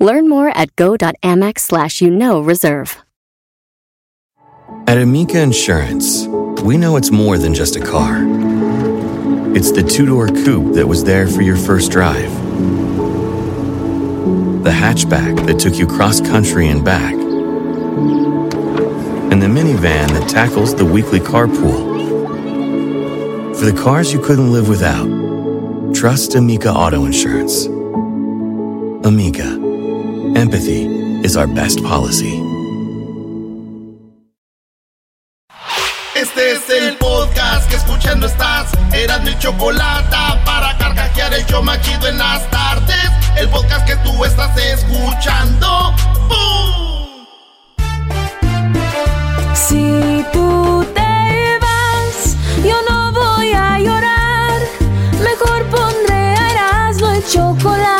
Learn more at go.amex slash you know reserve. At Amica Insurance, we know it's more than just a car. It's the two door coupe that was there for your first drive, the hatchback that took you cross country and back, and the minivan that tackles the weekly carpool. For the cars you couldn't live without, trust Amica Auto Insurance. Amica, empathy is our best policy. Este es el podcast que escuchando estás. Eran mi chocolate para carcajear el yo machido en las tardes. El podcast que tú estás escuchando. ¡Bum! Si tú te vas, yo no voy a llorar. Mejor pondré Erasmo el chocolate,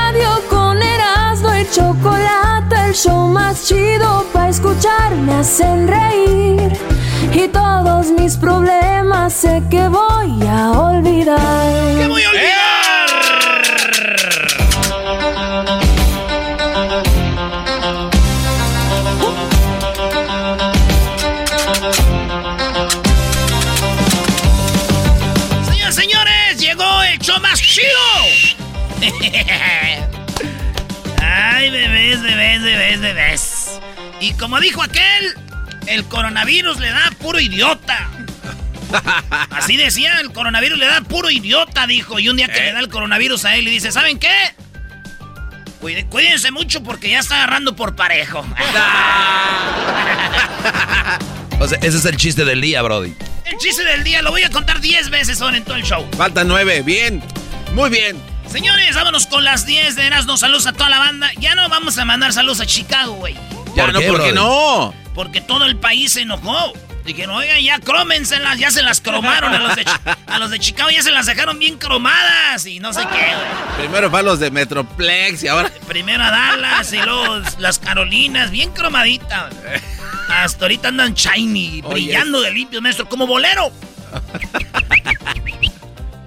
El show más chido para escuchar, me hacen reír. Y todos mis problemas sé que voy a olvidar. ¿Qué voy a olvidar? Señoras, señores, llegó el show más chido. Ay, bebés, bebés, bebés, bebés. Y como dijo aquel, el coronavirus le da puro idiota. Así decía, el coronavirus le da puro idiota, dijo. Y un día que le da el coronavirus a él y dice, ¿saben qué? Cuídense mucho porque ya está agarrando por parejo. O sea, ese es el chiste del día, Brody. El chiste del día lo voy a contar 10 veces ahora en todo el show. Faltan nueve, bien. Muy bien. Señores, vámonos con las 10 de Erasmo. Saludos a toda la banda. Ya no vamos a mandar saludos a Chicago, güey. Ya ¿Por no, qué, ¿por qué brody? no? Porque todo el país se enojó. Dijeron, oigan, ya crómenselas, ya se las cromaron a los, de, a los de Chicago, ya se las dejaron bien cromadas y no sé qué, güey. Primero fue a los de Metroplex y ahora. Primero a Dallas y luego las Carolinas, bien cromaditas. Hasta ahorita andan shiny, brillando de limpio, maestro, como bolero.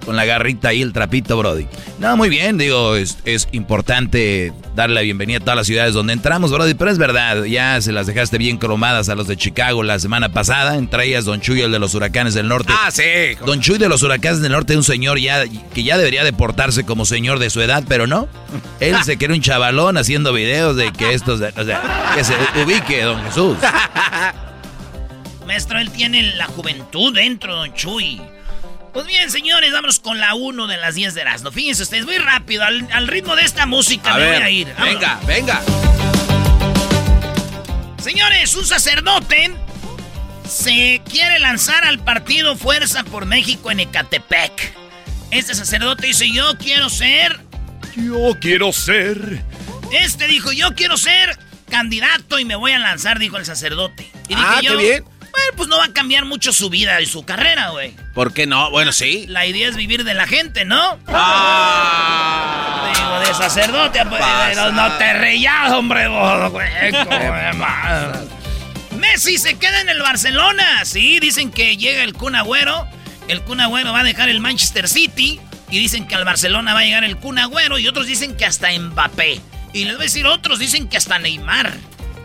Con la garrita ahí, el trapito, Brody. No, muy bien, digo, es, es importante darle la bienvenida a todas las ciudades donde entramos, Brody, pero es verdad, ya se las dejaste bien cromadas a los de Chicago la semana pasada, entre ellas Don Chuy, el de los huracanes del norte. Ah, sí. Don Chuy de los huracanes del norte, un señor ya que ya debería deportarse como señor de su edad, pero no. Él se quiere un chavalón haciendo videos de que estos, o sea, que se ubique, don Jesús. Maestro, él tiene la juventud dentro, don Chuy. Pues bien, señores, vámonos con la 1 de las 10 de Erasmo. Fíjense ustedes, muy rápido, al, al ritmo de esta música A me ver, voy a ir. Vámonos. venga, venga. Señores, un sacerdote se quiere lanzar al partido Fuerza por México en Ecatepec. Este sacerdote dice, yo quiero ser... Yo quiero ser. Este dijo, yo quiero ser candidato y me voy a lanzar, dijo el sacerdote. Y dije Ah, yo, qué bien. Bueno, pues no va a cambiar mucho su vida y su carrera, güey. ¿Por qué no? Bueno, sí. La idea es vivir de la gente, ¿no? Ah. Digo, de sacerdote, pues, no, no te reías, hombre, vos, güey. Messi se queda en el Barcelona. Sí, dicen que llega el Kun Agüero. El Kun Agüero va a dejar el Manchester City. Y dicen que al Barcelona va a llegar el Kun Agüero. Y otros dicen que hasta Mbappé. Y les voy a decir, otros dicen que hasta Neymar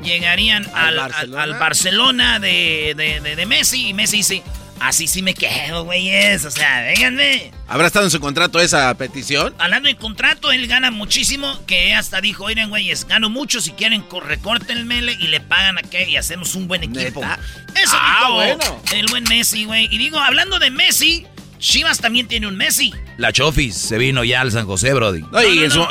llegarían al, al- Barcelona? al Barcelona de, de- de- de Messi. Y Messi dice, así sí me quedo, güeyes. O sea, vénganme. ¿Habrá estado en su contrato esa petición? Hablando de contrato, él gana muchísimo, que hasta dijo, oigan, güeyes, gano mucho, si quieren, co- recórtenmele y le pagan a qué y hacemos un buen equipo. ¿Neta? Eso Ah, dijo bueno. el buen Messi, güey. Y digo, hablando de Messi, Chivas también tiene un Messi. La Chofis se vino ya al San José, Brody. No, y no, en su.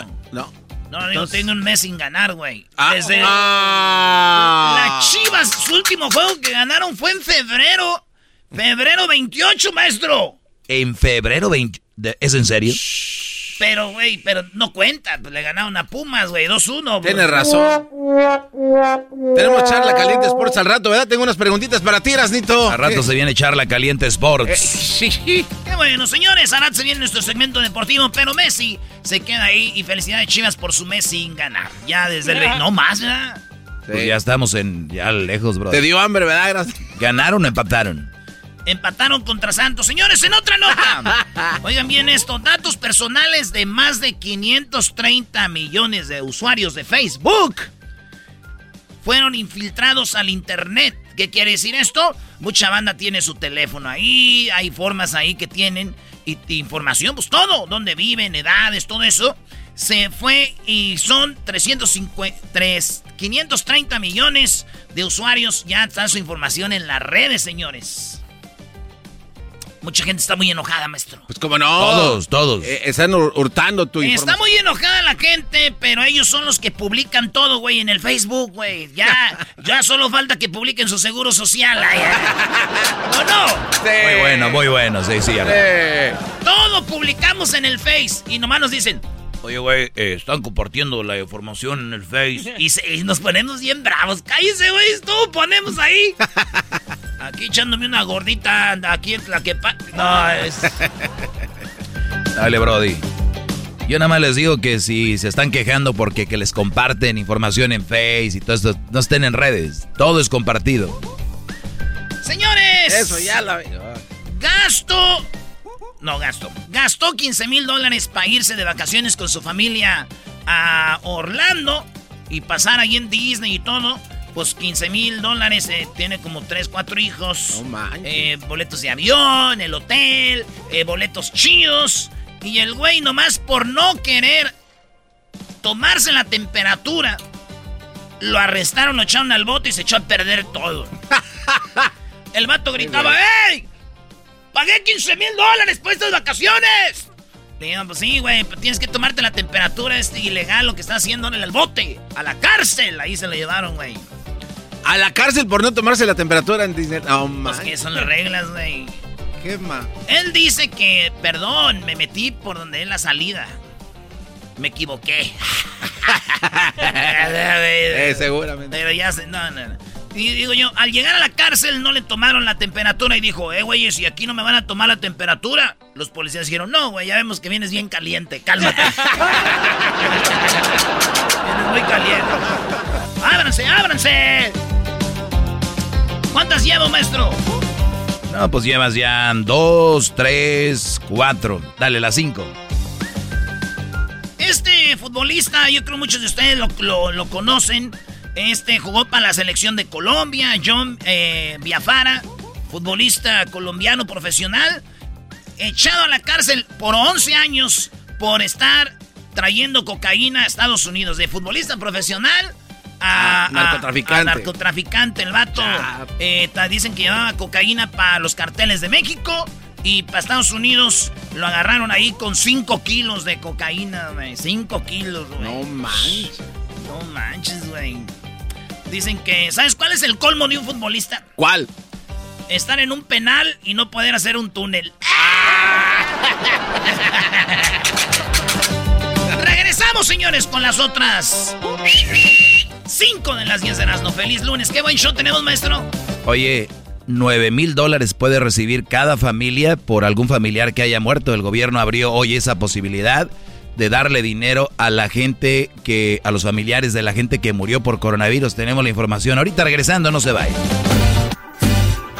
No. Digo, tengo un mes sin ganar, güey. Ah, Desde ah. las Chivas, su último juego que ganaron fue en febrero. Febrero 28, maestro. En febrero 20... de- ¿Es en serio? Pero, güey, pero no cuenta. Pues le ganaron a Pumas, güey, 2-1. Tienes razón. Tenemos charla caliente Sports al rato, ¿verdad? Tengo unas preguntitas para ti, Erasnito. A rato se viene Charla Caliente Eh, Sports. sí, sí. Qué bueno, señores. Ahora se viene nuestro segmento deportivo, pero Messi se queda ahí. Y felicidades, Chivas, por su mes sin ganar. Ya desde el... No más, ¿verdad? Pues ya estamos en ya lejos, bro. Te dio hambre, ¿verdad? ¿Ganaron o empataron? Empataron contra Santos. Señores, en otra nota. Oigan bien esto. Datos personales de más de 530 millones de usuarios de Facebook fueron infiltrados al Internet. ¿Qué quiere decir esto? Mucha banda tiene su teléfono ahí, hay formas ahí que tienen y, y información, pues todo, dónde viven, edades, todo eso. Se fue y son 353, 530 millones de usuarios. Ya está su información en las redes, señores. Mucha gente está muy enojada, maestro. Pues como no. Todos, todos. Eh, están hur- hurtando tu Está información. muy enojada la gente, pero ellos son los que publican todo, güey, en el Facebook, güey. Ya, ya solo falta que publiquen su seguro social. ay, ay. ¿O no? Muy bueno, muy bueno, sí, sí. Eh, Todo publicamos en el Face y nomás nos dicen, Oye, güey, eh, están compartiendo la información en el Face. y, se- y nos ponemos bien bravos. Cállese, güey, todo ponemos ahí. Aquí echándome una gordita, aquí en la que... No, es... Dale, Brody. Yo nada más les digo que si se están quejando porque que les comparten información en Face y todo esto, no estén en redes. Todo es compartido. Señores. eso ya la. Gasto. No, gasto. Gastó 15 mil dólares para irse de vacaciones con su familia a Orlando y pasar ahí en Disney y todo. Pues 15 mil dólares, eh, tiene como 3, 4 hijos. No. Eh, boletos de avión, el hotel, eh, boletos chidos. Y el güey nomás por no querer tomarse la temperatura, lo arrestaron, lo echaron al bote y se echó a perder todo. El vato gritaba, ¡Ey! ¡Pagué 15 mil dólares por estas vacaciones! Le dijeron, pues sí, güey, pero tienes que tomarte la temperatura, es ilegal lo que está haciendo en el bote. A la cárcel, ahí se lo llevaron, güey. A la cárcel por no tomarse la temperatura en Disney. Pues man. que son las reglas, güey. ¿Qué más? Él dice que, perdón, me metí por donde es la salida. Me equivoqué. Eh, seguramente. Pero ya se. No, no, no. Y digo yo, al llegar a la cárcel no le tomaron la temperatura y dijo, eh, güey, si aquí no me van a tomar la temperatura. Los policías dijeron, no, güey, ya vemos que vienes bien caliente, cálmate. vienes muy caliente. ¡Ábranse, ábranse! ¿Cuántas llevo, maestro? No, pues llevas ya dos, tres, cuatro. Dale, las cinco. Este futbolista, yo creo muchos de ustedes lo, lo- lo conocen. Este jugó para la selección de Colombia, John eh, Biafara, futbolista colombiano profesional, echado a la cárcel por 11 años por estar trayendo cocaína a Estados Unidos. De futbolista profesional a, Ah, narcotraficante. a narcotraficante. El vato eh, dicen que llevaba cocaína para los carteles de México. Y para Estados Unidos lo agarraron ahí con 5 kilos de cocaína, güey. 5 kilos, güey. No manches. No manches, güey. Dicen que, ¿sabes cuál es el colmo de un futbolista? ¿Cuál? Estar en un penal y no poder hacer un túnel. Regresamos, señores, con las otras 5 de las 10 de Erasmo. Feliz lunes. ¿Qué buen show tenemos, maestro? Oye, 9 mil dólares puede recibir cada familia por algún familiar que haya muerto. El gobierno abrió hoy esa posibilidad de darle dinero a la gente que, a los familiares de la gente que murió por coronavirus. Tenemos la información. Ahorita regresando, no se vaya.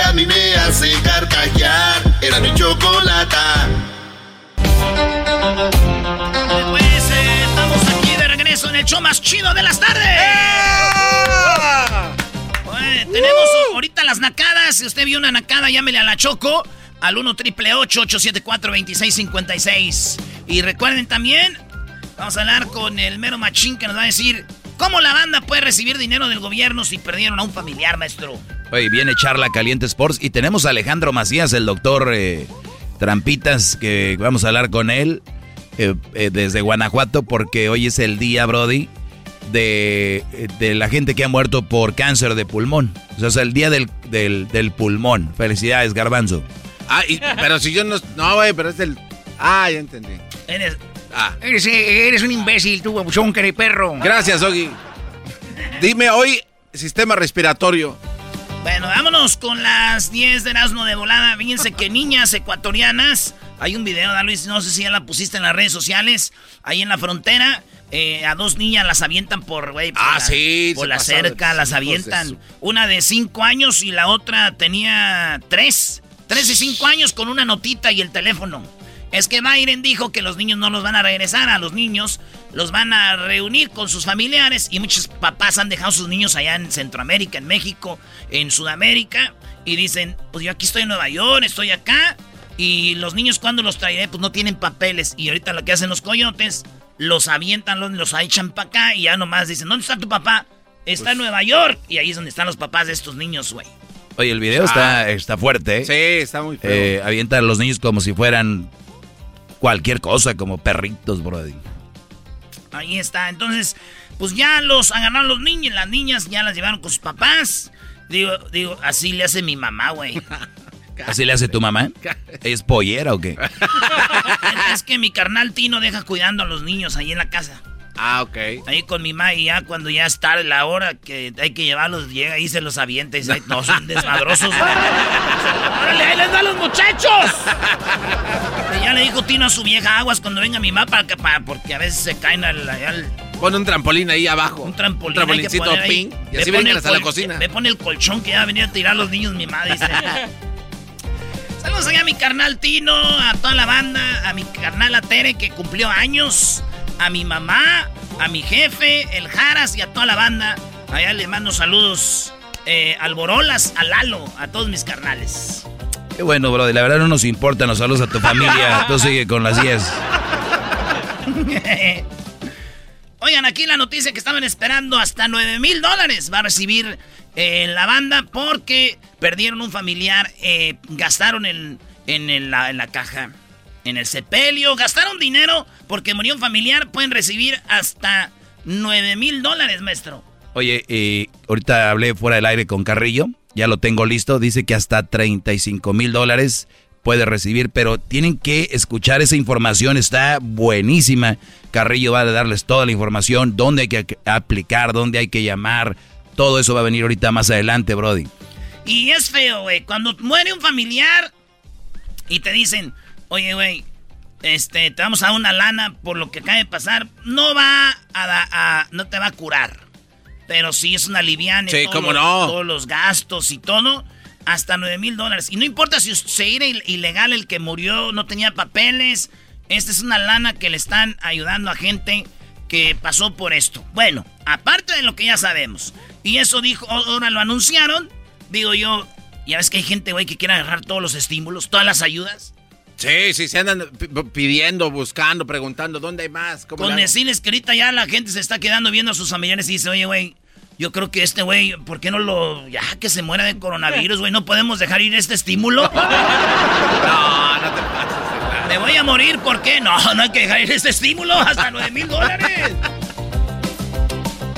que a mí me hace carcajear. Era mi chocolata. Pues eh, estamos aquí de regreso en el show más chido de las tardes. tenemos ahorita las nacadas. Si usted vio una nacada, llámele a la Choco al 1 triple 874 2656. Y recuerden también, vamos a hablar con el mero machín que nos va a decir cómo la banda puede recibir dinero del gobierno si perdieron a un familiar, maestro. Oye, viene Charla Caliente Sports y tenemos a Alejandro Macías, el doctor eh, Trampitas, que vamos a hablar con él eh, eh, desde Guanajuato porque hoy es el día, Brody, de, la gente que ha muerto por cáncer de pulmón. O sea, es el día del, del, pulmón. Felicidades, Garbanzo. Ah, pero si yo no... No, güey, pero es el... Ah, ya entendí. Eres... Ah. Eres, un imbécil, tú, de perro. Gracias, Ogi. Dime hoy, sistema respiratorio. Bueno, vámonos con las 10 de Erasmo de volada. Fíjense que niñas ecuatorianas. Hay un video, Luis, no sé si ya la pusiste en las redes sociales. Ahí en la frontera. Eh, a dos niñas las avientan por, güey, ah, la, sí, por la cerca, las avientan. Una de 5 años y la otra tenía 3. 3 y 5 años con una notita y el teléfono. Es que Biden dijo que los niños no los van a regresar, a los niños los van a reunir con sus familiares y muchos papás han dejado a sus niños allá en Centroamérica, en México, en Sudamérica y dicen, pues yo aquí estoy en Nueva York, estoy acá y los niños cuando los traeré pues no tienen papeles y ahorita lo que hacen los coyotes, los avientan, los, los echan para acá y ya nomás dicen, ¿dónde está tu papá? Está en pues Nueva York y ahí es donde están los papás de estos niños, güey. Oye, el video está, ah. está fuerte, ¿eh? Sí, está muy feo. Eh, avientan a los niños como si fueran cualquier cosa, como perritos, brody. Ahí está. Entonces, pues ya los agarraron los niños, las niñas ya las llevaron con sus papás. Digo, digo, así le hace mi mamá, güey. ¿Así le hace tu mamá? ¿Es pollera o qué? es que mi carnal Tino deja cuidando a los niños ahí en la casa. Ah, ok. Ahí con mi mamá y ya cuando ya es tarde la hora que hay que llevarlos, llega y se los avienta y dice, no, son desmadrosos. ¡Órale, ahí les da a los muchachos! Y ya le dijo Tino a su vieja aguas cuando venga mi mamá para que, para, porque a veces se caen al... Pone un trampolín ahí abajo. Un trampolín. Un trampolincito ping. Y así vienen hasta la cocina. Me pone el colchón que ya venía a tirar a los niños mi madre. Dice. Saludos allá a mi carnal Tino, a toda la banda, a mi carnal Atere que cumplió años a mi mamá, a mi jefe, el Jaras y a toda la banda. Allá le mando saludos eh, al Borolas, a Lalo, a todos mis carnales. Qué bueno, bro. La verdad no nos importan los saludos a tu familia. Tú sigue con las 10. Oigan, aquí la noticia que estaban esperando hasta 9 mil dólares va a recibir eh, la banda porque perdieron un familiar, eh, gastaron en, en, la, en la caja en el sepelio, gastaron dinero porque murió un familiar, pueden recibir hasta 9 mil dólares, maestro. Oye, eh, ahorita hablé fuera del aire con Carrillo, ya lo tengo listo, dice que hasta 35 mil dólares puede recibir, pero tienen que escuchar esa información, está buenísima. Carrillo va a darles toda la información, dónde hay que aplicar, dónde hay que llamar, todo eso va a venir ahorita más adelante, Brody. Y es feo, güey, cuando muere un familiar y te dicen, oye, güey, este, te vamos a dar una lana por lo que acaba de pasar, no va a, no te va a curar. Pero sí es una liviana. Sí, cómo no. Todos los gastos y todo, hasta 9 mil dólares. Y no importa si se era ilegal el que murió, no tenía papeles. Esta es una lana que le están ayudando a gente que pasó por esto. Bueno, aparte de lo que ya sabemos. Y eso dijo, ahora lo anunciaron. Digo yo, ya ves que hay gente, güey, que quiere agarrar todos los estímulos, todas las ayudas. Sí, sí, se andan pidiendo, buscando, preguntando, ¿dónde hay más? Con decirles que ahorita ya la gente se está quedando viendo a sus familiares y dice, oye, güey, yo creo que este güey, ¿por qué no lo... Ya que se muera de coronavirus, güey, no podemos dejar ir este estímulo? no, no te pases. Me voy a morir, ¿por qué? No, no hay que dejar ir este estímulo hasta 9 mil dólares.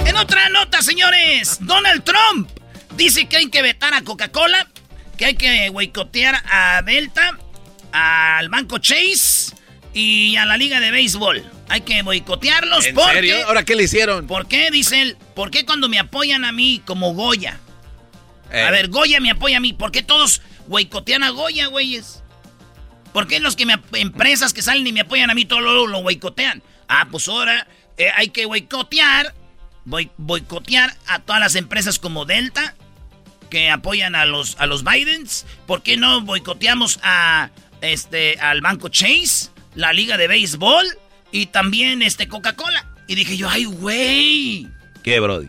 En otra nota, señores, Donald Trump dice que hay que vetar a Coca-Cola, que hay que boicotear a Delta al banco Chase y a la liga de béisbol. Hay que boicotearlos ¿En serio? ¿Ahora qué le hicieron? ¿Por qué, dice él? ¿Por qué cuando me apoyan a mí como Goya? A eh. ver, Goya me apoya a mí. ¿Por qué todos boicotean a Goya, güeyes? ¿Por qué los que me, empresas que salen y me apoyan a mí todos lo, lo boicotean? Ah, pues ahora eh, hay que boicotear, boicotear a todas las empresas como Delta, que apoyan a los, a los Bidens. ¿Por qué no boicoteamos a este, al banco Chase, la liga de béisbol y también este Coca-Cola. Y dije yo, ay, güey. ¿Qué, Brody?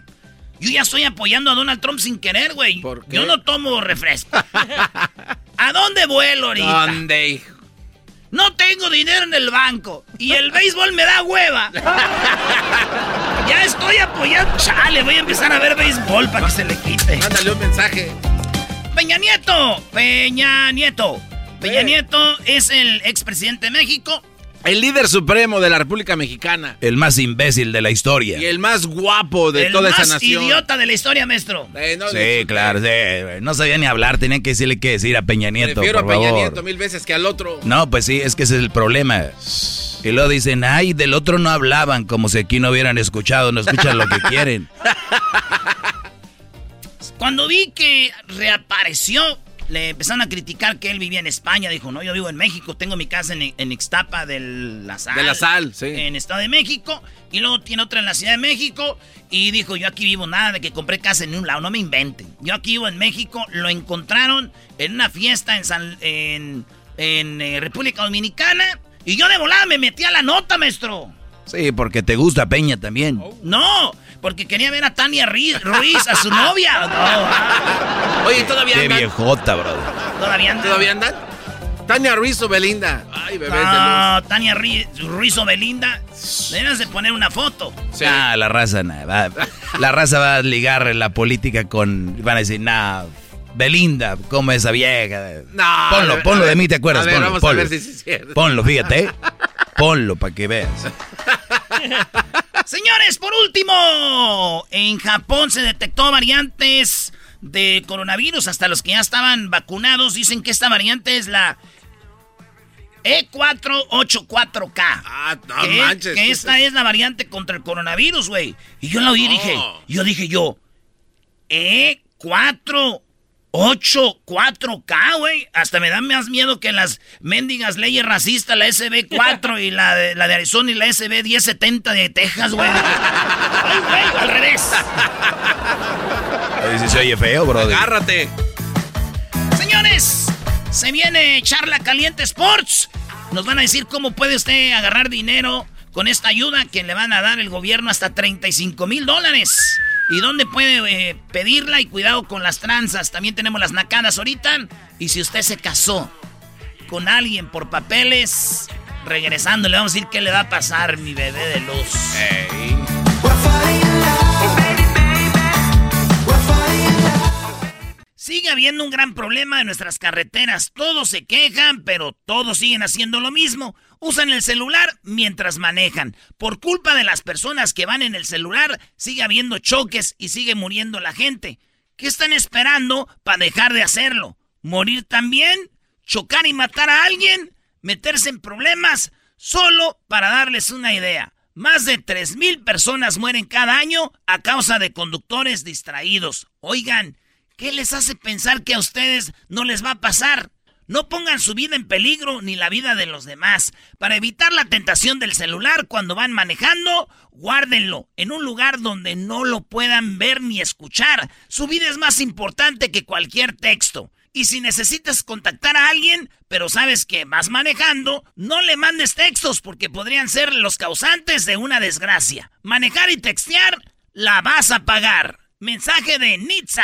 Yo ya estoy apoyando a Donald Trump sin querer, güey. ¿Por qué? Yo no tomo refresco. ¿A dónde vuelo ahorita? ¿Dónde, hijo? No tengo dinero en el banco. Y el béisbol me da hueva. ya estoy apoyando. Chale, voy a empezar a ver béisbol para que se le quite. Mándale un mensaje. Peña Nieto. Peña Nieto. Peña Eh. Nieto es el expresidente de México. El líder supremo de la República Mexicana. El más imbécil de la historia. Y el más guapo de el toda más esa nación. idiota de la historia, maestro. Eh, no, Sí, claro, sí. No sabía ni hablar, tenía que decirle qué decir a Peña Nieto, Prefiero por a Peña favor. Nieto mil veces que al otro. No, pues sí, es que ese es el problema. Y luego dicen, ay, del otro no hablaban, como si aquí no hubieran escuchado, no escuchan lo que quieren. Cuando vi que reapareció, le empezaron a criticar que él vivía en España. Dijo, no, yo vivo en México, tengo mi casa en, en Ixtapa de la Sal. De la Sal, sí. En Estado de México. Y luego tiene otra en la Ciudad de México. Y dijo, yo aquí vivo nada de que compré casa en un lado, no me inventen. Yo aquí vivo en México. Lo encontraron en una fiesta en, San- en, en, eh, República Dominicana. Y yo de volada me metí a la nota, maestro. Sí, porque te gusta Peña también. No, porque quería ver a Tania Ruiz, a su novia. No, Oye, ¿todavía Qué andan? viejota, brother. todavía anda. ¿Todavía andan? Tania Ruiz o Belinda. Ay, bebés No, Tania Ruiz o Belinda. Debes de poner una foto. Sí. Ah, la raza, nah, va- la raza va a ligar la política con, van a decir, nah, Belinda, como esa vieja. No, ponlo, ver, ponlo de ver, mí, ¿te acuerdas? a ver, ponlo, vamos a ponlo. ver si es cierto. Ponlo, fíjate, ¿eh? Ponlo para que veas. Señores, por último, en Japón se detectó variantes de coronavirus. Hasta los que ya estaban vacunados dicen que esta variante es la E E484K. Ah, no que, manches. que ¿qué esta es la variante contra el coronavirus, güey. Y yo la oí y dije, yo dije yo, E484K, güey. Hasta me da más miedo que las mendigas leyes racistas, la SB4 y la de, la de Arizona y la SB 1070 de Texas, güey. Ay, güey, al revés. Sí se oye feo, brother. Agárrate. Señores, se viene Charla Caliente Sports. Nos van a decir cómo puede usted agarrar dinero con esta ayuda que le van a dar el gobierno hasta 35 mil dólares. ¿Y dónde puede eh, pedirla? Y cuidado con las tranzas. También tenemos las nacadas ahorita. Y si usted se casó con alguien por papeles, regresando le vamos a decir qué le va a pasar, mi bebé de luz. Sigue habiendo un gran problema en nuestras carreteras. Todos se quejan, pero todos siguen haciendo lo mismo. Usan el celular mientras manejan. Por culpa de las personas que van en el celular, sigue habiendo choques y sigue muriendo la gente. ¿Qué están esperando para dejar de hacerlo? ¿Morir también? ¿Chocar y matar a alguien? ¿Meterse en problemas? Solo para darles una idea. Más de 3.000 personas mueren cada año a causa de conductores distraídos. Oigan, ¿qué les hace pensar que a ustedes no les va a pasar? No pongan su vida en peligro ni la vida de los demás. Para evitar la tentación del celular cuando van manejando, guárdenlo en un lugar donde no lo puedan ver ni escuchar. Su vida es más importante que cualquier texto. Y si necesitas contactar a alguien, pero sabes que vas manejando, no le mandes textos porque podrían ser los causantes de una desgracia. Manejar y textear, la vas a pagar. Mensaje de Nitza.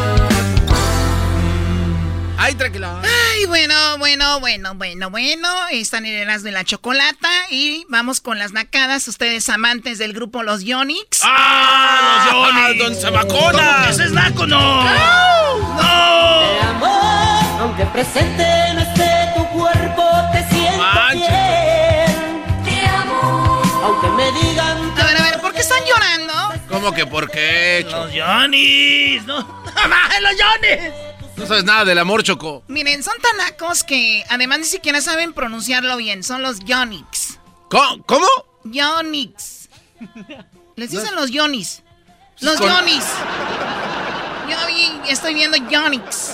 Ay, tranquila. Ay, bueno, bueno, bueno, bueno, bueno. Están en el de la chocolata y vamos con las nacadas. Ustedes amantes del grupo Los Yonix. ¡Ah! ¡Los Yonix! ¡Don Samacona! ¡Ese es naco, no! ¡No! Te amo, aunque presente no esté tu cuerpo, te siento bien. Te amo. Aunque me digan... A ver, a ver, ¿por qué están llorando? ¿Cómo que por qué? Los Yonix, ¿no? ¡Los Yonix! No sabes nada del amor, Choco. Miren, son tan nacos que además ni siquiera saben pronunciarlo bien. Son los Yonix. ¿Cómo? ¿Cómo? Yonix. Les dicen los Yonis. Los Yonis. Yo estoy viendo Yonix.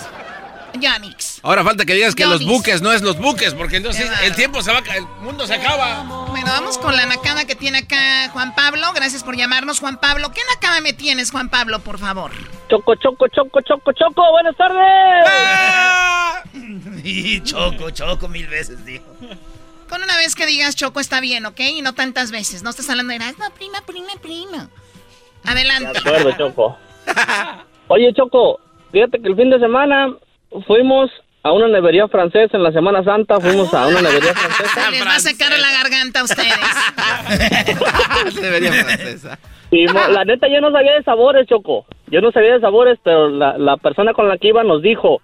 Yonix. Ahora falta que digas que los buques no es los buques, porque entonces el tiempo se va, a- el mundo se acaba. Bueno, vamos con la nacada que tiene acá Juan Pablo. Gracias por llamarnos, Juan Pablo. ¿Qué nacada me tienes, Juan Pablo, por favor? Choco, choco, choco, choco, choco, buenas tardes. Y choco, choco mil veces, dijo. Con una vez que digas choco está bien, ¿ok? Y no tantas veces. No estás hablando de no, prima, prima, prima. Adelante. De acuerdo, Choco. Oye, Choco, fíjate que el fin de semana fuimos a una nevería francesa en la Semana Santa, fuimos a una nevería francesa. Les va a sacar la garganta a ustedes. Debería francesa. Y la neta yo no sabía de sabores, Choco. Yo no sabía de sabores, pero la, la persona con la que iba nos dijo,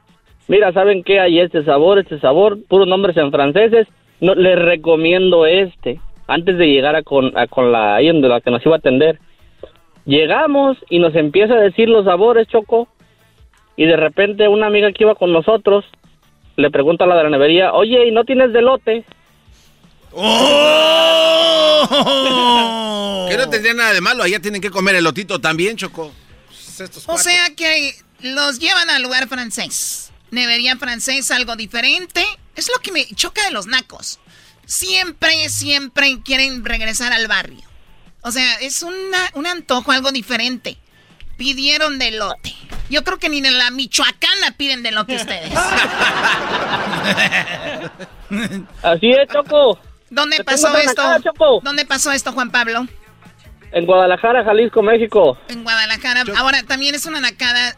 mira, ¿saben qué? Hay este sabor, este sabor, puros nombres en franceses. No, les recomiendo este. Antes de llegar a con, a con la ahí donde la que nos iba a atender. Llegamos y nos empieza a decir los sabores, Choco. Y de repente una amiga que iba con nosotros le pregunta a la de la nevería, oye, ¿y no tienes delote? ¡Oh! Que no tendría nada de malo, allá tienen que comer el lotito también, Choco. Estos O sea que los llevan al lugar francés. Nevería francés, algo diferente. Es lo que me choca de los nacos. Siempre, siempre quieren regresar al barrio. O sea, es una- un antojo, algo diferente. Pidieron delote. Yo creo que ni en la Michoacana piden delote ustedes. Así es, Choco. ¿Dónde Te pasó esto? ¿Dónde pasó esto, Juan Pablo? En Guadalajara, Jalisco, México. En Guadalajara. Ahora, también es una nacada.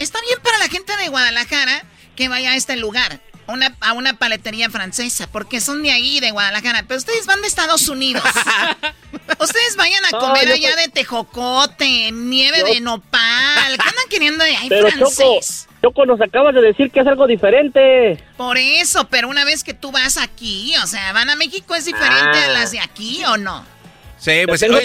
Está bien para la gente de Guadalajara que vaya a este lugar. Una, a una paletería francesa, porque son de ahí, de Guadalajara. Pero ustedes van de Estados Unidos. ustedes vayan a comer allá soy- de tejocote, nieve Yo- de nopal. ¿Qué andan queriendo de ahí Pero Choco, francés? Choco, nos acabas de decir que es algo diferente. Por eso, pero una vez que tú vas aquí, o sea, van a México, ¿es diferente a Ah. las de aquí o no? Sí, pues oye,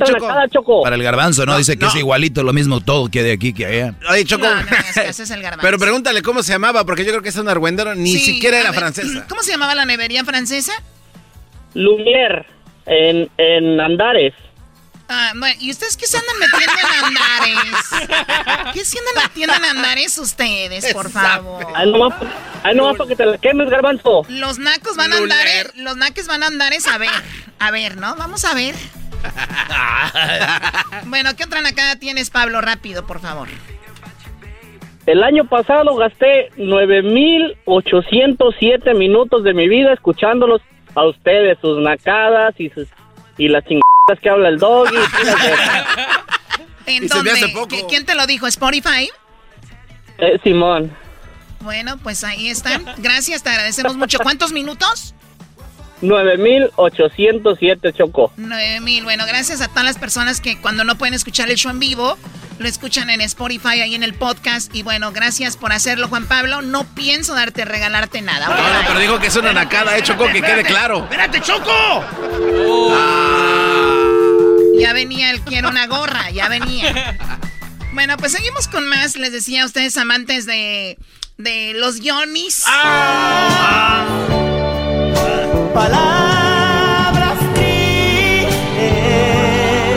Choco. Para el garbanzo, ¿no? No, Dice que no. es igualito, lo mismo todo que de aquí que allá. Oye, Choco. No, no me hagas caso, es el garbanzo. Pero pregúntale cómo se llamaba, porque yo creo que es un argüendero, ni Sí, siquiera a era ver, francesa. ¿Cómo se llamaba la nevería francesa? Lumière, en, en Andares. Ah, bueno, ¿y ustedes qué se andan metiendo en andares? ¿Qué se andan metiendo en andares ustedes, por favor? Ahí nomás, ahí nomás para que te la quemes, garbanzo. Los nacos van a andar, los nacos van a andar es a ver, a ver, ¿no? Vamos a ver. Bueno, ¿qué otra nacada tienes, Pablo? Rápido, por favor. El año pasado gasté 9,807 minutos de mi vida escuchándolos a ustedes, sus nacadas y sus y las chingadas que habla el doggy. ¿En dónde? hace poco. ¿Qui- ¿Quién te lo dijo? ¿Spotify? eh, Simón, Bueno, pues ahí están. Gracias, te agradecemos mucho. ¿Cuántos minutos? 9,807, Choco. Nueve mil. Bueno, gracias a todas las personas que cuando no pueden escuchar el show en vivo, lo escuchan en Spotify, ahí en el podcast. Y bueno, gracias por hacerlo, Juan Pablo. No pienso darte, regalarte nada. No, no, pero dijo que es una nacada, eh, Choco, que quede claro. ¡Espérate, Choco! Ya venía el quiero una gorra, ya venía. Bueno, pues seguimos con más. Les decía a ustedes, amantes de, de los Yonis. Palabras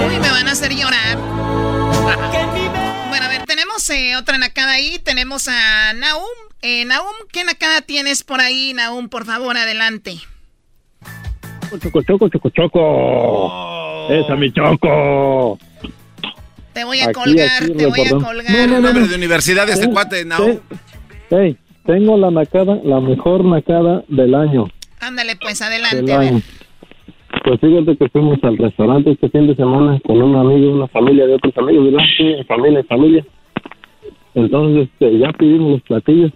Uy, me van a hacer llorar. Bueno, a ver, tenemos eh, otra nacada ahí. Tenemos a Naum. Eh, Naum, ¿qué nacada tienes por ahí, Naum? Por favor, adelante. Choco, choco, choco, choco. Esa mi choco. Te voy a Aquí, colgar, aquí, te voy a colgar. No, no, no, de universidad de este cuate. Sí. Hey, tengo la nacada, la mejor nacada del año. Ándale, pues, Del adelante. a ver. año. Pues fíjate que fuimos al restaurante este fin de semana con un amigo, una familia de otros amigos, ¿verdad? Sí, familia, familia. Entonces, este, ya pedimos los platillos.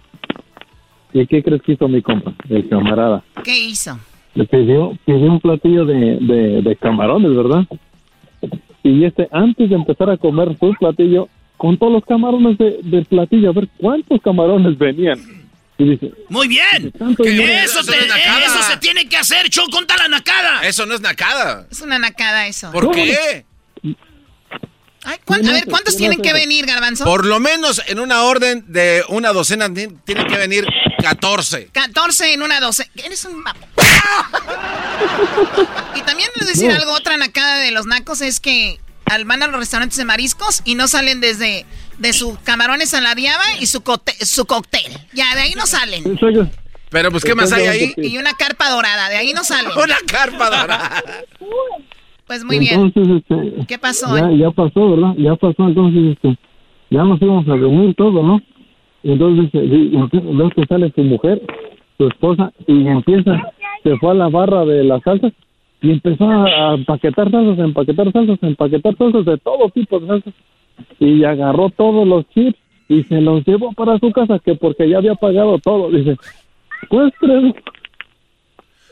¿Y qué crees que hizo mi compa, el camarada? ¿Qué hizo? Le pidió, pidió un platillo de, de, de camarones, ¿verdad? Y este, antes de empezar a comer su platillo, contó los camarones de- del platillo, a ver cuántos camarones venían. Y dice, Muy bien. Eso, te- no es nacada. eso se tiene que hacer, Choco, conta la nacada. Eso no es nacada. Es una nacada eso. ¿Por qué? a ver, ¿cuántos tienen que venir, Garbanzo? Por lo menos en una orden de una docena tienen que venir 14. 14 en una docena. Eres un... y también les decir algo, otra nacada de los nacos es que al van a los restaurantes de mariscos y no salen desde de sus camarones a la diaba y su, su cóctel. Ya, de ahí no salen. Pero pues, ¿qué más hay ahí? Y una carpa dorada, de ahí no salen. una carpa dorada. Pues muy bien. Este, ¿Qué pasó? Ya, ya, pasó, ¿verdad? Ya pasó, entonces este, ya nos íbamos a reunir todo, ¿no? Y entonces veo que sale su mujer, su esposa, y empieza, se fue a la barra de las salsas y empezó a empaquetar salsas, empaquetar salsas, empaquetar salsas de todo tipo de salsas. Y agarró todos los chips y se los llevó para su casa, que porque ya había pagado todo. Dice, pues creo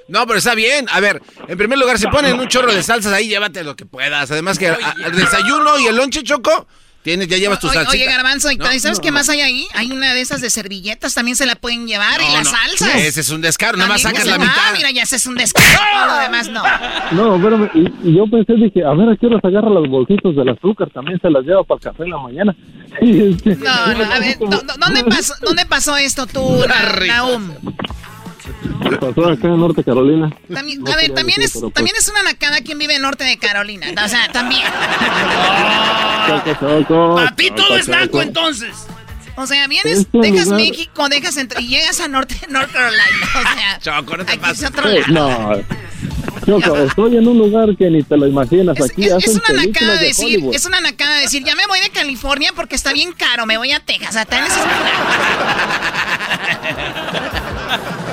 no, pero está bien. A ver, en primer lugar, se ponen un chorro de salsas ahí, llévate lo que puedas. Además que el desayuno y el lonche choco, tienes, ya llevas tu salsa. Oye, Garbanzo, ¿sabes qué más hay ahí? Hay una de esas de servilletas, también se la pueden llevar, y las salsas. Ese es un descaro, nada más sacas la mitad. Ah, mira, ya ese es un descaro, todo lo demás no. No, pero y, yo pensé, dije, a ver, ¿a qué se agarra los bolsitos del azúcar? También se las lleva para el café en la mañana. Este, no, no, a ver, ¿dónde pasó, ¿dónde pasó esto tú, Naum? Pasó acá en Norte Carolina. a ver, también es, pues también es una nacada quien vive en Norte de Carolina. O sea, también. Para ti todo es naco entonces. O sea, vienes, este dejas México, dejas entre, y llegas a Norte, North Carolina. O sea, Choco, no te pases. No. Choco, estoy en un lugar que ni te lo imaginas. Aquí es, es una nacada de decir, es una nacada decir, ya me voy de California porque está bien caro, me voy a Texas.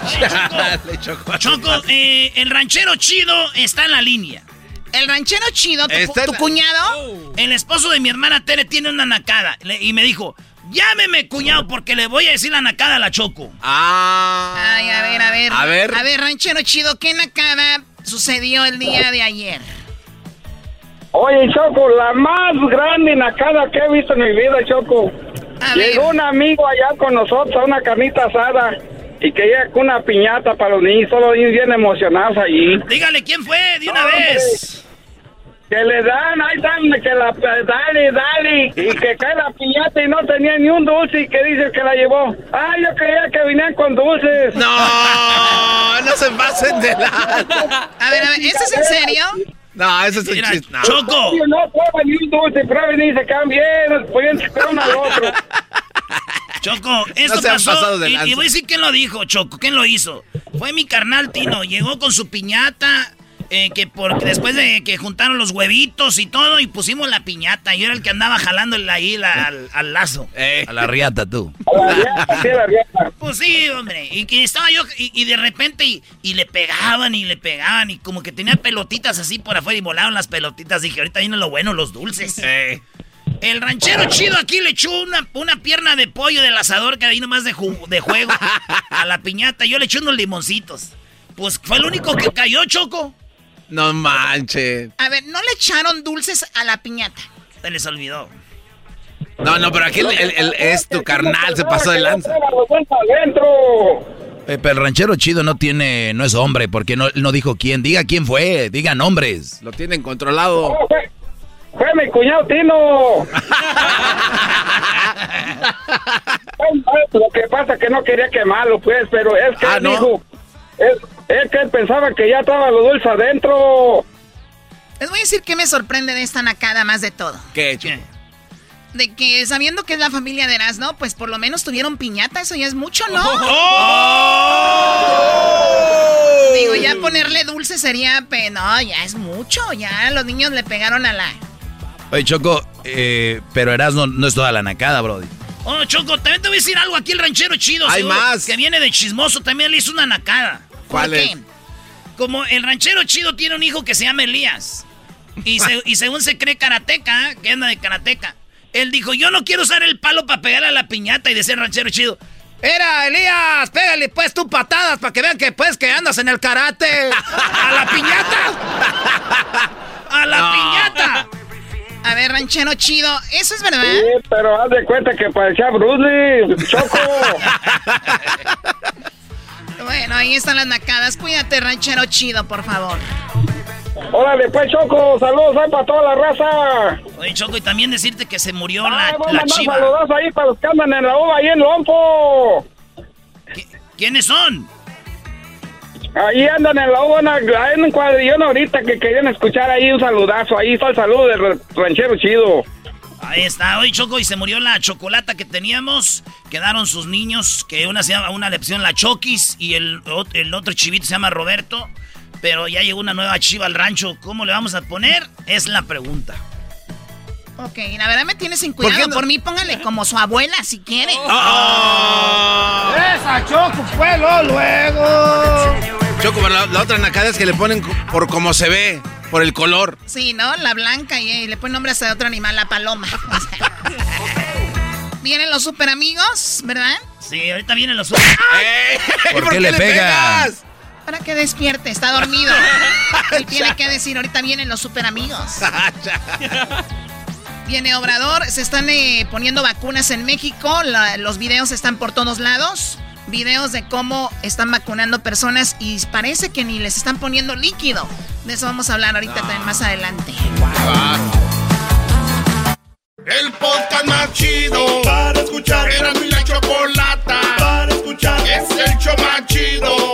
es Choco, eh, el ranchero chido está en la línea. El ranchero chido, tu, cuñado, oh. el esposo de mi hermana Tere tiene una nacada. y me dijo, llámeme cuñado porque le voy a decir la nacada a la Choco. Ah. Ay, a ver, a ver. A ver. A ver, ranchero chido, ¿qué nacada sucedió el día de ayer? Oye, Choco, la más grande nacada que he visto en mi vida, Choco. Llegó un amigo allá con nosotros a una carnita asada y que llega con una piñata para los niños, todos los niños bien emocionados allí. Dígale quién fue de una vez. Que le dan, ahí están, que la, dale, dale, y que cae la piñata y no tenía ni un dulce y que dice que la llevó. Ah, yo creía que venían con dulces. No, no se pasen de la... A ver, a ver, ¿eso es en serio? No, eso es un chiste. Choco. No prueba ni un dulce, prueben y se cambian, pueden sacar uno al otro. Choco, esto pasó. Y, y, voy a decir quién lo dijo, Choco, quién lo hizo. Fue mi carnal Tino. Llegó con su piñata. Eh, que porque después de que juntaron los huevitos y todo y pusimos la piñata, yo era el que andaba jalando ahí al, lazo. Eh. A la riata tú. pues sí, hombre. Y que estaba yo y, de repente y, le pegaban y le pegaban y como que tenía pelotitas así por afuera y volaban las pelotitas. Dije, ahorita viene lo bueno, los dulces. Eh. El ranchero chido aquí le echó una, una pierna de pollo del asador que ahí nomás de, de juego a la piñata. Yo le eché unos limoncitos. Pues fue el único que cayó, Choco. No manches. A ver, ¿no le echaron dulces a la piñata? Se les olvidó. No, no, pero aquí el, es tu carnal, se pasó de lanza. Eh, pero el ranchero chido no tiene, no es hombre, porque no, no dijo quién. Diga quién fue, diga nombres. Lo tienen controlado. Fue mi cuñado Tino. Lo que pasa es que no quería quemarlo, pues, pero es que ah, él dijo, es, que él pensaba que ya estaba lo dulce adentro. Les voy a decir que me sorprende de esta nacada más de todo. ¿Qué, De que sabiendo que es la familia de Erasmo, pues por lo menos tuvieron piñata, eso ya es mucho, ¿no? ¡Oh! Digo, ya ponerle dulce sería, no, ya es mucho, ya los niños le pegaron a la... Oye, Choco, eh, pero Erasmo no es toda la nacada, Brody. Oh, Choco, también te voy a decir algo aquí, el ranchero chido. Hay más. Que viene de chismoso, también le hizo una nacada. ¿Cuál ¿Por es? Qué? Como el ranchero chido tiene un hijo que se llama Elías. Y, según se cree karateca, que anda de karateca. Él dijo, yo no quiero usar el palo para pegar a la piñata y decir ranchero chido. Era, Elías, pégale pues tú patadas para que vean que pues que andas en el karate. ¡A la piñata! ¡A la piñata! A ver, ranchero chido, ¿eso es verdad? Sí, pero haz de cuenta que parecía Bruce Choco. bueno, ahí están las nacadas. Cuídate, ranchero chido, por favor. Órale, pues, Choco, saludos ahí para toda la raza. Oye, Choco, y también decirte que se murió la, la chiva. Saludos ahí para los que andan en la uva ahí en Lompo. ¿Quiénes son? Ahí andan en la uva, en un cuadrillón ahorita que querían escuchar ahí un saludazo. Ahí está el saludo del ranchero chido. Ahí está, hoy Choco y se murió la chocolata que teníamos. Quedaron sus niños, que una se llama, una lección la Chokis y el, el otro chivito se llama Roberto. Pero ya llegó una nueva chiva al rancho. ¿Cómo le vamos a poner? Es la pregunta. Ok, la verdad me tiene sin cuidado. ¿Por, mí póngale como su abuela si quiere. Oh. Esa Choco fue luego. Choco, la, la otra nacada es que le ponen por cómo se ve. Por el color. Sí, ¿no? La blanca y, le pone nombre hasta de otro animal, la paloma. vienen los super amigos, ¿verdad? Sí, ahorita vienen los super. ¿Por, qué, le, pegas? Para que despierte, está dormido. Él tiene que decir, ahorita vienen los super amigos. Viene Obrador, se están eh, poniendo vacunas en México, los videos están por todos lados videos de cómo están vacunando personas y parece que ni les están poniendo líquido. De eso vamos a hablar ahorita también más adelante. El podcast más chido para escuchar. Era mi la chocolata para escuchar. Es el show más chido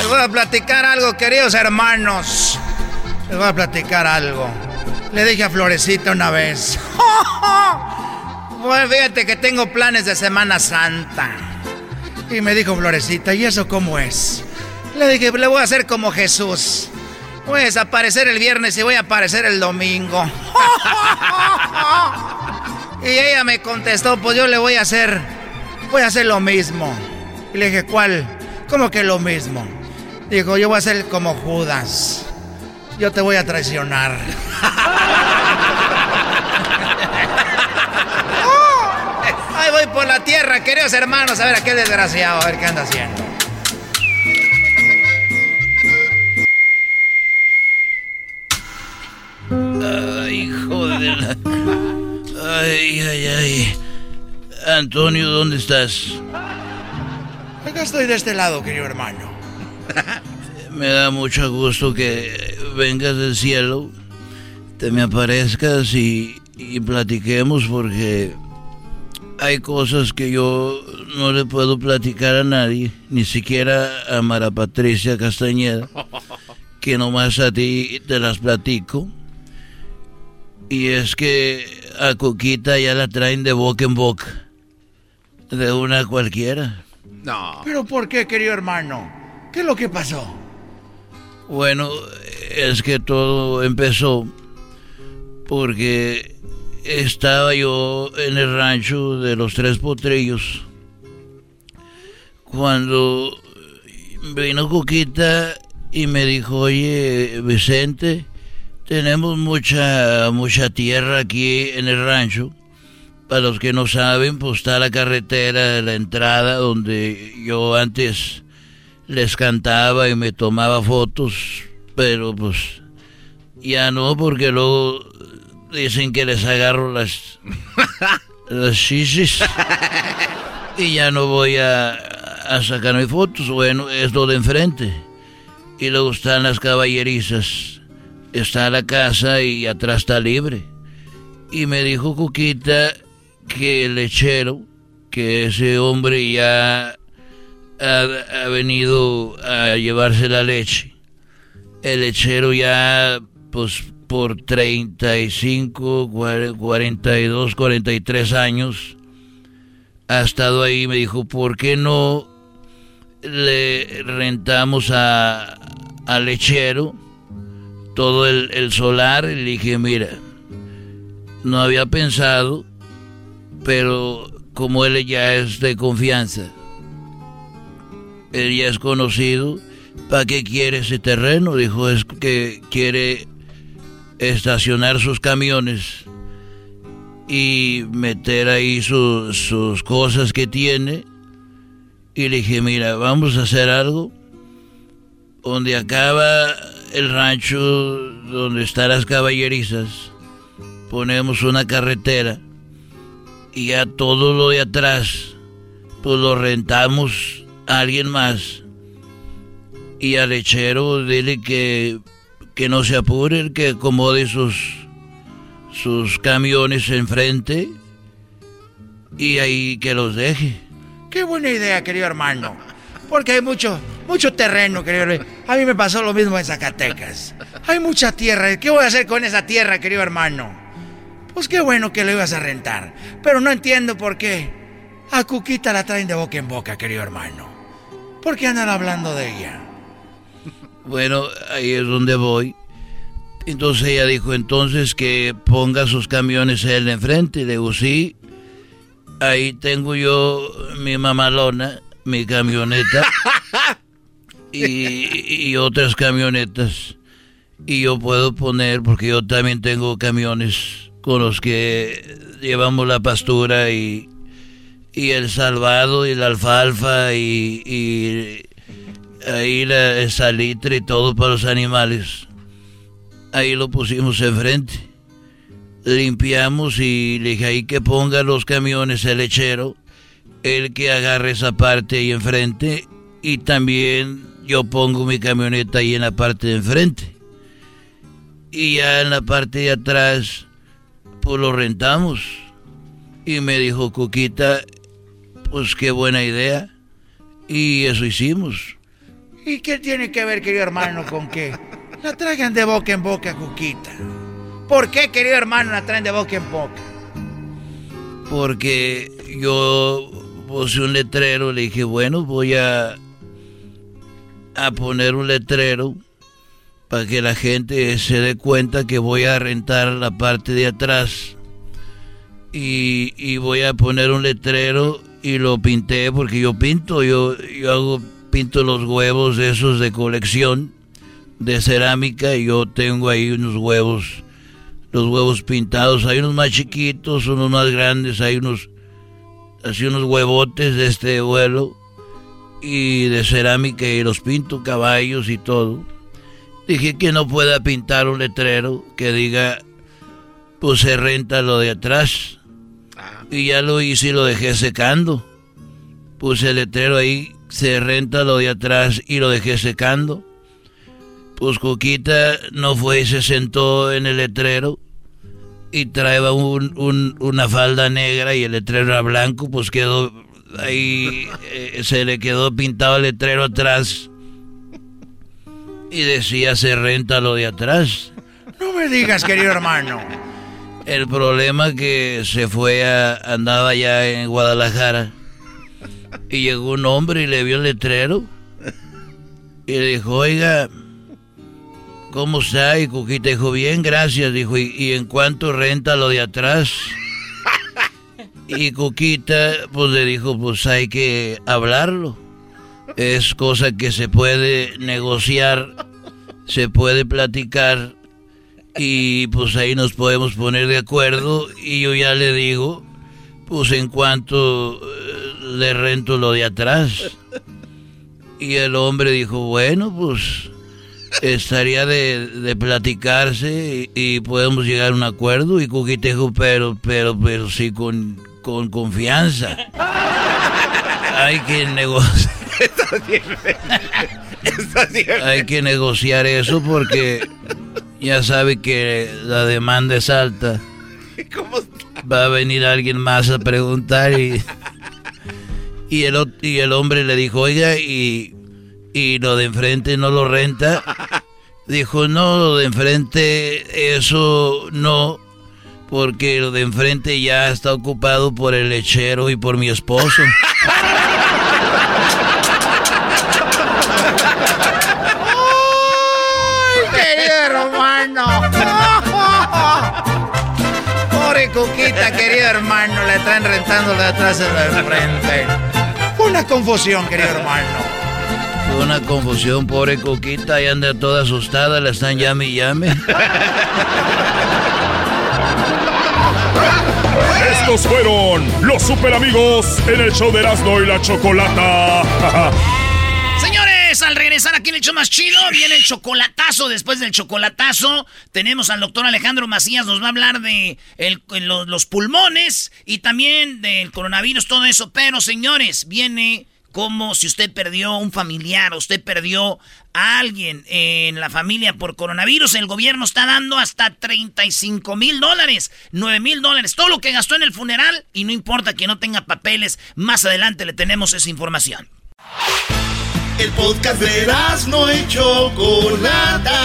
Les voy a platicar algo, queridos hermanos. Les voy a platicar algo. Le dije a Florecita una vez. bueno, fíjate que tengo planes de Semana Santa. Y me dijo Florecita, ¿y eso cómo es? Le dije, le voy a hacer como Jesús. Voy a desaparecer el viernes y voy a aparecer el domingo. y ella me contestó, pues yo le voy a hacer, voy a hacer lo mismo. Y le dije, ¿cuál? ¿Cómo que lo mismo? Dijo, yo voy a ser como Judas yo te voy a traicionar. Ahí voy por la tierra, queridos hermanos, a ver a qué desgraciado, a ver qué anda haciendo. Ay, hijo de la... Ay, ay, ay. Antonio, ¿dónde estás? Acá estoy de este lado, querido hermano. Me da mucho gusto que vengas del cielo, te me aparezcas y, platiquemos porque hay cosas que yo no le puedo platicar a nadie, ni siquiera a Mara Patricia Castañeda, que nomás a ti te las platico. Y es que a Coquita ya la traen de boca en boca, de una cualquiera. No. ¿Pero por qué, querido hermano? ¿Qué es lo que pasó? Bueno, es que todo empezó porque estaba yo en el rancho de los tres potrillos cuando vino Coquita y me dijo, oye Vicente, tenemos mucha, mucha tierra aquí en el rancho. Para los que no saben, pues está la carretera de la entrada donde yo antes les cantaba y me tomaba fotos, pero pues ya no, porque luego dicen que les agarro las, las chichis y ya no voy a, a sacarme fotos. Bueno, es lo de enfrente. Y luego están las caballerizas. Está la casa y atrás está libre. Y me dijo Cuquita que el lechero, que ese hombre ya ha, venido a llevarse la leche. El lechero ya, pues por 35, 42, 43 años, ha estado ahí. Me dijo, ¿por qué no le rentamos a, al lechero todo el, el solar? Y le dije, mira, no había pensado, pero como él ya es de confianza, él ya es conocido, ¿para qué quiere ese terreno? Dijo, es que quiere estacionar sus camiones y meter ahí sus cosas que tiene. Y le dije, mira, vamos a hacer algo donde acaba el rancho, donde están las caballerizas, ponemos una carretera y ya todo lo de atrás, pues lo rentamos a alguien más. Y al lechero dile que, que no se apure, que acomode sus, sus camiones enfrente y ahí que los deje. Qué buena idea, querido hermano. Porque hay mucho, mucho terreno, querido. A mí me pasó lo mismo en Zacatecas. Hay mucha tierra. ¿Qué voy a hacer con esa tierra, querido hermano? Pues qué bueno que lo ibas a rentar. Pero no entiendo por qué. A Cuquita la traen de boca en boca, querido hermano. ¿Por qué andan hablando de ella? Bueno, ahí es donde voy. Entonces ella dijo entonces que ponga sus camiones él enfrente. Le digo, sí, ahí tengo yo mi mamalona, mi camioneta y, otras camionetas. Y yo puedo poner, porque yo también tengo camiones con los que llevamos la pastura y, y el salvado y la alfalfa y, ahí la, salitre y todo para los animales. Ahí lo pusimos enfrente. Limpiamos y le dije ahí que ponga los camiones el lechero, el que agarre esa parte ahí enfrente y también yo pongo mi camioneta ahí en la parte de enfrente. Y ya en la parte de atrás, pues lo rentamos. Y me dijo Cuquita, pues qué buena idea. Y eso hicimos. ¿Y qué tiene que ver, querido hermano, con qué? La traigan de boca en boca, Cuquita. ¿Por qué, querido hermano, la traen de boca en boca? Porque yo puse un letrero, le dije, bueno, voy a, a poner un letrero para que la gente se dé cuenta que voy a rentar la parte de atrás. Y, y voy a poner un letrero y lo pinté porque yo pinto, yo, yo hago, pinto los huevos esos de colección de cerámica y yo tengo ahí unos huevos, los huevos pintados, hay unos más chiquitos, unos más grandes, hay unos, así unos huevotes de este vuelo y de cerámica y los pinto caballos y todo. Dije que no pueda pintar un letrero que diga, pues se renta lo de atrás. Y ya lo hice y lo dejé secando. Puse el letrero ahí, se renta lo de atrás y lo dejé secando. Pues Coquita no fue y se sentó en el letrero y traía un, una falda negra y el letrero era blanco, pues quedó ahí, eh, se le quedó pintado el letrero atrás y decía se renta lo de atrás. No me digas, querido hermano. El problema que se fue a, andaba ya en Guadalajara y llegó un hombre y le vio el letrero y le dijo, oiga, ¿Cómo está? Y Cuquita dijo, bien, gracias. Dijo, ¿y, en cuánto renta lo de atrás? Y Cuquita, pues le dijo, pues hay que hablarlo. Es cosa que se puede negociar, se puede platicar y pues ahí nos podemos poner de acuerdo y yo ya le digo, pues en cuanto eh, le rento lo de atrás. Y el hombre dijo, bueno, pues estaría de, platicarse y, podemos llegar a un acuerdo. Y Cuquita dijo, pero, pero, pero sí con, con confianza. Hay que negociar. Hay que negociar eso porque ya sabe que la demanda es alta. Va a venir alguien más a preguntar y, y, el, y el hombre le dijo, oiga, y y lo de enfrente no lo renta. Dijo, no, lo de enfrente, eso no, porque lo de enfrente ya está ocupado por el lechero y por mi esposo. Cuquita, querido hermano, le traen rentando de atrás de la frente. Fue una confusión, querido hermano. Fue una confusión, pobre Coquita, y anda toda asustada, la están llame y llame. Estos fueron los super amigos en el show de Erasmo y la Chocolata. Señores, al regresar aquí en el show más chido, viene el chocolatazo. Después del chocolatazo, tenemos al doctor Alejandro Macías, nos va a hablar de los pulmones y también del coronavirus, todo eso. Pero, señores, viene como si usted perdió un familiar, usted perdió a alguien en la familia por coronavirus, el gobierno está dando hasta 35 mil dólares, 9 mil dólares, todo lo que gastó en el funeral y no importa que no tenga papeles, más adelante le tenemos esa información. El podcast de no hecho Chocolata,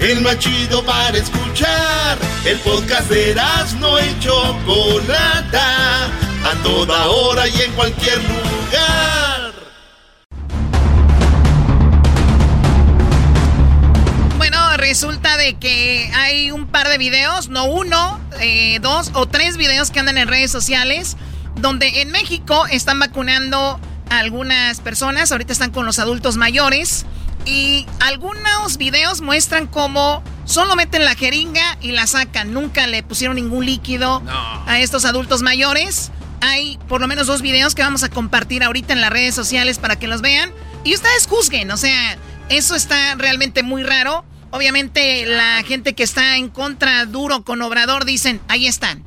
el machido para escuchar, el podcast de no hecho Chocolata. A toda hora y en cualquier lugar. Bueno, resulta de que hay un par de videos, no uno, eh, dos o tres videos que andan en redes sociales, donde en México están vacunando algunas personas, ahorita están con los adultos mayores, y algunos videos muestran cómo solo meten la jeringa y la sacan, nunca le pusieron ningún líquido a estos adultos mayores. Hay por lo menos dos videos que vamos a compartir ahorita en las redes sociales para que los vean. Y ustedes juzguen, o sea, eso está realmente muy raro. Obviamente la gente que está en contra duro con Obrador dicen, ahí están.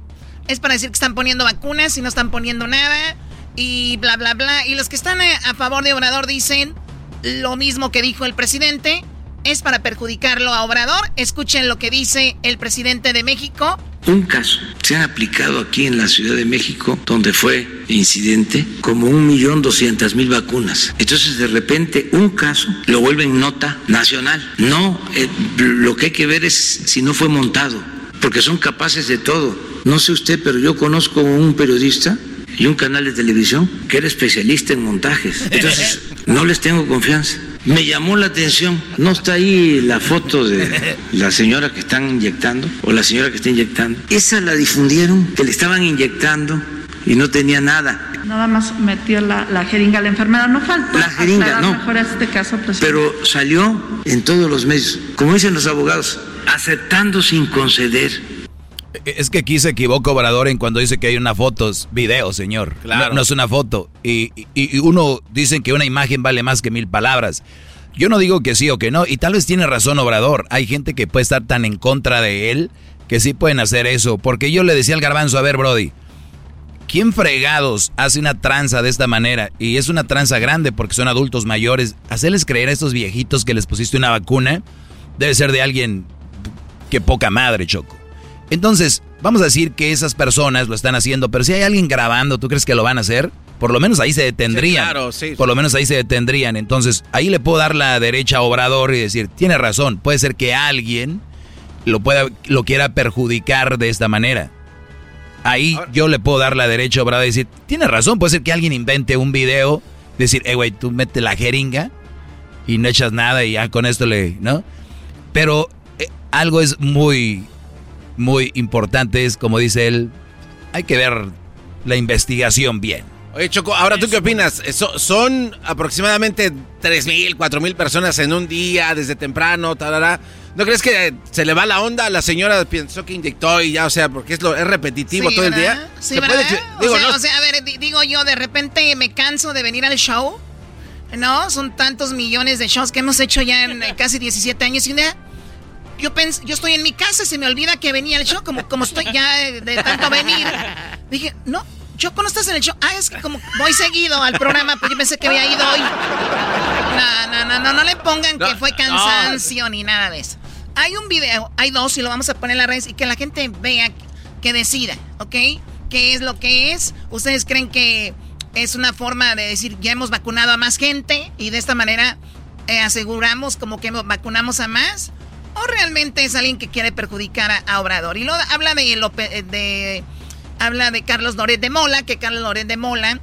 Es para decir que están poniendo vacunas y no están poniendo nada y bla, bla, bla. Y los que están a favor de Obrador dicen lo mismo que dijo el presidente. Es para perjudicarlo a Obrador. Escuchen lo que dice el presidente de México un caso se ha aplicado aquí en la Ciudad de México, donde fue incidente, como un millón doscientas mil vacunas. Entonces, de repente, un caso lo vuelven nota nacional. No, eh, lo que hay que ver es si no fue montado, porque son capaces de todo. No sé usted, pero yo conozco un periodista y un canal de televisión que era especialista en montajes. Entonces, no les tengo confianza. Me llamó la atención, no está ahí la foto de la señora que están inyectando o la señora que está inyectando. Esa la difundieron, que le estaban inyectando y no tenía nada. Nada más metió la, jeringa a la enfermera, no faltó. La jeringa, no. Mejor este caso, Pero salió en todos los medios, como dicen los abogados, aceptando sin conceder es que aquí se equivoca Obrador en cuando dice que hay una foto, video, señor. Claro. No, es una foto. Y, y, uno dice que una imagen vale más que mil palabras. Yo no digo que sí o que no, y tal vez tiene razón Obrador. Hay gente que puede estar tan en contra de él que sí pueden hacer eso. Porque yo le decía al garbanzo, a ver, Brody, ¿quién fregados hace una tranza de esta manera? Y es una tranza grande porque son adultos mayores. Hacerles creer a estos viejitos que les pusiste una vacuna debe ser de alguien que poca madre, Choco. Entonces, vamos a decir que esas personas lo están haciendo, pero si hay alguien grabando, ¿tú crees que lo van a hacer? Por lo menos ahí se detendrían. claro, sí, Por lo menos ahí se detendrían. Entonces, ahí le puedo dar la derecha a Obrador y decir, tiene razón, puede ser que alguien lo, pueda, lo quiera perjudicar de esta manera. Ahí yo le puedo dar la derecha a Obrador y decir, tiene razón, puede ser que alguien invente un video, decir, eh, güey, tú mete la jeringa y no echas nada y ya con esto le, ¿no? Pero eh, algo es muy muy importante es, como dice él, hay que ver la investigación bien. Oye, Choco, ahora tú qué opinas? son aproximadamente 3.000, 4.000 personas en un día, desde temprano, tarara. ¿No crees que se le va la onda? La señora pensó que inyectó y ya, o sea, porque es lo es repetitivo todo el día. Sí, ¿verdad? Digo, o, sea, a ver, digo yo, de repente me canso de venir al show. ¿No? Son tantos millones de shows que hemos hecho ya en casi 17 años y un yo, yo estoy en mi casa, se me olvida que venía el show, como, como estoy ya de, tanto venir. Dije, no, yo no estás en el show. Ah, es que como voy seguido al programa, pues yo pensé que había ido hoy. No, no, no, no, no le pongan que fue cansancio ni nada de eso. Hay un video, hay dos y lo vamos a poner en la red y que la gente vea, que decida, ¿ok? ¿Qué es lo que es? ¿Ustedes creen que es una forma de decir ya hemos vacunado a más gente y de esta manera eh, aseguramos como que vacunamos a más? O realmente es alguien que quiere perjudicar a, Obrador. Y lo habla de, de habla de Carlos Loret de Mola, que Carlos Loret de Mola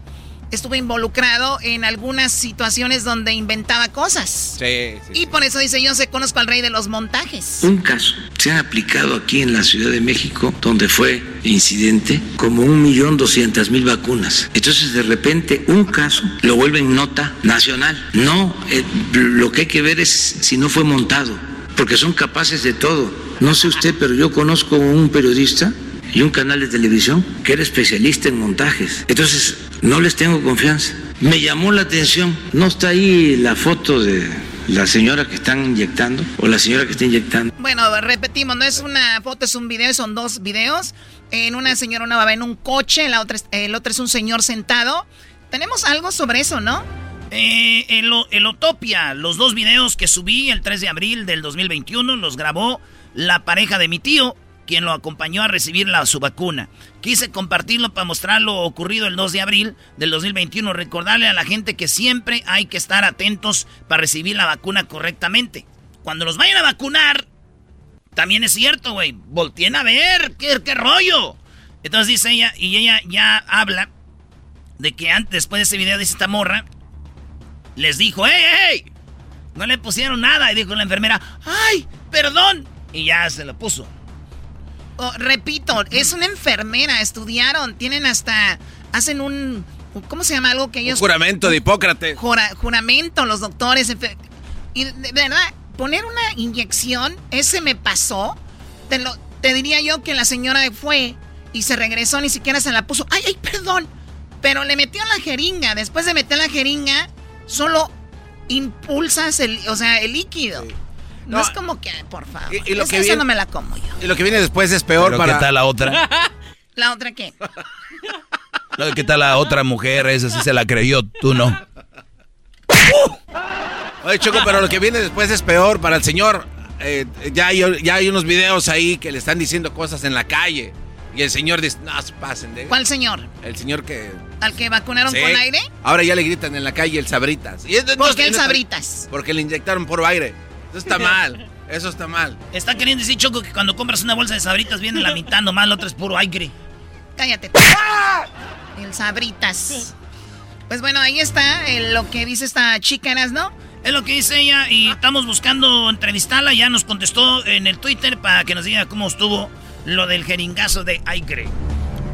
estuvo involucrado en algunas situaciones donde inventaba cosas. Sí, sí. Y por eso dice, yo sé, conozco al rey de los montajes. Un caso se ha aplicado aquí en la Ciudad de México, donde fue incidente, como un millón doscientas mil vacunas. Entonces, de repente, un caso lo vuelven nota nacional. No, eh, lo que hay que ver es si no fue montado, porque son capaces de todo. No sé usted, pero yo conozco un periodista y un canal de televisión que era especialista en montajes. Entonces, no les tengo confianza. Me llamó la atención, no está ahí la foto de la señora que están inyectando o la señora que está inyectando. Bueno, repetimos, no es una foto, es un video, son dos videos. En una señora una va en un coche, la otra, el otro es un señor sentado. Tenemos algo sobre eso, ¿no? Eh, el, el Utopia, los dos videos que subí el 3 de abril del 2021, los grabó la pareja de mi tío quien lo acompañó a recibir la, su vacuna. Quise compartirlo para mostrar lo ocurrido el 2 de abril del 2021, recordarle a la gente que siempre hay que estar atentos para recibir la vacuna correctamente. Cuando los vayan a vacunar, también es cierto, güey, volteen a ver, ¿qué, qué rollo. Entonces dice ella, y ella ya habla de que antes, después de ese video, dice esta morra, les dijo, ¡hey, hey! No le pusieron nada. Y dijo la enfermera, ¡ay, perdón! Y ya se lo puso. Oh, repito, es una enfermera, estudiaron, tienen hasta, hacen un, ¿cómo se llama algo que ellos? juramento de Hipócrates. juramento, los doctores. Y de verdad, poner una inyección, ese me pasó. Te, lo, te diría yo que la señora fue y se regresó, ni siquiera se la puso. Ay, ay, perdón. Pero le metió la jeringa. Después de meter la jeringa, solo impulsas el, o sea, el líquido. No, es como que, por favor. Y, lo que no me la como yo. Y lo que viene después es peor para. ¿Qué tal la otra? ¿La otra qué? ¿Qué tal la otra mujer? Esa sí se la creyó, tú no. Oye, Choco, pero lo que viene después es peor para el señor. Eh, ya, hay, ya hay unos videos ahí que le están diciendo cosas en la calle. Y el señor dice, no, pasen de... ¿Cuál señor? El señor que... ¿Al que vacunaron con aire? Ahora ya le gritan en la calle el Sabritas. Y ¿Por qué el Sabritas? Porque le inyectaron por aire. Eso está mal. Eso está mal. Está queriendo decir, Choco, que cuando compras una bolsa de sabritas viene la mitad nomás, la otra es puro aire. Cállate. El sabritas. Pues bueno, ahí está lo que dice esta chica, ¿no? Es lo que dice ella y estamos buscando entrevistarla. Ya nos contestó en el Twitter para que nos diga cómo estuvo lo del jeringazo de aire.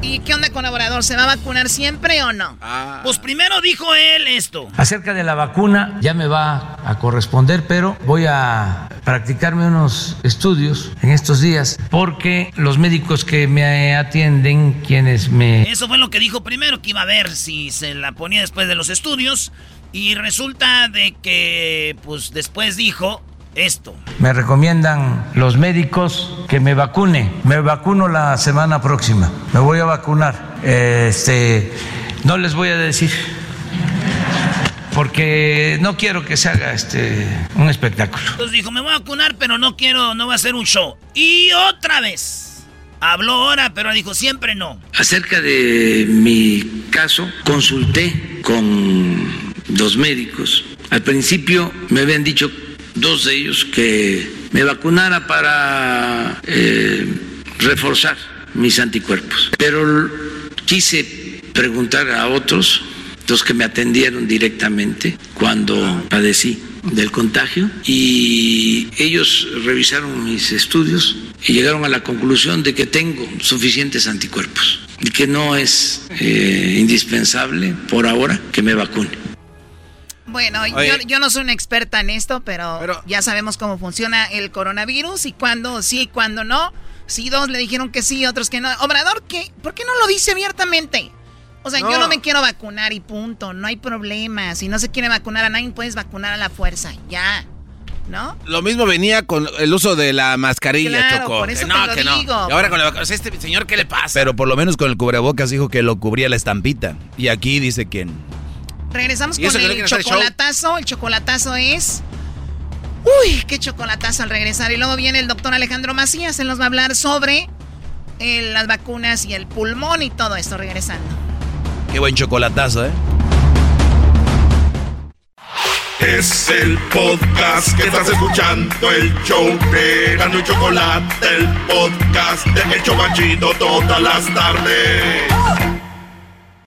¿Y qué onda con Obrador? ¿Se va a vacunar siempre o no? Ah. Pues primero dijo él esto. Acerca de la vacuna ya me va a corresponder, pero voy a practicarme unos estudios en estos días porque los médicos que me atienden, quienes me... Eso fue lo que dijo primero, que iba a ver si se la ponía después de los estudios. Y resulta de que, pues después dijo esto. Me recomiendan los médicos que me vacune. Me vacuno la semana próxima. Me voy a vacunar. Este, no les voy a decir porque no quiero que se haga este un espectáculo. Entonces dijo, me voy a vacunar, pero no quiero, no va a ser un show. Y otra vez. Habló ahora, pero dijo siempre no. Acerca de mi caso, consulté con los médicos. Al principio me habían dicho dos de ellos que me vacunara para eh, reforzar mis anticuerpos. Pero quise preguntar a otros, los que me atendieron directamente cuando padecí del contagio, y ellos revisaron mis estudios y llegaron a la conclusión de que tengo suficientes anticuerpos y que no es eh, indispensable por ahora que me vacune. Bueno, yo, no soy una experta en esto, pero, ya sabemos cómo funciona el coronavirus y cuándo sí y cuándo no. Si dos le dijeron que sí, otros que no. Obrador, ¿qué? ¿por qué no lo dice abiertamente? O sea, yo no me quiero vacunar y punto. No hay problema. Si no se quiere vacunar a nadie, puedes vacunar a la fuerza. Ya. ¿No? Lo mismo venía con el uso de la mascarilla, claro, Por eso no, te lo digo. Y ahora con la vacuna. Este señor, ¿qué le pasa? Pero por lo menos con el cubrebocas dijo que lo cubría la estampita. Y aquí dice que Regresamos con el chocolatazo. El chocolatazo es. Uy, qué chocolatazo al regresar. Y luego viene el doctor Alejandro Macías. Él nos va a hablar sobre eh, las vacunas y el pulmón y todo esto regresando. Qué buen chocolatazo, ¿eh? Es el podcast que estás escuchando, el show de Gano y Chocolate, el podcast de El Chocachito todas las tardes.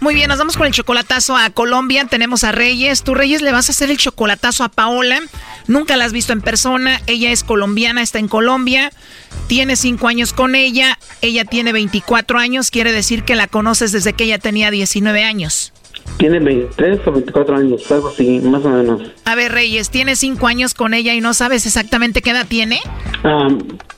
Muy bien, nos vamos con el chocolatazo a Colombia. Tenemos a Reyes. Tú, Reyes, le vas a hacer el chocolatazo a Paola. Nunca la has visto en persona. Ella es colombiana, está en Colombia. Tiene cinco años con ella. Ella tiene 24 años. Quiere decir que la conoces desde que ella tenía 19 años. Tiene 23 o 24 años, algo así, más o menos. A ver, Reyes, tienes cinco años con ella y no sabes exactamente qué edad tiene. Ah,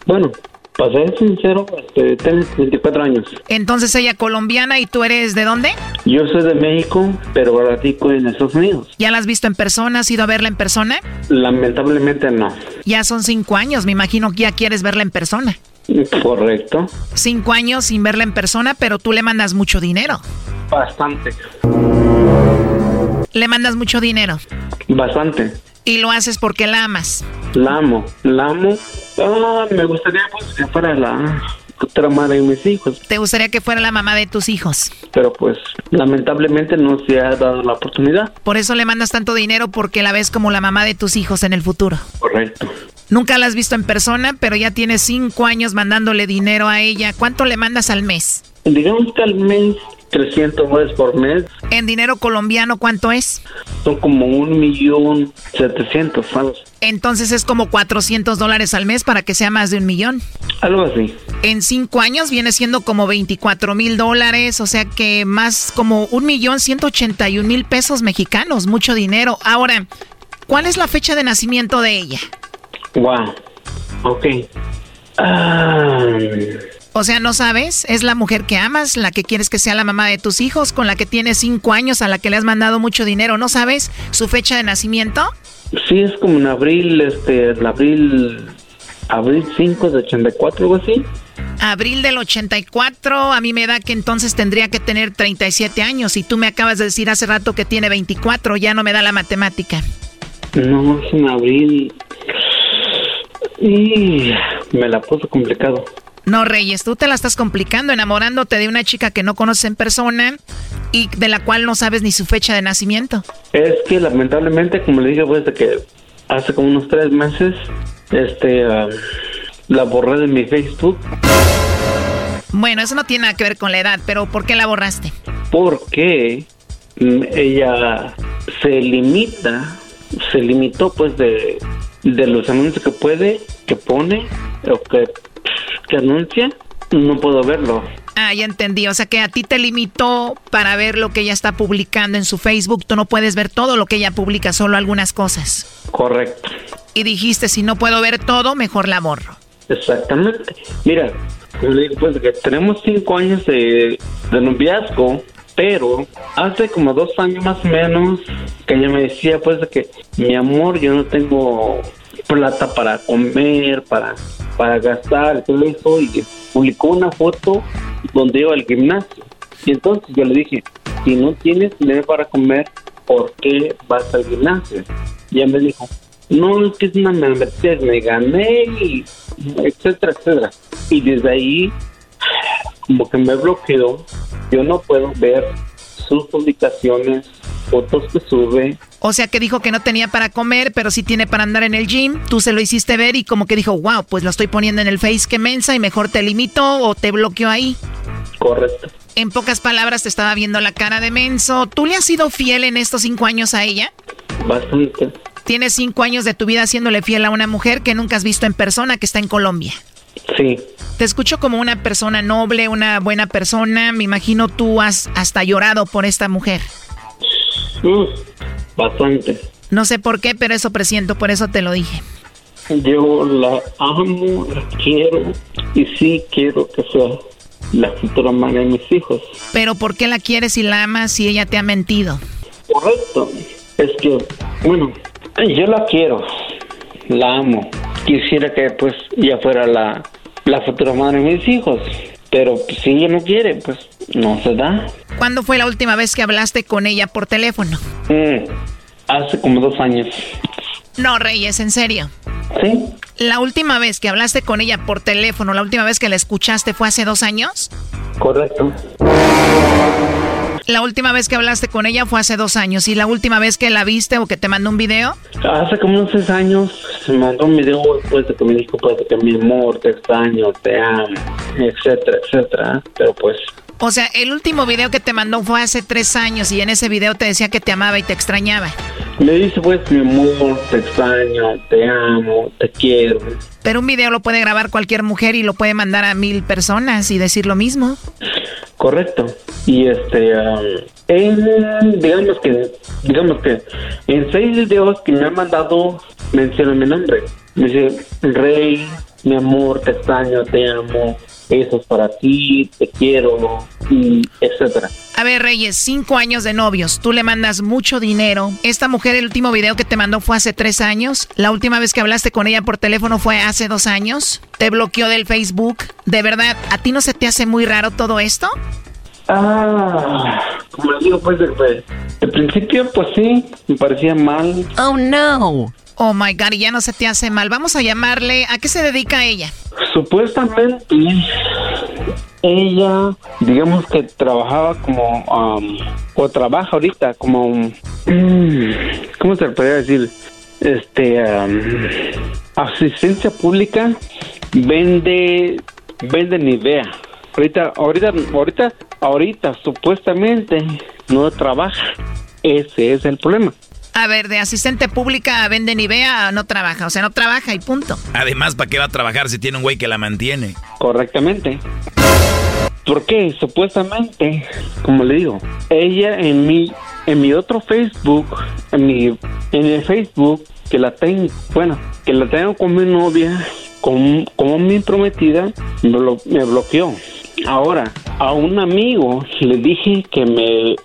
bueno, para ser sincero, este, tienes 24 años. Entonces ella colombiana y tú eres de dónde? Yo soy de México, pero radico en Estados Unidos. ¿Ya la has visto en persona? ¿Has ido a verla en persona? Lamentablemente no. Ya son cinco años, me imagino que ya quieres verla en persona. Correcto. Cinco años sin verla en persona, pero tú le mandas mucho dinero. Bastante. ¿Le mandas mucho dinero? Bastante. ¿Y lo haces porque la amas? La amo, la amo. Ah, me gustaría pues, que fuera la otra madre de mis hijos. ¿Te gustaría que fuera la mamá de tus hijos? Pero pues lamentablemente no se ha dado la oportunidad. Por eso le mandas tanto dinero porque la ves como la mamá de tus hijos en el futuro. Correcto. Nunca la has visto en persona, pero ya tienes cinco años mandándole dinero a ella. ¿Cuánto le mandas al mes? Digamos que al mes 300 dólares por mes. ¿En dinero colombiano cuánto es? Son como un millón setecientos, Entonces es como 400 dólares al mes para que sea más de un millón. Algo así. En cinco años viene siendo como 24 mil dólares, o sea que más como un millón 181 mil pesos mexicanos, mucho dinero. Ahora, ¿cuál es la fecha de nacimiento de ella? Wow. Ok. Ah... O sea, ¿no sabes? Es la mujer que amas, la que quieres que sea la mamá de tus hijos, con la que tienes cinco años, a la que le has mandado mucho dinero. ¿No sabes su fecha de nacimiento? Sí, es como en abril, este, el abril, abril 5 de 84, algo así. Abril del 84, a mí me da que entonces tendría que tener 37 años. Y tú me acabas de decir hace rato que tiene 24, ya no me da la matemática. No, es en abril. Y me la puso complicado. No, Reyes, tú te la estás complicando enamorándote de una chica que no conoces en persona y de la cual no sabes ni su fecha de nacimiento. Es que lamentablemente, como le dije, pues de que hace como unos tres meses, este, ah, la borré de mi Facebook. Bueno, eso no tiene nada que ver con la edad, pero ¿por qué la borraste? Porque mm, ella se limita, se limitó pues de, de los anuncios que puede, que pone o que que anuncia, no puedo verlo. Ah, ya entendí. O sea que a ti te limitó para ver lo que ella está publicando en su Facebook. Tú no puedes ver todo lo que ella publica, solo algunas cosas. Correcto. Y dijiste, si no puedo ver todo, mejor la borro. Exactamente. Mira, yo le digo pues que tenemos cinco años de, de noviazgo, pero hace como dos años más o menos que ella me decía pues de que mi amor, yo no tengo plata para comer, para para gastar, todo eso, y publicó una foto donde iba al gimnasio. Y entonces yo le dije, si no tienes dinero para comer, ¿por qué vas al gimnasio? Y ella me dijo, no, es que es una membresía, me gané, y etcétera, etcétera. Y desde ahí, como que me bloqueó, yo no puedo ver sus publicaciones, fotos que sube, o sea que dijo que no tenía para comer, pero sí tiene para andar en el gym. Tú se lo hiciste ver y como que dijo, wow, pues lo estoy poniendo en el face que mensa y mejor te limito o te bloqueó ahí. Correcto. En pocas palabras te estaba viendo la cara de menso. ¿Tú le has sido fiel en estos cinco años a ella? Bastante. Tienes cinco años de tu vida haciéndole fiel a una mujer que nunca has visto en persona, que está en Colombia. Sí. Te escucho como una persona noble, una buena persona. Me imagino tú has hasta llorado por esta mujer. Mm, bastante. No sé por qué, pero eso presiento, por eso te lo dije. Yo la amo, la quiero y sí quiero que sea la futura madre de mis hijos. Pero ¿por qué la quieres y la amas si ella te ha mentido? Correcto. Es que, bueno, yo la quiero, la amo. Quisiera que pues ella fuera la, la futura madre de mis hijos. Pero si ella no quiere, pues no se da. ¿Cuándo fue la última vez que hablaste con ella por teléfono? Mm, hace como dos años. No, Reyes, en serio. Sí. ¿La última vez que hablaste con ella por teléfono, la última vez que la escuchaste fue hace dos años? Correcto. La última vez que hablaste con ella fue hace dos años. ¿Y la última vez que la viste o que te mandó un video? Hace como unos seis años se mandó un video después de que me dijo pues, que mi amor, te extraño, te amo, etcétera, etcétera. Pero pues... O sea, el último video que te mandó fue hace tres años y en ese video te decía que te amaba y te extrañaba. Me dice pues mi amor, te extraño, te amo, te quiero. Pero un video lo puede grabar cualquier mujer y lo puede mandar a mil personas y decir lo mismo. Correcto. Y este, en, digamos que, digamos que en seis videos que me han mandado menciona mi nombre. Me dice, Rey, mi amor, te extraño, te amo, eso es para ti, te quiero, y etcétera. A ver, Reyes, cinco años de novios, tú le mandas mucho dinero. Esta mujer, el último video que te mandó fue hace tres años. La última vez que hablaste con ella por teléfono fue hace dos años. Te bloqueó del Facebook. ¿De verdad, a ti no se te hace muy raro todo esto? Ah, como les digo, pues, de, principio, pues sí, me parecía mal. Oh, no. Oh my God, y ya no se te hace mal. Vamos a llamarle. ¿A qué se dedica ella? Supuestamente, ella, digamos que trabajaba como, um, o trabaja ahorita como, um, ¿cómo se podría decir? Este, um, asistencia pública, vende, vende Nivea. Ahorita, ahorita, ahorita, ahorita, supuestamente no trabaja. Ese es el problema. A ver, de asistente pública vende Nivea, no trabaja. O sea, no trabaja y punto. Además, ¿para qué va a trabajar si tiene un güey que la mantiene? Correctamente. ¿Por qué? Supuestamente, como le digo, ella en mi, en mi otro Facebook, en mi, en el Facebook que la tengo, bueno, que la tengo con mi novia, como, como mi prometida, me, me bloqueó. Ahora, a un amigo le dije que me,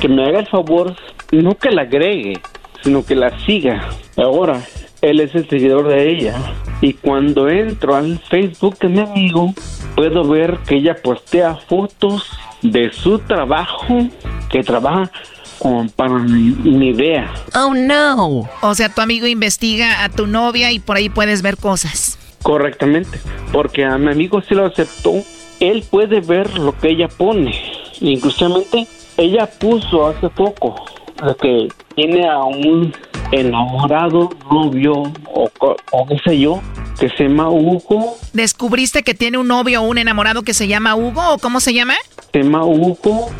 que me haga el favor no que la agregue, sino que la siga. Ahora, él es el seguidor de ella. Y cuando entro al Facebook de mi amigo, puedo ver que ella postea fotos de su trabajo, que trabaja con para mi, idea. Oh no. O sea, tu amigo investiga a tu novia y por ahí puedes ver cosas. Correctamente, porque a mi amigo sí lo aceptó. Él puede ver lo que ella pone. Inclusivamente, ella puso hace poco que tiene a un enamorado, novio o, o qué sé yo, que se llama Hugo. ¿Descubriste que tiene un novio o un enamorado que se llama Hugo o cómo se llama? Se llama Hugo.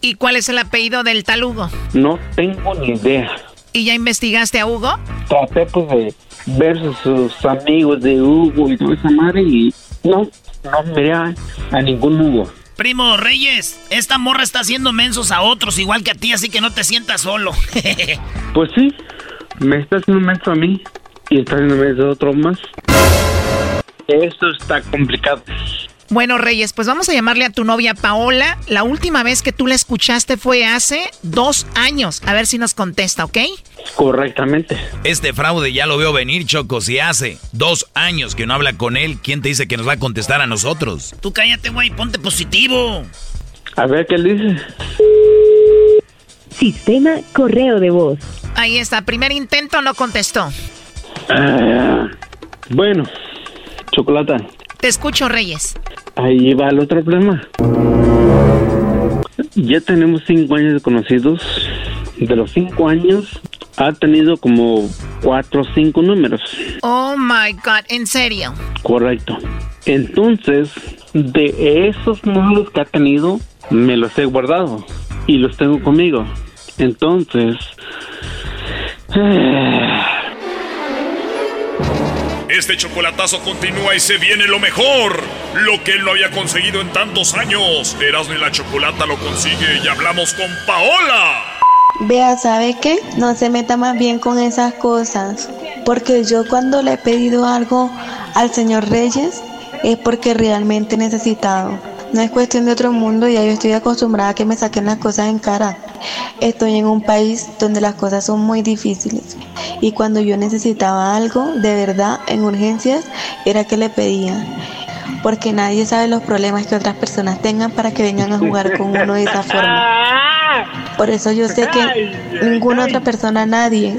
¿Y cuál es el apellido del tal Hugo? No tengo ni idea. ¿Y ya investigaste a Hugo? Traté pues de ver sus amigos de Hugo y toda esa madre y no, no miré a ningún Hugo. Primo Reyes, esta morra está haciendo mensos a otros igual que a ti, así que no te sientas solo. pues sí, me está haciendo menso a mí y está haciendo menso a otros más. Esto está complicado. Bueno, Reyes, pues vamos a llamarle a tu novia Paola. La última vez que tú la escuchaste fue hace dos años. A ver si nos contesta, ¿ok? Correctamente. Este fraude ya lo veo venir, Choco. Si hace dos años que no habla con él, ¿quién te dice que nos va a contestar a nosotros? Tú cállate, güey, ponte positivo. A ver qué él dice. Sistema correo de voz. Ahí está, primer intento no contestó. Ah, bueno, chocolate. Te escucho, Reyes. Ahí va el otro problema. Ya tenemos cinco años de conocidos. De los cinco años, ha tenido como cuatro o cinco números. Oh my God, ¿en serio? Correcto. Entonces, de esos números que ha tenido, me los he guardado y los tengo conmigo. Entonces, Este chocolatazo continúa y se viene lo mejor. Lo que él no había conseguido en tantos años. Erasmo y la chocolata lo consigue y hablamos con Paola. Vea, ¿sabe qué? No se meta más bien con esas cosas. Porque yo cuando le he pedido algo al señor Reyes es porque realmente he necesitado. No es cuestión de otro mundo, ya yo estoy acostumbrada a que me saquen las cosas en cara. Estoy en un país donde las cosas son muy difíciles y cuando yo necesitaba algo de verdad en urgencias era que le pedía. porque nadie sabe los problemas que otras personas tengan para que vengan a jugar con uno de esa forma. Por eso yo sé que ninguna otra persona, nadie.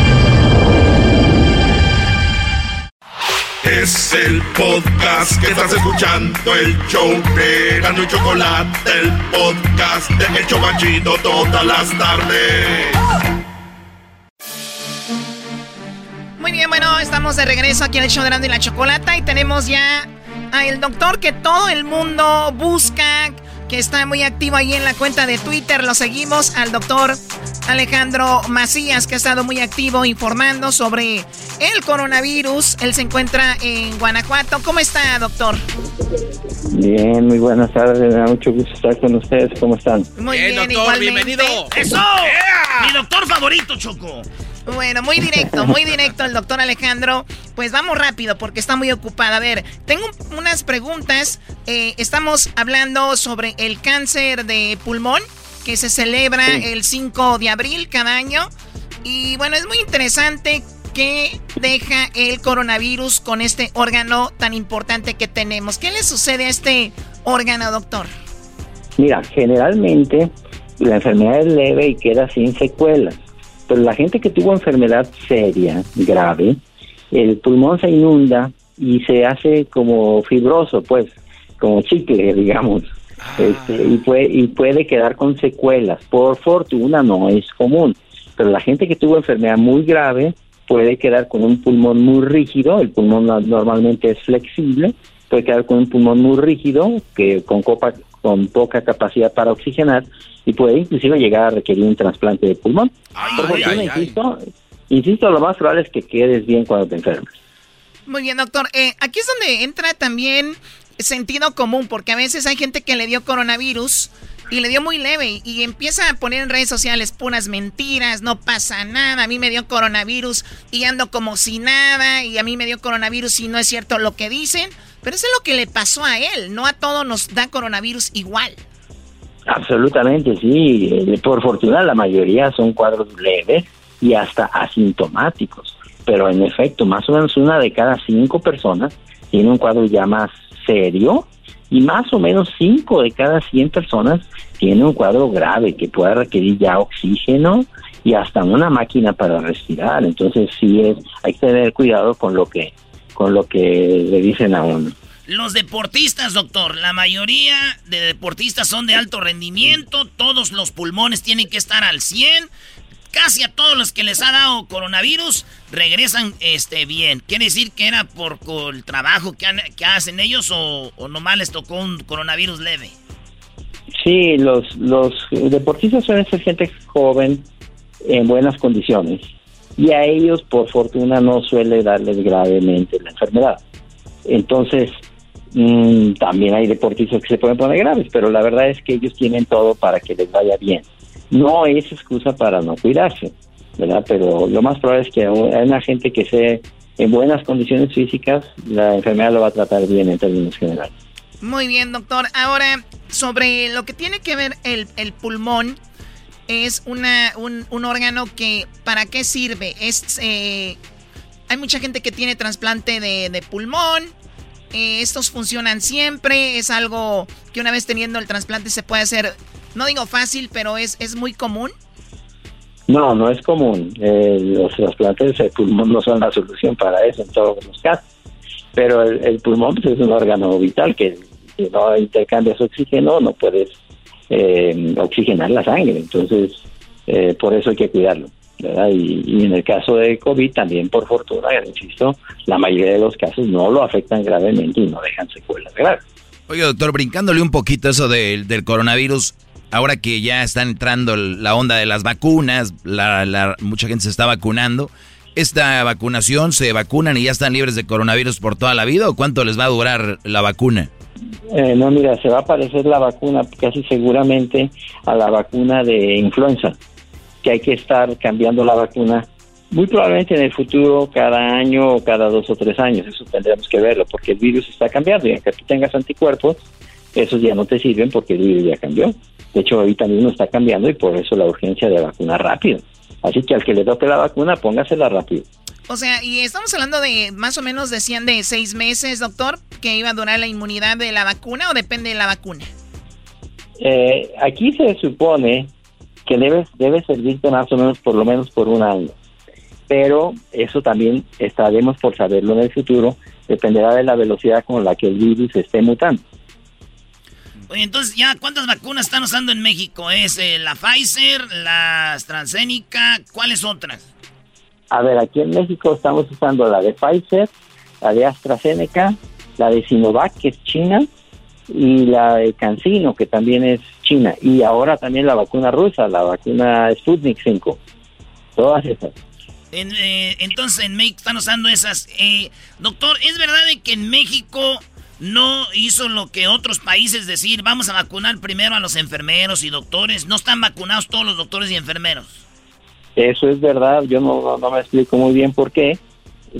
Es el podcast que estás escuchando, el show de Gano y Chocolate, el podcast de El Chocachito todas las tardes. Muy bien, bueno, estamos de regreso aquí en el show de Gano y la Chocolata y tenemos ya al doctor que todo el mundo busca que está muy activo ahí en la cuenta de Twitter. Lo seguimos al doctor Alejandro Macías, que ha estado muy activo informando sobre el coronavirus. Él se encuentra en Guanajuato. ¿Cómo está, doctor? Bien, muy buenas tardes. Me da mucho gusto estar con ustedes. ¿Cómo están? Muy bien, doctor. Bienvenido. ¡Eso! Mi doctor favorito, Choco. Bueno, muy directo, muy directo el doctor Alejandro. Pues vamos rápido porque está muy ocupada. A ver, tengo unas preguntas. Eh, estamos hablando sobre el cáncer de pulmón que se celebra el 5 de abril cada año. Y bueno, es muy interesante qué deja el coronavirus con este órgano tan importante que tenemos. ¿Qué le sucede a este órgano, doctor? Mira, generalmente la enfermedad es leve y queda sin secuelas. Pero la gente que tuvo enfermedad seria, grave, el pulmón se inunda y se hace como fibroso, pues, como chicle, digamos. Ah. Este, y, puede, y puede quedar con secuelas. Por fortuna no es común. Pero la gente que tuvo enfermedad muy grave puede quedar con un pulmón muy rígido. El pulmón normalmente es flexible. Puede quedar con un pulmón muy rígido, que con, copa, con poca capacidad para oxigenar y puede inclusive llegar a requerir un trasplante de pulmón. insisto, insisto, lo más probable es que quedes bien cuando te enfermes. Muy bien, doctor. Eh, aquí es donde entra también sentido común, porque a veces hay gente que le dio coronavirus y le dio muy leve y empieza a poner en redes sociales puras mentiras, no pasa nada, a mí me dio coronavirus y ando como si nada y a mí me dio coronavirus y no es cierto lo que dicen, pero eso es lo que le pasó a él, no a todos nos da coronavirus igual. Absolutamente, sí. Eh, por fortuna la mayoría son cuadros leves y hasta asintomáticos. Pero en efecto, más o menos una de cada cinco personas tiene un cuadro ya más serio y más o menos cinco de cada cien personas tiene un cuadro grave que puede requerir ya oxígeno y hasta una máquina para respirar. Entonces sí es, hay que tener cuidado con lo que, con lo que le dicen a uno. Los deportistas, doctor, la mayoría de deportistas son de alto rendimiento, todos los pulmones tienen que estar al 100. Casi a todos los que les ha dado coronavirus regresan este, bien. ¿Quiere decir que era por, el trabajo que, hacen ellos o, o, nomás les tocó un coronavirus leve? Sí, los, los deportistas suelen ser gente joven, en buenas condiciones. Y a ellos, por fortuna, no suele darles gravemente la enfermedad. Entonces, Mm, también hay deportistas que se pueden poner graves, pero la verdad es que ellos tienen todo para que les vaya bien. No es excusa para no cuidarse, ¿verdad? Pero lo más probable es que hay una gente que esté en buenas condiciones físicas, la enfermedad lo va a tratar bien en términos generales. Muy bien, doctor. Ahora, sobre lo que tiene que ver el, el pulmón, es una, un, un, órgano que, ¿para qué sirve? Es, eh, hay mucha gente que tiene trasplante de, de pulmón, eh, estos funcionan siempre, es algo que una vez teniendo el trasplante se puede hacer, no digo fácil, pero es, es muy común. No, no es común. Eh, los trasplantes de pulmón no son la solución para eso en todos los casos. Pero el, pulmón pues, es un órgano vital que si no intercambias oxígeno no puedes eh, oxigenar la sangre. Entonces, por eso hay que cuidarlo. Y, en el caso de COVID también, por fortuna, insisto, la mayoría de los casos no lo afectan gravemente y no dejan secuelas graves. Oye, doctor, brincándole un poquito eso del, del coronavirus, ahora que ya está entrando la onda de las vacunas, la, mucha gente se está vacunando, ¿esta vacunación se vacunan y ya están libres de coronavirus por toda la vida o cuánto les va a durar la vacuna? Eh, no, mira, se va a parecer la vacuna casi seguramente a la vacuna de influenza que hay que estar cambiando la vacuna muy probablemente en el futuro cada año o cada dos o tres años, eso tendremos que verlo, porque el virus está cambiando y aunque tú tengas anticuerpos, esos ya no te sirven porque el virus ya cambió. De hecho, ahorita mismo está cambiando y por eso la urgencia de vacunar rápido. Así que al que le toque la vacuna, póngasela rápido. O sea, y estamos hablando de más o menos decían de seis meses, doctor, que iba a durar la inmunidad de la vacuna o depende de la vacuna. Eh, aquí se supone que debe, debe servirte más o menos por lo menos por un año pero eso también estaremos por saberlo en el futuro, dependerá de la velocidad con la que el virus esté mutando. Oye, entonces, ¿ya cuántas vacunas están usando en México? ¿Es eh, la Pfizer, la AstraZeneca? ¿Cuáles otras? A ver, aquí en México estamos usando la de Pfizer, la de AstraZeneca, la de Sinovac, que es China, y la de CanSino, que también es China, y ahora también la vacuna rusa, la vacuna Sputnik 5. Todas esas. Eh, entonces en México están usando esas. Eh, doctor, ¿es verdad que en México no hizo lo que otros países decir, vamos a vacunar primero a los enfermeros y doctores? ¿No están vacunados todos los doctores y enfermeros? Eso es verdad, yo no, no, me explico muy bien por qué.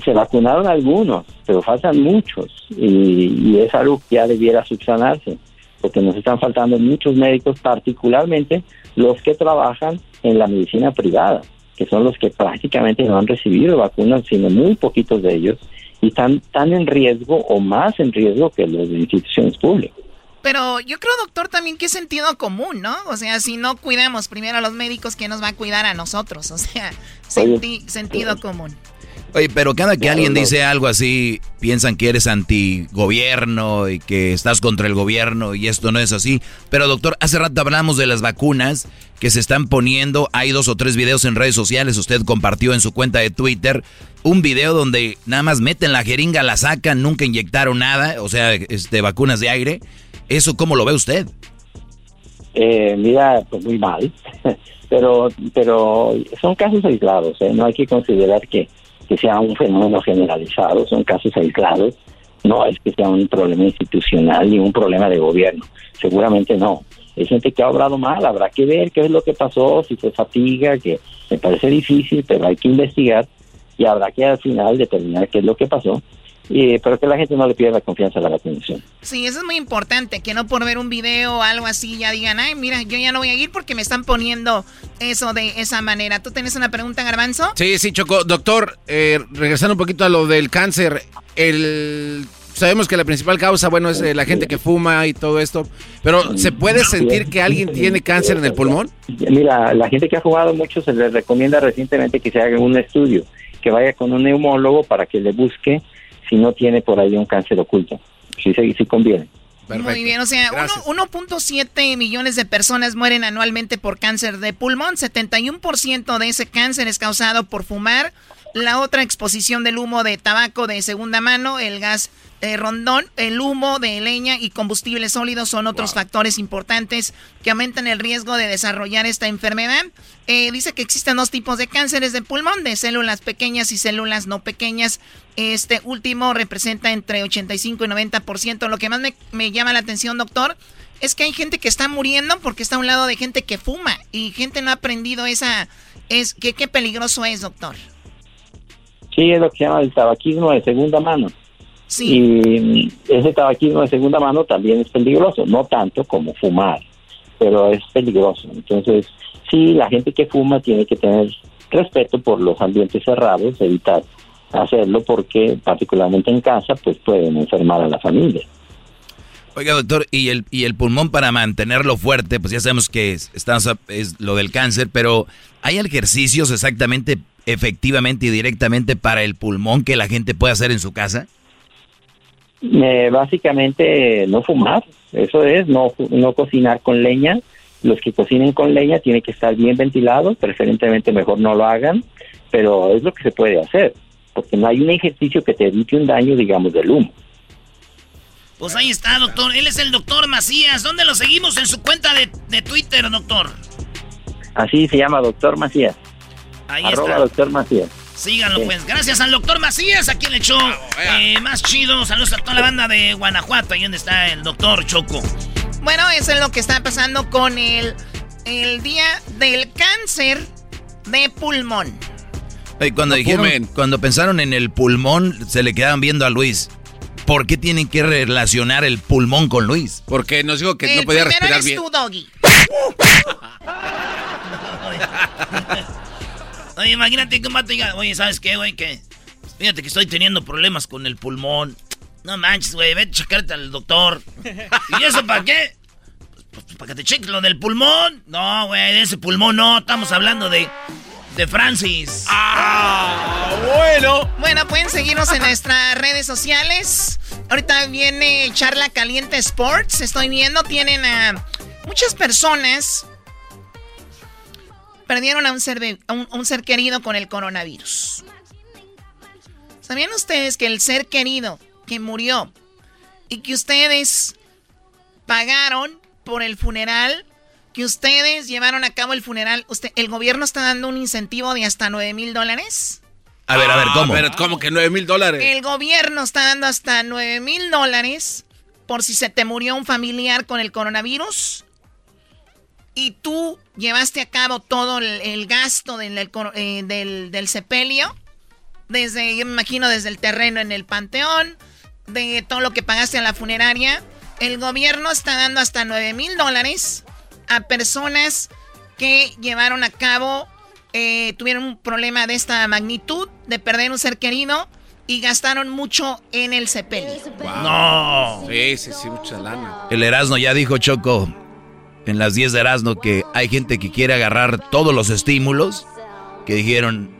Se vacunaron algunos, pero faltan muchos y, y es algo que ya debiera subsanarse, porque nos están faltando muchos médicos, particularmente los que trabajan en la medicina privada que son los que prácticamente no han recibido vacunas, sino muy poquitos de ellos, y están tan en riesgo o más en riesgo que los de instituciones públicas. Pero yo creo, doctor, también que es sentido común, ¿no? O sea, si no cuidamos primero a los médicos, ¿quién nos va a cuidar a nosotros? O sea, sentido común. Oye, pero cada que alguien dice algo así, piensan que eres antigobierno y que estás contra el gobierno y esto no es así. Pero doctor, hace rato hablamos de las vacunas que se están poniendo. Hay dos o tres videos en redes sociales. Usted compartió en su cuenta de Twitter un video donde nada más meten la jeringa, la sacan, nunca inyectaron nada, o sea, este, vacunas de aire. ¿Eso cómo lo ve usted? Eh, mira, pues muy mal. pero, pero son casos aislados. ¿eh? No hay que considerar que que sea un fenómeno generalizado, son casos aislados, no es que sea un problema institucional ni un problema de gobierno, seguramente no. Hay gente que ha obrado mal, habrá que ver qué es lo que pasó, si fue fatiga, que me parece difícil, pero hay que investigar y habrá que al final determinar qué es lo que pasó y, pero que la gente no le pierda confianza a la vacunación. Sí, eso es muy importante, que no por ver un video o algo así ya digan, ay, mira, yo ya no voy a ir porque me están poniendo eso de esa manera. ¿Tú tienes una pregunta, Garbanzo? Sí, sí, Choco. Doctor, eh, regresando un poquito a lo del cáncer, el... Sabemos que la principal causa, bueno, es eh, la gente que fuma y todo esto, pero ¿se puede sentir que alguien tiene cáncer en el pulmón? Mira, la gente que ha fumado mucho se les recomienda recientemente que se haga un estudio, que vaya con un neumólogo para que le busque si no tiene por ahí un cáncer oculto. Sí, sí, sí conviene. Muy bien, o sea, 1.7 millones de personas mueren anualmente por cáncer de pulmón, 71% de ese cáncer es causado por fumar, la otra exposición del humo de tabaco de segunda mano, el gas eh, rondón, el humo de leña y combustibles sólidos son otros factores importantes que aumentan el riesgo de desarrollar esta enfermedad. Eh, dice que existen dos tipos de cánceres de pulmón, de células pequeñas y células no pequeñas. Este último representa entre 85 y 90%. Lo que más me, me llama la atención, doctor, es que hay gente que está muriendo porque está a un lado de gente que fuma y gente no ha aprendido esa... Es, ¿qué, ¿Qué peligroso es, doctor? Sí, es lo que se llama el tabaquismo de segunda mano. Y ese tabaquismo de segunda mano también es peligroso, no tanto como fumar, pero es peligroso. Entonces, sí, la gente que fuma tiene que tener respeto por los ambientes cerrados, evitar hacerlo porque particularmente en casa pues pueden enfermar a la familia. Oiga, doctor, y el, y el pulmón para mantenerlo fuerte, pues ya sabemos que es, es lo del cáncer, pero ¿hay ejercicios exactamente, efectivamente y directamente para el pulmón que la gente puede hacer en su casa? básicamente no fumar, eso es, no, no cocinar con leña. Los que cocinen con leña tienen que estar bien ventilados, preferentemente mejor no lo hagan, pero es lo que se puede hacer, porque no hay un ejercicio que te evite un daño, digamos, del humo. Pues ahí está, doctor. Él es el doctor Macías. ¿Dónde lo seguimos? En su cuenta de, de Twitter, doctor. Así se llama, doctor Macías. Ahí Arroba doctor Macías. Síganlo, pues. Gracias al doctor Macías, aquí en el show eh, más chido. Saludos a toda la banda de Guanajuato, ahí donde está el doctor Choco. Bueno, eso es lo que está pasando con el, el Día del Cáncer. de pulmón. cuando dijeron, cuando pensaron en el pulmón, se le quedaban viendo a Luis. ¿Por qué tienen que relacionar el pulmón con Luis? Porque nos dijo que no podía respirar eres bien. tú, Doggy. Oye, imagínate que un vato diga, oye, ¿sabes qué, güey? Que fíjate que estoy teniendo problemas con el pulmón. No manches, güey, vete a checarte al doctor. ¿Y eso para qué? Pues, para que te cheques lo del pulmón. No, güey, de ese pulmón no, estamos hablando de de Francis. Ah, bueno. Bueno, pueden seguirnos en nuestras redes sociales. Ahorita viene Charla Caliente Sports. Estoy viendo, tienen a muchas personas perdieron a un ser, un ser querido con el coronavirus. ¿Sabían ustedes que el ser querido que murió y que ustedes pagaron por el funeral que ustedes llevaron a cabo el funeral, usted, el gobierno está dando un incentivo de hasta 9 mil dólares. A ver, a ver, ¿cómo? A ¿cómo que 9 mil dólares? El gobierno está dando hasta 9 mil dólares por si se te murió un familiar con el coronavirus y tú llevaste a cabo todo el, gasto del, eh, del, del, sepelio, desde, yo me imagino, desde el terreno en el panteón, de todo lo que pagaste a la funeraria. El gobierno está dando hasta 9 mil dólares a personas que llevaron a cabo, eh, tuvieron un problema de esta magnitud, de perder un ser querido y gastaron mucho en el sepelio. No. Sí, sí, sí, mucha lana. El Erasmo ya dijo Choco en las 10 de Erasmo que hay gente que quiere agarrar todos los estímulos que dijeron,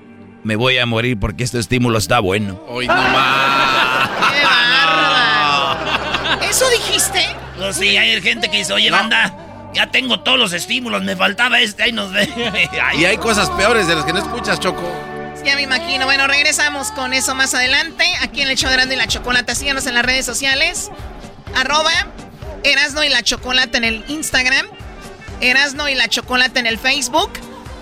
me voy a morir porque este estímulo está bueno. Hoy no más. ¿Eso dijiste? Pues sí, hay gente que dice, oye, banda, ya tengo todos los estímulos, me faltaba este, ahí nos ve. y hay cosas peores de las que no escuchas, Choco. Ya me imagino. Bueno, regresamos con eso más adelante. Aquí en el show de Erasmo y la Chocolata. Síganos en las redes sociales. Arroba Erasno y la Chocolata en el Instagram. Erasno y la Chocolata en el Facebook.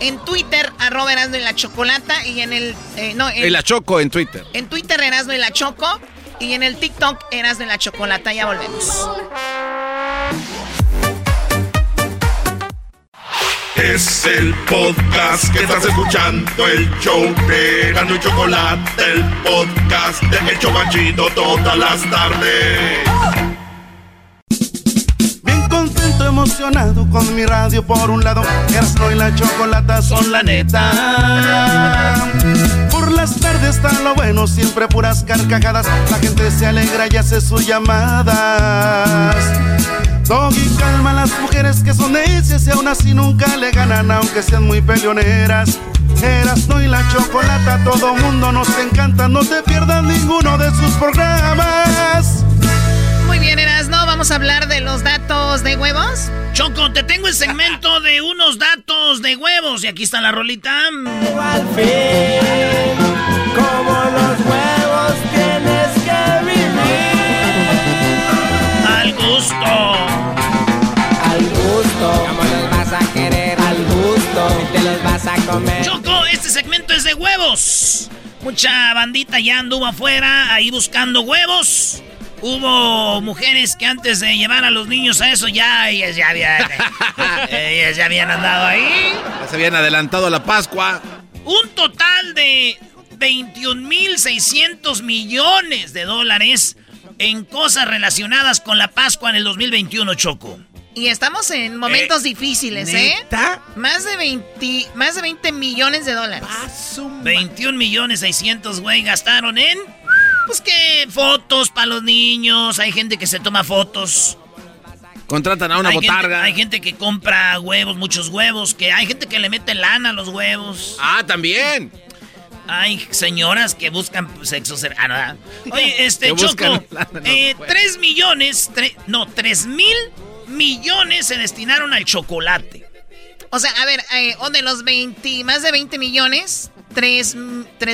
En Twitter, arroba Erasno y la Chocolata. Y en el... Eh, no, en, y la Choco en Twitter. En Twitter, Erasno y la Choco. Y en el TikTok, Erasno y la Chocolata. Ya volvemos. Es el podcast que estás escuchando, el show de Gano y Chocolate, el podcast de Hecho Chocachito todas las tardes. Emocionado con mi radio por un lado, Erasmo y la Chocolata son la neta. Por las tardes está lo bueno, siempre puras carcajadas, la gente se alegra y hace sus llamadas. Doggy calma a las mujeres que son necias y aún así nunca le ganan, aunque sean muy peleoneras. Erasno y la chocolata, todo mundo nos encanta, no te pierdas ninguno de sus programas. Bien, Erasno, vamos a hablar de los datos de huevos. Choco, te tengo el segmento de unos datos de huevos y aquí está la rolita. Al fin, como los huevos tienes que vivir. Al gusto. Choco, este segmento es de huevos. Mucha bandita ya anduvo afuera ahí buscando huevos. Hubo mujeres que antes de llevar a los niños a eso ya ellas ya habían, ellas ya habían andado ahí. Ya se habían adelantado a la Pascua. Un total de 21.600 millones de dólares en cosas relacionadas con la Pascua en el 2021, Choco. Y estamos en momentos eh, difíciles, ¿eh? Más de 20, más de 20 millones de dólares. 21 millones 600, güey, gastaron en... Pues que fotos para los niños, hay gente que se toma fotos. Contratan a una botarga. hay gente que compra huevos, muchos huevos, que hay gente que le mete lana a los huevos. Ah, también. Hay señoras que buscan sexo cercano. Ah, Oye, este, Choco, eh, 3 millones, no, 3 mil millones se destinaron al chocolate. O sea, a ver, eh, de los 20, más de 20 millones, 3,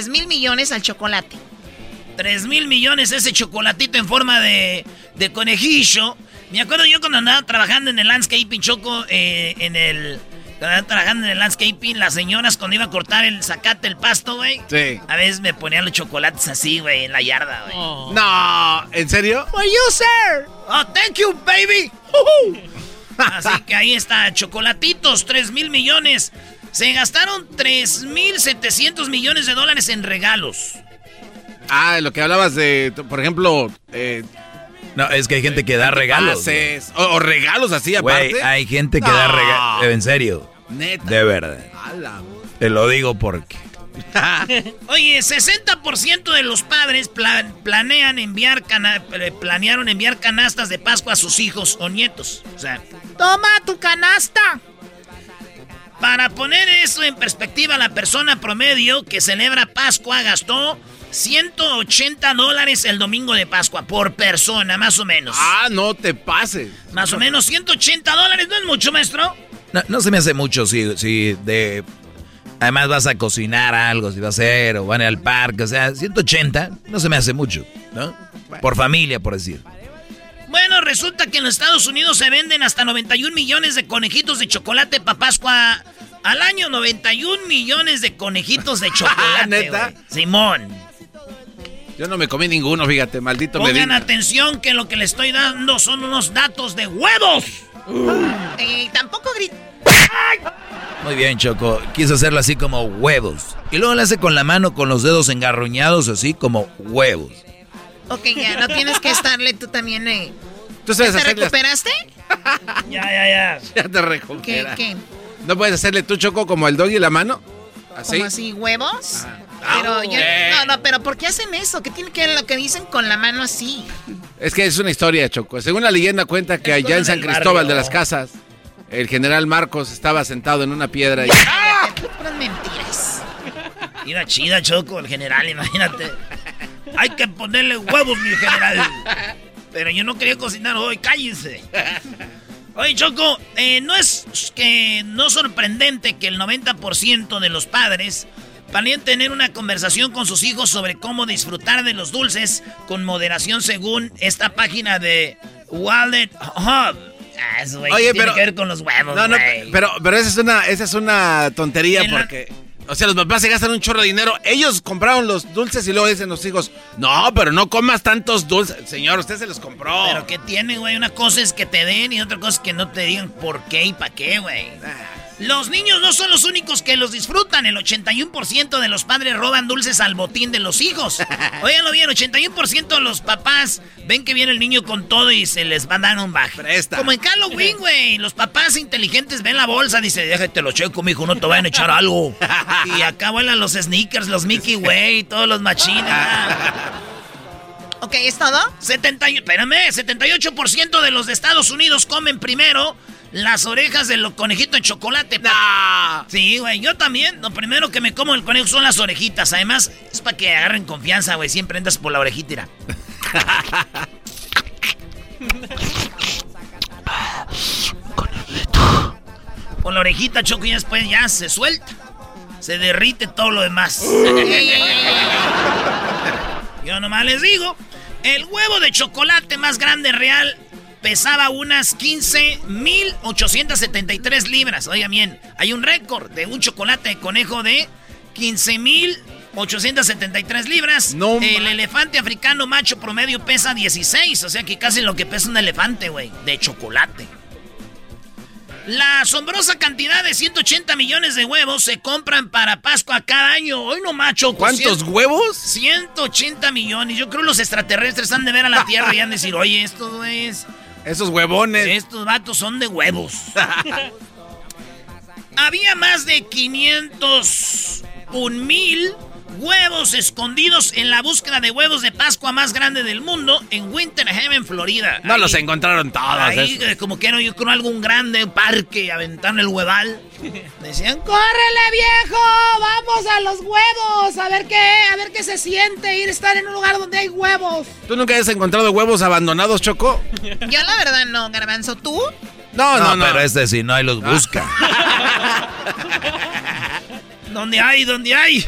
mil millones al chocolate. 3 mil millones ese chocolatito en forma de, de conejillo. Me acuerdo yo cuando andaba trabajando en el landscaping choco, eh, en el... Cuando trabajando en el landscaping, las señoras cuando iba a cortar el zacate, el pasto, güey. Sí. A veces me ponían los chocolates así, güey, en la yarda, güey. No, ¿en serio? For you, sir. Oh, thank you, baby. Así que ahí está, chocolatitos, 3 mil millones. Se gastaron 3.700 millones de dólares en regalos. Ah, lo que hablabas de, por ejemplo... Eh, no, es que hay gente que da regalos. o, regalos así aparte. hay gente que da regalos. En serio. Neta. De verdad. Te lo digo porque... Oye, 60% de los padres planean enviar eh, planearon enviar canastas de Pascua a sus hijos o nietos. O sea, toma tu canasta. Para poner eso en perspectiva, la persona promedio que celebra Pascua gastó 180 dólares el domingo de Pascua por persona, más o menos. Ah, no te pases. Más o menos 180 dólares, ¿no es mucho, maestro? No, se me hace mucho si, si de... Además vas a cocinar algo, si vas a hacer, o van al parque, o sea, 180 no se me hace mucho, ¿no? Por familia, por decir. Bueno, resulta que en los Estados Unidos se venden hasta 91 millones de conejitos de chocolate para Pascua al año. 91 millones de conejitos de chocolate. ¿Neta? Simón. Yo no me comí ninguno, fíjate, maldito Pongan atención que lo que le estoy dando son unos datos de huevos. Eh, tampoco grita. Muy bien, Choco. Quiso hacerlo así como huevos. Y luego lo hace con la mano con los dedos engarruñados, así como huevos. Ok, ya, no tienes que estarle tú también. Eh. ¿Tú sabes ¿Te recuperaste? ya, ya, ya. Ya te recuperas. ¿Qué, qué? ¿No puedes hacerle tú, Choco, como el doggy la mano? ¿Así? ¿Como así, huevos? Ah. Pero yo, no, no, pero ¿por qué hacen eso? ¿Qué tiene que ver lo que dicen con la mano así? Es que es una historia, Choco. Según la leyenda cuenta que allá en San Cristóbal de las Casas, el general Marcos estaba sentado en una piedra y... ¡Ah! mentiras. Iba chida, Choco, el general, imagínate. Hay que ponerle huevos, mi general. Pero yo no quería cocinar hoy, cállense. Oye, Choco, eh, no es que no sorprendente que el 90% de los padres planean tener una conversación con sus hijos sobre cómo disfrutar de los dulces con moderación según esta página de Wallet Hub. Ah, Oye, pero, tiene que ver con los huevos, no, no, pero, pero esa es una, esa es una tontería porque... O sea, los papás se gastan un chorro de dinero. Ellos compraron los dulces y luego dicen los hijos, no, pero no comas tantos dulces. Señor, usted se los compró. Pero ¿qué tiene, güey? Una cosa es que te den y otra cosa es que no te digan por qué y para qué, güey. Ah. Los niños no son los únicos que los disfrutan. El 81% de los padres roban dulces al botín de los hijos. Óiganlo bien, 81% de los papás ven que viene el niño con todo y se les va a dar un baje. Como en Halloween, güey. Los papás inteligentes ven la bolsa, dice, déjate lo checo, mijo, no te vayan a echar algo. y acá vuelan los sneakers, los Mickey Way, todos los machines. ok, ¿es todo? 70, espérame, 78% de los de Estados Unidos comen primero las orejas del conejito de chocolate. Sí, güey, yo también. Lo primero que me como el conejo son las orejitas. Además, es para que agarren confianza, güey. Siempre andas por la orejita. Conejito. Con la orejita, Choco, y después ya se suelta. Se derrite todo lo demás. Yo nomás les digo, el huevo de chocolate más grande real pesaba unas 15.873 libras. Oigan bien, hay un récord de un chocolate de conejo de 15.873 libras. No, el elefante africano macho promedio pesa 16, o sea que casi lo que pesa un elefante, güey, de chocolate. La asombrosa cantidad de 180 millones de huevos se compran para Pascua cada año. Hoy no macho. ¿Cuántos huevos? 180 millones. Yo creo que los extraterrestres han de ver a la Tierra y han de decir, oye, esto es esos huevones. Estos vatos son de huevos. Había más de 501 mil huevos escondidos en la búsqueda de huevos de Pascua más grande del mundo en Winter Haven, Florida. No los encontraron todos. Ahí, eh, como que no, yo creo algún grande parque aventando el hueval. Decían, ¡córrele, viejo! ¡Vamos a los huevos! A ver qué, a ver qué se siente ir a estar en un lugar donde hay huevos. ¿Tú nunca has encontrado huevos abandonados, Choco? Yo la verdad no, Garbanzo. ¿Tú? No, no, no. Pero este si no hay los busca. ¿Dónde hay? ¿Dónde hay?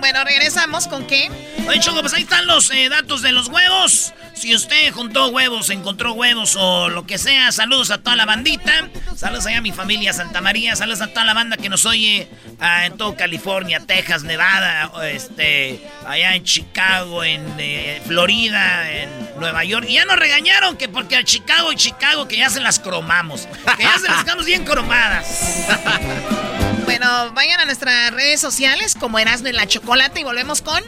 Bueno, regresamos con qué. Oye, Choco, pues ahí están los eh, datos de los huevos. Si usted juntó huevos, encontró huevos o lo que sea, saludos a toda la bandita. Saludos allá a mi familia Santa María. Saludos a toda la banda que nos oye ah, en todo California, Texas, Nevada, este, allá en Chicago, en eh, Florida, en Nueva York. Y ya nos regañaron que porque a Chicago y Chicago que ya se las cromamos. Que ya se las dejamos bien cromadas. bueno, vayan a nuestras redes sociales como Erasmo en la Chocolate y volvemos con...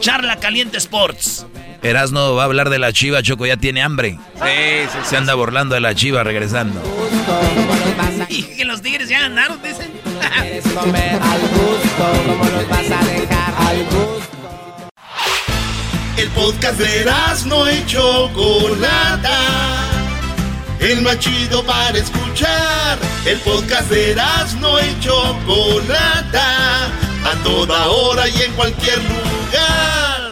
Charla Caliente Sports. Erasno va a hablar de la chiva, Choco ya tiene hambre. Sí, sí, Se anda burlando de la chiva regresando. Y que los tigres ya ganaron, dicen. El podcast de Erasno y Chocolata. El más chido para escuchar. El podcast de Erasno y Chocolata. A toda hora y en cualquier lugar.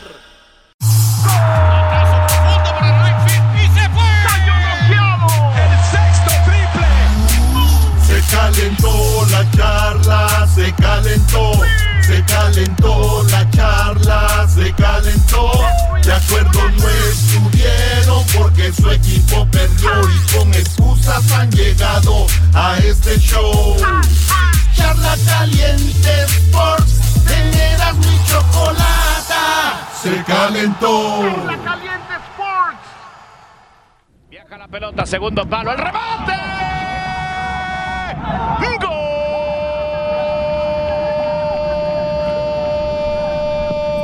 calentó la charla, se calentó, se calentó la charla, se calentó. De acuerdo no estuvieron porque su equipo perdió y con excusas han llegado a este show. Charla caliente Sports, teneras mi chocolata, se calentó. Charla caliente Sports. Viaja la pelota, segundo palo, el remate.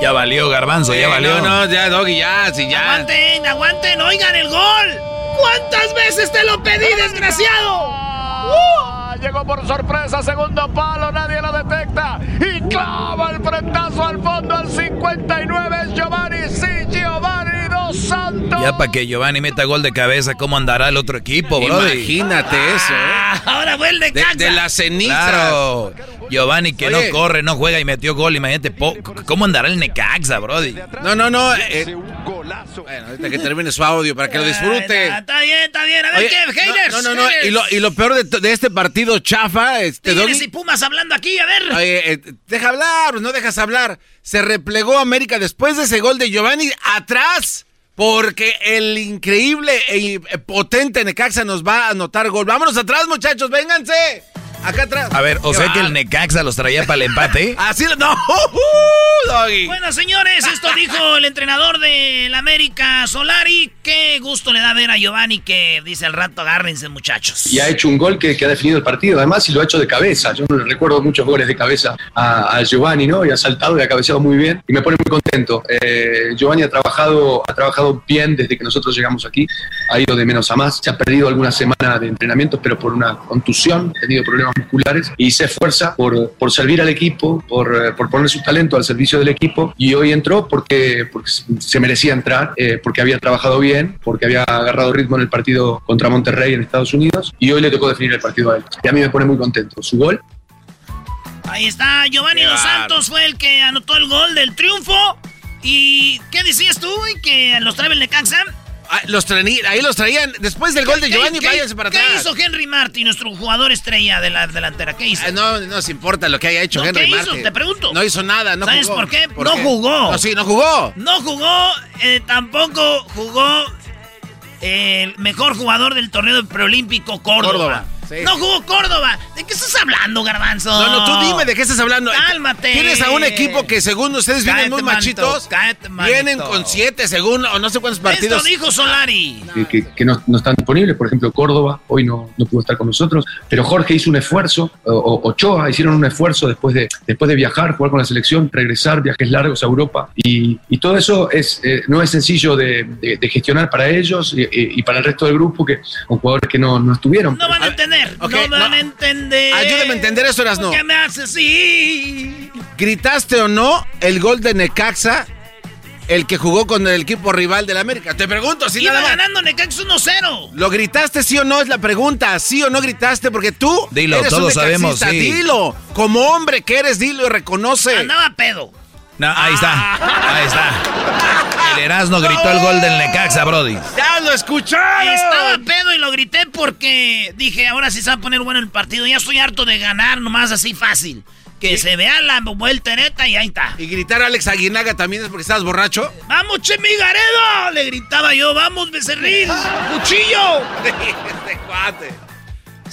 Ya valió, Garbanzo, ya valió. No, no, ya, Doggy, ya, sí, ya. Aguanten, aguanten, oigan el gol. ¿Cuántas veces te lo pedí, desgraciado? ¡Uh! Llegó por sorpresa, segundo palo, nadie lo detecta. Y clava el frentazo al fondo al 59 es Giovanni, sí, Giovanni dos Santos. Ya para que Giovanni meta gol de cabeza, ¿cómo andará el otro equipo, bro? Imagínate eso, ¿eh? Ah, ahora vuelve de, de la ceniza. Claro. Giovanni que no corre, no juega y metió gol. Imagínate, ¿cómo andará el Necaxa, Brody? No, no, no. Eh, bueno, ahorita que termine su audio para que lo disfrute. está bien, está bien. A ver qué, haters. No, no, no. Y lo, y lo, peor de, de, este partido chafa. Este, Tigres y Pumas hablando aquí, a ver. Oye, eh, deja hablar, no dejas hablar. Se replegó América después de ese gol de Giovanni atrás. Porque el increíble e potente Necaxa nos va a anotar gol. Vámonos atrás, muchachos, vénganse. Acá atrás. A ver, o sea que el Necaxa los traía para el empate. Así no. Bueno, señores, esto dijo el entrenador del América Solari. Qué gusto le da ver a Giovanni que dice al rato agárrense, muchachos. Y ha hecho un gol que, ha definido el partido, además, y lo ha hecho de cabeza. Yo no recuerdo muchos goles de cabeza a, Giovanni, ¿no? Y ha saltado y ha cabeceado muy bien y me pone muy contento. Eh, Giovanni ha trabajado, ha trabajado bien desde que nosotros llegamos aquí. Ha ido de menos a más. Se ha perdido algunas semanas de entrenamiento, pero por una contusión, ha tenido problemas musculares y se esfuerza por, por servir al equipo, por, eh, por, poner su talento al servicio del equipo y hoy entró porque, porque se merecía entrar, eh, porque había trabajado bien, porque había agarrado ritmo en el partido contra Monterrey en Estados Unidos y hoy le tocó definir el partido a él. Y a mí me pone muy contento. Su gol Ahí está, Giovanni Dos Santos fue el que anotó el gol del triunfo. ¿Y qué decías tú, Que los trae el Necaxa. Ah, los ahí los traían después del gol de Giovanni, váyanse para atrás. ¿Qué hizo Henry Martin, nuestro jugador estrella de la delantera? ¿Qué hizo? Ah, no, no nos importa lo que haya hecho Henry ¿qué Martin. Hizo? Te pregunto. No hizo nada, no ¿Sabes por qué? no jugó. No, sí, no jugó. No jugó, eh, tampoco jugó el mejor jugador del torneo preolímpico Córdoba. Córdoba. No jugó Córdoba. ¿De qué estás hablando, Garbanzo? No, no, tú dime de qué estás hablando. Cálmate. Tienes a un equipo que según ustedes vienen muy machitos. vienen con siete, según o no sé cuántos partidos. Esto dijo Solari. Que, no, están disponibles. Por ejemplo, Córdoba hoy no, no pudo estar con nosotros. Pero Jorge hizo un esfuerzo. O, Ochoa hicieron un esfuerzo después de, después de viajar, jugar con la selección, regresar, viajes largos a Europa. Y, y todo eso es, eh, no es sencillo de, de, gestionar para ellos y, y, para el resto del grupo, que con jugadores que no, no estuvieron. No van a entender no van a entender. Ayúdame a entender eso, Erasno. ¿Qué me haces así? ¿Gritaste o no el gol de Necaxa? El que jugó con el equipo rival del América. Te pregunto si Iba nada ganando Necaxa 1-0. ¿Lo gritaste sí o no? Es la pregunta. ¿Sí o no gritaste? Porque tú. Dilo, eres todos sabemos. Sí. Dilo. Como hombre que eres, dilo y reconoce. Andaba pedo. No, ahí está. Ahí está. El Erasmo gritó el gol del Necaxa, Brody. ¡Ya lo escucharon! Estaba pedo y lo grité porque dije, ahora sí se va a poner bueno el partido. Ya estoy harto de ganar nomás así fácil Que se vea la vuelta neta y ahí está. Y gritar a Alex Aguinaga también es porque estabas borracho. ¡Vamos, Chemigaredo! Le gritaba yo, ¡vamos, becerril! ¡Cuchillo! este cuate.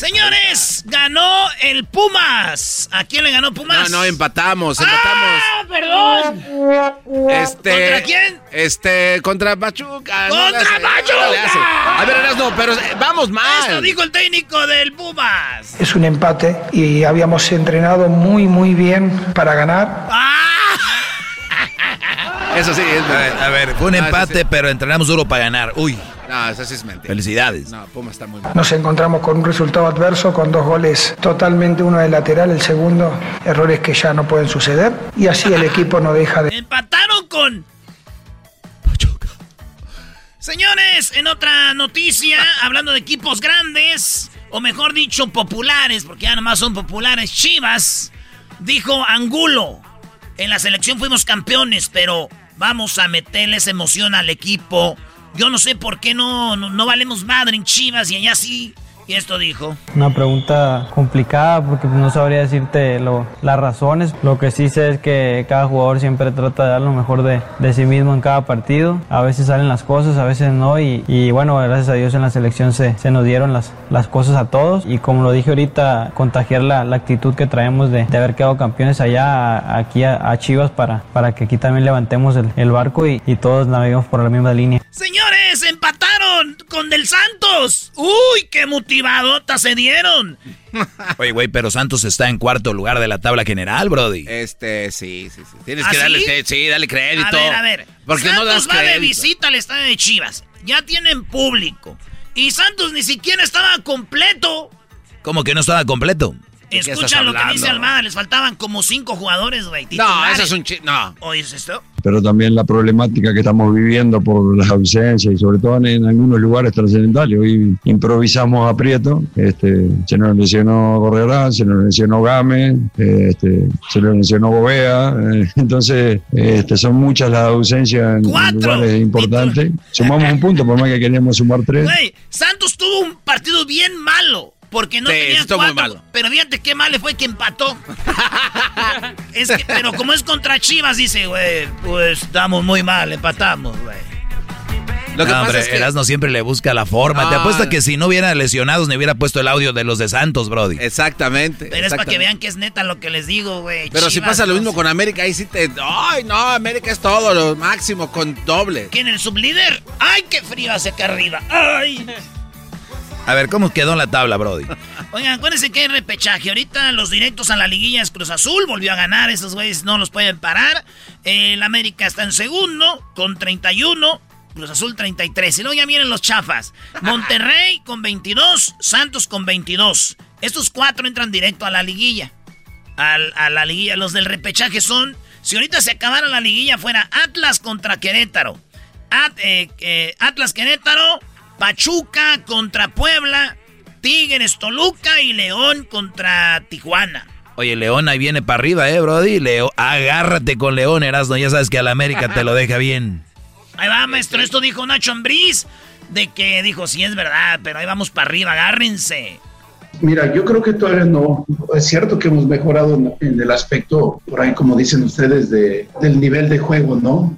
Señores, ganó el Pumas. ¿A quién le ganó Pumas? No, no, empatamos, empatamos. ¡Ah, perdón! Este, ¿Contra quién? Este, contra Pachuca. ¡Contra Pachuca! a ver, no, pero eh, vamos mal. Esto dijo el técnico del Pumas. Es un empate y habíamos entrenado muy, muy bien para ganar. ¡Ah! Eso sí, es a ver, fue un empate, pero entrenamos duro para ganar. Uy. No, eso sí es mentira. Felicidades. No, Puma está muy mal. Nos encontramos con un resultado adverso, con dos goles totalmente, uno de lateral, el segundo, errores que ya no pueden suceder. Y así el equipo no deja de... Empataron con... Señores, en otra noticia, hablando de equipos grandes, o mejor dicho, populares, porque ya nomás son populares, Chivas, dijo Angulo, en la selección fuimos campeones, pero vamos a meterles emoción al equipo yo no sé por qué no, no, valemos madre en Chivas y allá sí. Y esto dijo. Una pregunta complicada porque no sabría decirte lo, las razones. Lo que sí sé es que cada jugador siempre trata de dar lo mejor de, de sí mismo en cada partido. A veces salen las cosas, a veces no. Y, y bueno, gracias a Dios en la selección se, se, nos dieron las, las cosas a todos. Y como lo dije ahorita, contagiar la, la actitud que traemos de, de, haber quedado campeones allá, aquí a, Chivas, para, para que aquí también levantemos el, el barco y, y todos naveguemos por la misma línea. Señores, empataron con Del Santos. Uy, qué motivadotas se dieron. Oye, güey, pero Santos está en cuarto lugar de la tabla general, Brody. Este, sí, sí, sí. Tienes ¿Ah, que darle, sí? dale crédito. A ver, a ver. Porque Santos no das va de visita al estadio de Chivas. Ya tienen público. Y Santos ni siquiera estaba completo. ¿Cómo que no estaba completo? Escucha lo que dice Almada, les faltaban como cinco jugadores, güey. No, eso es un chiste. No. ¿Oyes esto? Pero también la problemática que estamos viviendo por las ausencias y sobre todo en, algunos lugares trascendentales. Hoy improvisamos a Prieto, este, se nos lesionó Correorán, se nos lesionó Game, este, se nos lesionó Bovea. Eh, entonces, este, son muchas las ausencias en, lugares importantes. Sumamos un punto, por más que queríamos sumar tres. Güey, Santos tuvo un partido bien malo. Porque no tenía cuatro. Pero fíjate qué mal le fue que empató. pero como es contra Chivas, dice, güey, pues estamos muy mal, empatamos, güey. Lo que no, pasa es que Erasmo siempre le busca la forma. Te apuesto que si no hubiera lesionados, ni hubiera puesto el audio de los de Santos, Brody. Exactamente. Pero es para que vean que es neta lo que les digo, güey. Pero si pasa lo mismo con América, ahí sí te. Ay, no, América es todo lo máximo, con doble. ¿Quién, el sublíder? ¡Ay, qué frío hace acá arriba! ¡Ay! A ver, ¿cómo quedó la tabla, Brody? Oigan, acuérdense que hay repechaje. Ahorita los directos a la liguilla es Cruz Azul. Volvió a ganar. Esos güeyes no los pueden parar. el América está en segundo con 31. Cruz Azul 33. Y luego ya vienen los chafas. Monterrey con 22. Santos con 22. Estos cuatro entran directo a la liguilla. a la liguilla. Los del repechaje son... Si ahorita se acabara la liguilla fuera Atlas contra Querétaro. Eh, eh, Atlas Querétaro Pachuca contra Puebla, Tigres, Toluca y León contra Tijuana. Oye, León ahí viene para arriba, ¿eh, Brody? Leo, agárrate con León, Erasno. Ya sabes que a la América te lo deja bien. Ahí va, maestro. Esto dijo Nacho Ambriz. De que dijo, sí es verdad, pero ahí vamos para arriba, agárrense. Mira, yo creo que todavía no. Es cierto que hemos mejorado en, el aspecto, por ahí como dicen ustedes, de, del nivel de juego, ¿no?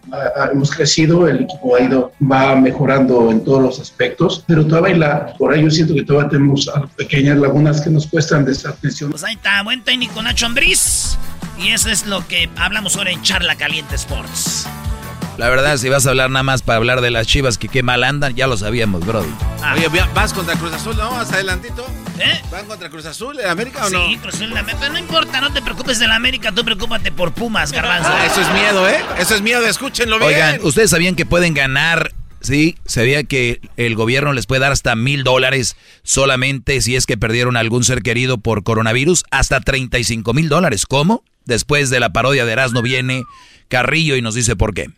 hemos crecido, el equipo ha ido, va mejorando en todos los aspectos, pero todavía la, por ahí yo siento que todavía tenemos pequeñas lagunas que nos cuestan de esa. Pues ahí está, buen técnico Nacho Ambriz. Y eso es lo que hablamos ahora en Charla Caliente Sports. La verdad, si vas a hablar nada más para hablar de las chivas que qué mal andan, ya lo sabíamos, bro. Ah. Oye, ¿vas contra Cruz Azul, no? Hasta adelantito. ¿Eh? ¿Van contra Cruz Azul en América o no? Sí, Cruz Azul en América. Pero no importa, no te preocupes de la América, tú preocúpate por Pumas, garbanzo. Ah, eso es miedo, ¿eh? Eso es miedo, escúchenlo bien. Oigan, ¿ustedes sabían que pueden ganar Sí, sabía que el gobierno les puede dar hasta mil dólares solamente si es que perdieron algún ser querido por coronavirus, hasta 35 mil dólares. ¿Cómo? Después de la parodia de Erasmo viene Carrillo y nos dice por qué.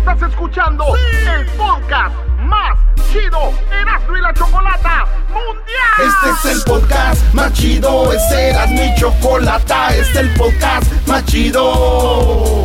Estás escuchando el podcast más chido Erasmo y la Chocolata Mundial. Este es el podcast más chido, este era mi chocolata, este es el podcast más chido.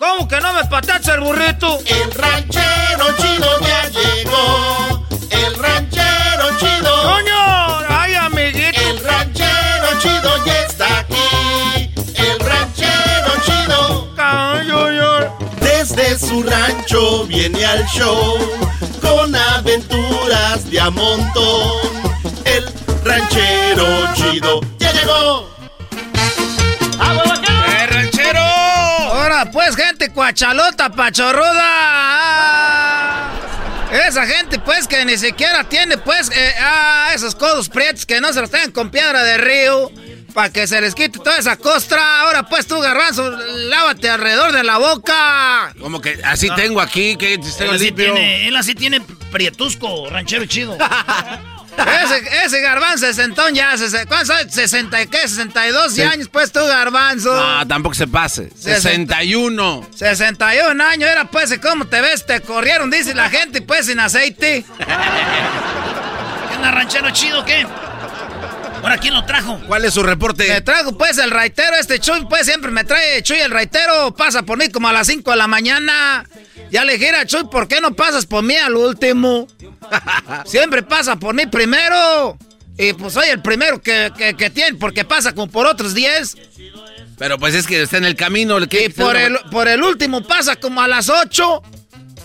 ¿Cómo que no me patacha el burrito? El ranchero chido ya llegó. El ranchero chido. ¡Coño! ¡Ay, amiguito! El ranchero chido ya está aquí. El ranchero chido. ¡Cayo, Desde su rancho viene al show con aventuras de a montón. El ranchero chido ya llegó. Pues, gente cuachalota, pachorruda. Ah. Esa gente, pues, que ni siquiera tiene, pues, eh, ah, esos codos prietos que no se los tengan con piedra de río. Para que se les quite toda esa costra. Ahora, pues, tú, garbanzo, lávate alrededor de la boca. Como que así tengo aquí, que tengo Él así, limpio. tiene, él así tiene prietusco, ranchero chido. ese, ese garbanzo sesentón ya, ¿cuántos años? ¿60 y qué? ¿62 Sí. años, pues, tú, garbanzo? No, tampoco se pase. 61. 61 años, era pues, ¿cómo te ves? Te corrieron, dice la gente, pues, sin aceite. ¿Qué ranchero chido, qué? ¿Ahora quién lo trajo? ¿Cuál es su reporte? Me trajo, pues, el raitero, este Chuy, pues, siempre me trae Chuy el raitero, pasa por mí como a las 5 de la mañana. Ya le dije a Chuy, ¿por qué no pasas por mí al último? siempre pasa por mí primero. Y pues soy el primero que, que, que tiene, porque pasa como por otros 10. Pero pues es que está en el camino. ¿qué? Y por el, por el último pasa como a las 8.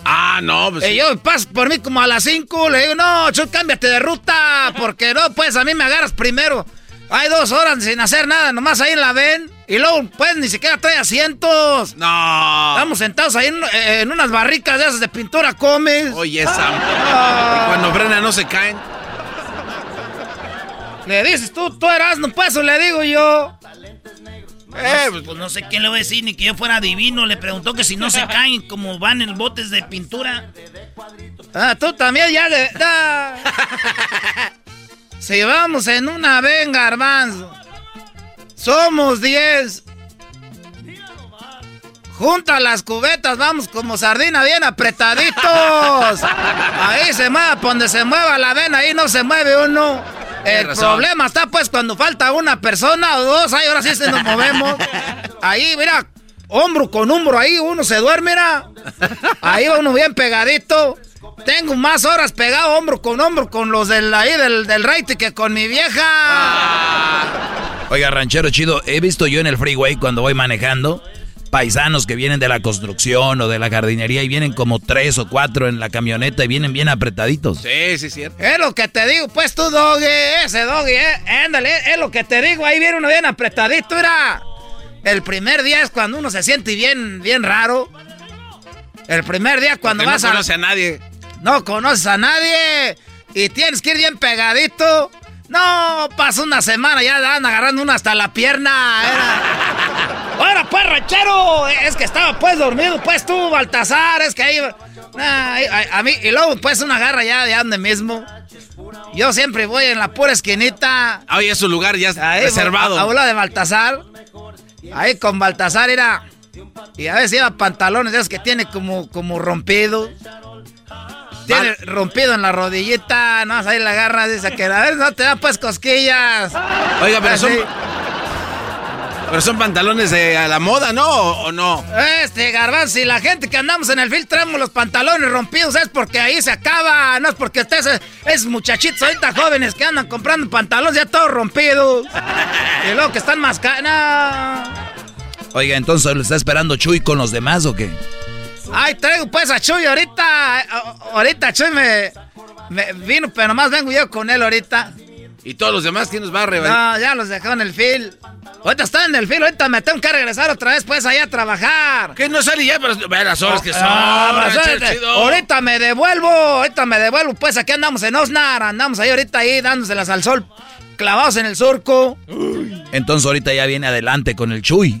Ah, no, pues. Y yo paso por mí como a las 5. Le digo, no, Chuy, cámbiate de ruta. Porque no, pues a mí me agarras primero. Hay dos horas sin hacer nada, nomás ahí en la ven. Y luego, pues ni siquiera trae asientos. No. Estamos sentados ahí en, en unas barricas de esas de pintura comes. Oye, esa. Ah. Y cuando frena no se caen. Le dices tú, tú eras, no pues, o le digo yo. Eh, pues, no sé qué le voy a decir, ni que yo fuera divino. Le preguntó que si no se caen como van en botes de pintura. Ah, tú también ya de... da. Si vamos en una ven, garbanzo. Somos 10. Junta las cubetas, vamos como sardina bien apretaditos. Ahí se mueva, por donde se mueva la ven, ahí no se mueve uno. El razón. problema está pues cuando falta una persona o dos, ahí ahora sí se nos movemos. Ahí, mira, hombro con hombro, ahí uno se duerme, mira. Ahí va uno bien pegadito. Tengo más horas pegado hombro con hombro con los del ahí del, del raite que con mi vieja. Oiga, ranchero chido, he visto yo en el freeway cuando voy manejando paisanos que vienen de la construcción o de la jardinería y vienen como tres o cuatro en la camioneta y vienen bien apretaditos. Sí, sí, cierto. Es lo que te digo, pues tú, doggy, ese doggy, eh, ándale, es lo que te digo, ahí viene uno bien apretadito, mira. El primer día es cuando uno se siente bien, bien raro. El primer día cuando Porque vas no a... conoce a nadie. No conoces a nadie y tienes que ir bien pegadito. No, pasa una semana, ya dan agarrando una hasta la pierna. Era. Ahora, pues, ranchero, es que estaba pues dormido, pues tú, Baltasar, es que ahí. Ah, ahí- ahí- a mí, y luego, pues, una garra ya de donde mismo. Yo siempre voy en la pura esquinita. Oye, es su lugar ya Ahí, reservado. A, a de Baltasar. Ahí con Baltasar era. Y a veces lleva pantalones de esos que tiene como, como rompido. Tiene rompido en la rodillita, no, ahí la agarra, dice que a ver, no te da pues cosquillas. Oiga, pero son, pero son pantalones de a la moda, ¿no? ¿O, no? Este garbanzo, si la gente que andamos en el film traemos los pantalones rompidos es porque ahí se acaba, no es porque ustedes, es muchachitos ahorita jóvenes que andan comprando pantalones ya todos rompidos. y luego que están más no. Oiga, entonces ¿lo está esperando Chuy con los demás o qué? Ay, traigo pues a Chuy ahorita. Ahorita Chuy me, me vino, pero nomás vengo yo con él ahorita. ¿Y todos los demás quién nos va a revelar? No, ya los dejó en el fil. Ahorita está en el fil, ahorita me tengo que regresar otra vez pues allá a trabajar. Que no sale ya, pero ve las horas que son. Ah, pues, chido. ahorita me devuelvo, ahorita me devuelvo, pues aquí andamos en Osnar, andamos ahí ahorita ahí dándoselas al sol, clavados en el surco. Entonces ahorita ya viene adelante con el Chuy.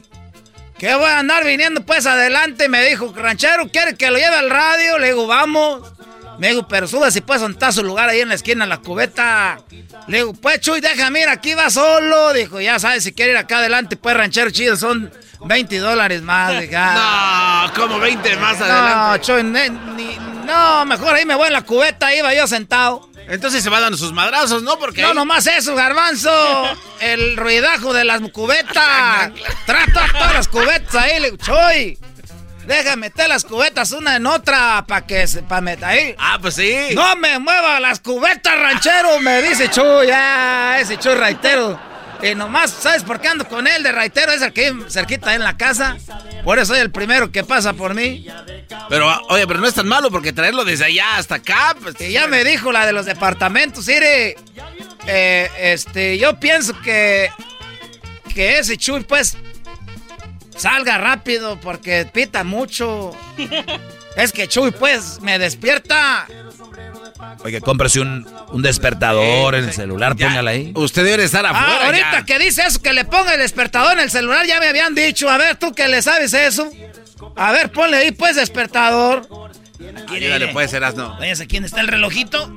¿Qué voy a andar viniendo pues adelante? Me dijo, ranchero, ¿quiere que lo lleve al radio? Le digo, vamos. Me dijo, pero sube si puedes montar su lugar ahí en la esquina, en la cubeta. Le digo, pues Chuy, déjame ir, aquí va solo. Dijo, ya sabes, si quiere ir acá adelante, pues ranchero chido, son 20 dólares más. Dije, ah. no, como 20 más adelante. No, Chuy, no, mejor ahí me voy en la cubeta, iba yo sentado. Entonces se va dando sus madrazos, ¿no? Porque no, nomás eso, garbanzo. El ruidajo de las cubetas. Trata todas las cubetas ahí, le Choy. Deja meter las cubetas una en otra para que se pa meter ahí. Ah, pues sí. No me mueva las cubetas, ranchero, me dice Chuy. Ya, ese Chuy raitero. Y nomás, ¿sabes por qué ando con él de raitero? Es el que cerquita en la casa. Por eso soy el primero que pasa por mí. Pero, oye, pero no es tan malo porque traerlo desde allá hasta acá. Pues, y ya me dijo la de los departamentos, mire. Eh, este, yo pienso que. Que ese Chuy, pues. Salga rápido porque pita mucho. es que Chuy, pues, me despierta Oye, cómprese un, un despertador en el celular, póngala ahí. Usted debe estar ah, afuera. Ah, ahorita que dice eso, que le ponga el despertador en el celular, ya me habían dicho. A ver, tú que le sabes eso. A ver, ponle ahí, pues, despertador. Aquí le puede ser asno. Váyase, ¿quién está el relojito?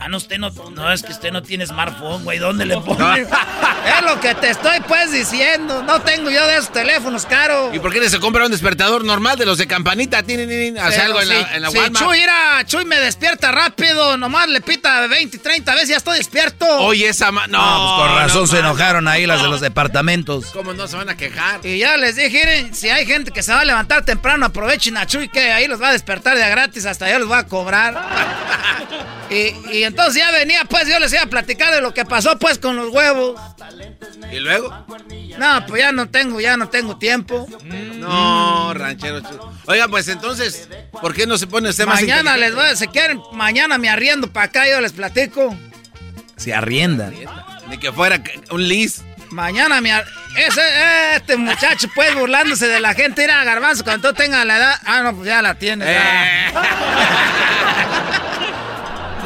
Ah, no, usted no, no, es que usted no tiene smartphone, güey, ¿dónde le pone? es lo que te estoy pues diciendo, no tengo yo de esos teléfonos caros. ¿Y por qué no se compra un despertador normal de los de campanita? Hace algo en la, en la Chuy, mira, Chuy me despierta rápido, nomás le pita 20, 30 veces, ya estoy despierto. Oye, esa No, pues con razón se enojaron ahí las de los departamentos. ¿Cómo no se van a quejar? Y ya les dije, miren, si hay gente que se va a levantar temprano, aprovechen a Chuy que ahí los va a despertar de gratis, hasta yo les voy a cobrar. y, y entonces ya venía, pues yo les iba a platicar de lo que pasó, pues, con los huevos. ¿Y luego? No, pues ya no tengo, ya no tengo tiempo. No, ranchero. Oiga, pues entonces, ¿por qué no se pone usted más Mañana les voy, si quieren, mañana me arriendo para acá, yo les platico. Se arrienda. Ni que fuera un lis. Mañana me ese, este muchacho pues burlándose de la gente, ir a garbanzo cuando tú tengas la edad. Ah, no, pues ya la tiene. Eh.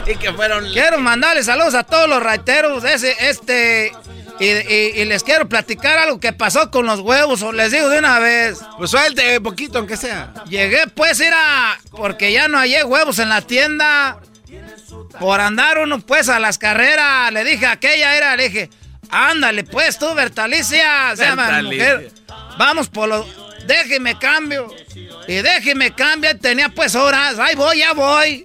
y que fueron. Quiero mandarle saludos a todos los raiteros. Ese, este. Y, les quiero platicar algo que pasó con los huevos, o les digo de una vez. Pues suelte poquito, aunque sea. Llegué, pues, era. Porque ya no hallé huevos en la tienda. Por andar uno, pues, a las carreras. Le dije a aquella era, le dije, ándale, pues, tú, Bertalicia. Se llama mujer. Vamos por los. Déjeme cambio. Y déjeme cambio. Tenía, pues, horas. Ahí voy, ya voy.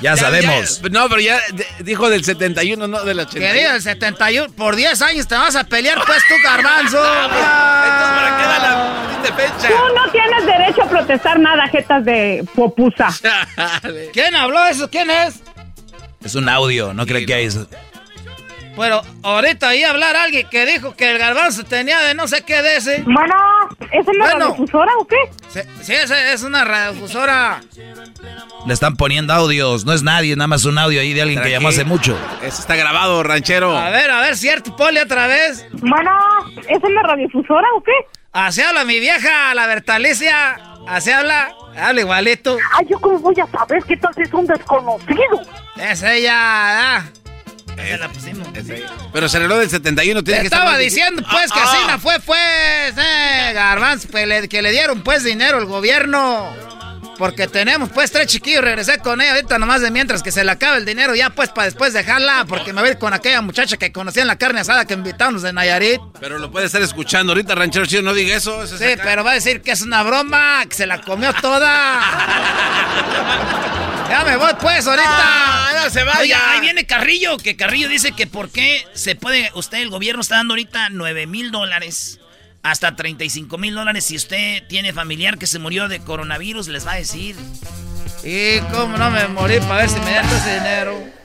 Ya, sabemos. no, pero ya dijo del 71, no del 81. Querido, del 71. Por 10 años te vas a pelear, pues tú, garbanzo. Entonces, ¿para qué da la fecha? Tú no tienes derecho a protestar nada, jetas de popusa. ¿Quién habló eso? ¿Quién es? Es un audio, no creo que hay eso. Pero ahorita ahí hablar alguien que dijo que el garbanzo tenía de no sé qué de ese. Bueno, ¿es una radiodifusora o qué? Sí, sí es, es una radiodifusora. Le están poniendo audios. No es nadie, nada más un audio ahí de alguien que llamó hace mucho. Eso está grabado, ranchero. A ver, a ver, cierto, Poli, otra vez. Bueno, ¿es una radiodifusora o qué? Así habla mi vieja, la Bertalicia. Así habla. Habla igualito. Ay, ¿yo cómo voy a saber qué tal si es un desconocido? Es ella, ah. Esa la pusimos. Pero se del 71, tiene Te que estaba diciendo, pues, que Ah, así ah. no fue, pues, eh, Garbanzo, que le, que le dieron, pues, dinero al gobierno. Porque tenemos, pues, tres chiquillos, regresé con ella ahorita nomás de mientras que se le acaba el dinero ya, pues, para después dejarla, porque me voy a ir con aquella muchacha que conocía en la carne asada que invitamos de Nayarit. Pero lo puede estar escuchando ahorita, ranchero chido, no diga eso. eso es Sí, pero va a decir que es una broma, que se la comió toda. ya me voy pues ahorita. Ah, no se vaya. Oiga, ahí viene Carrillo, que Carrillo dice que por qué se puede, usted, el gobierno está dando ahorita 9 mil dólares, hasta 35 mil dólares si usted tiene familiar que se murió de coronavirus, les va a decir. Y cómo no me morí para ver si me dan ese dinero.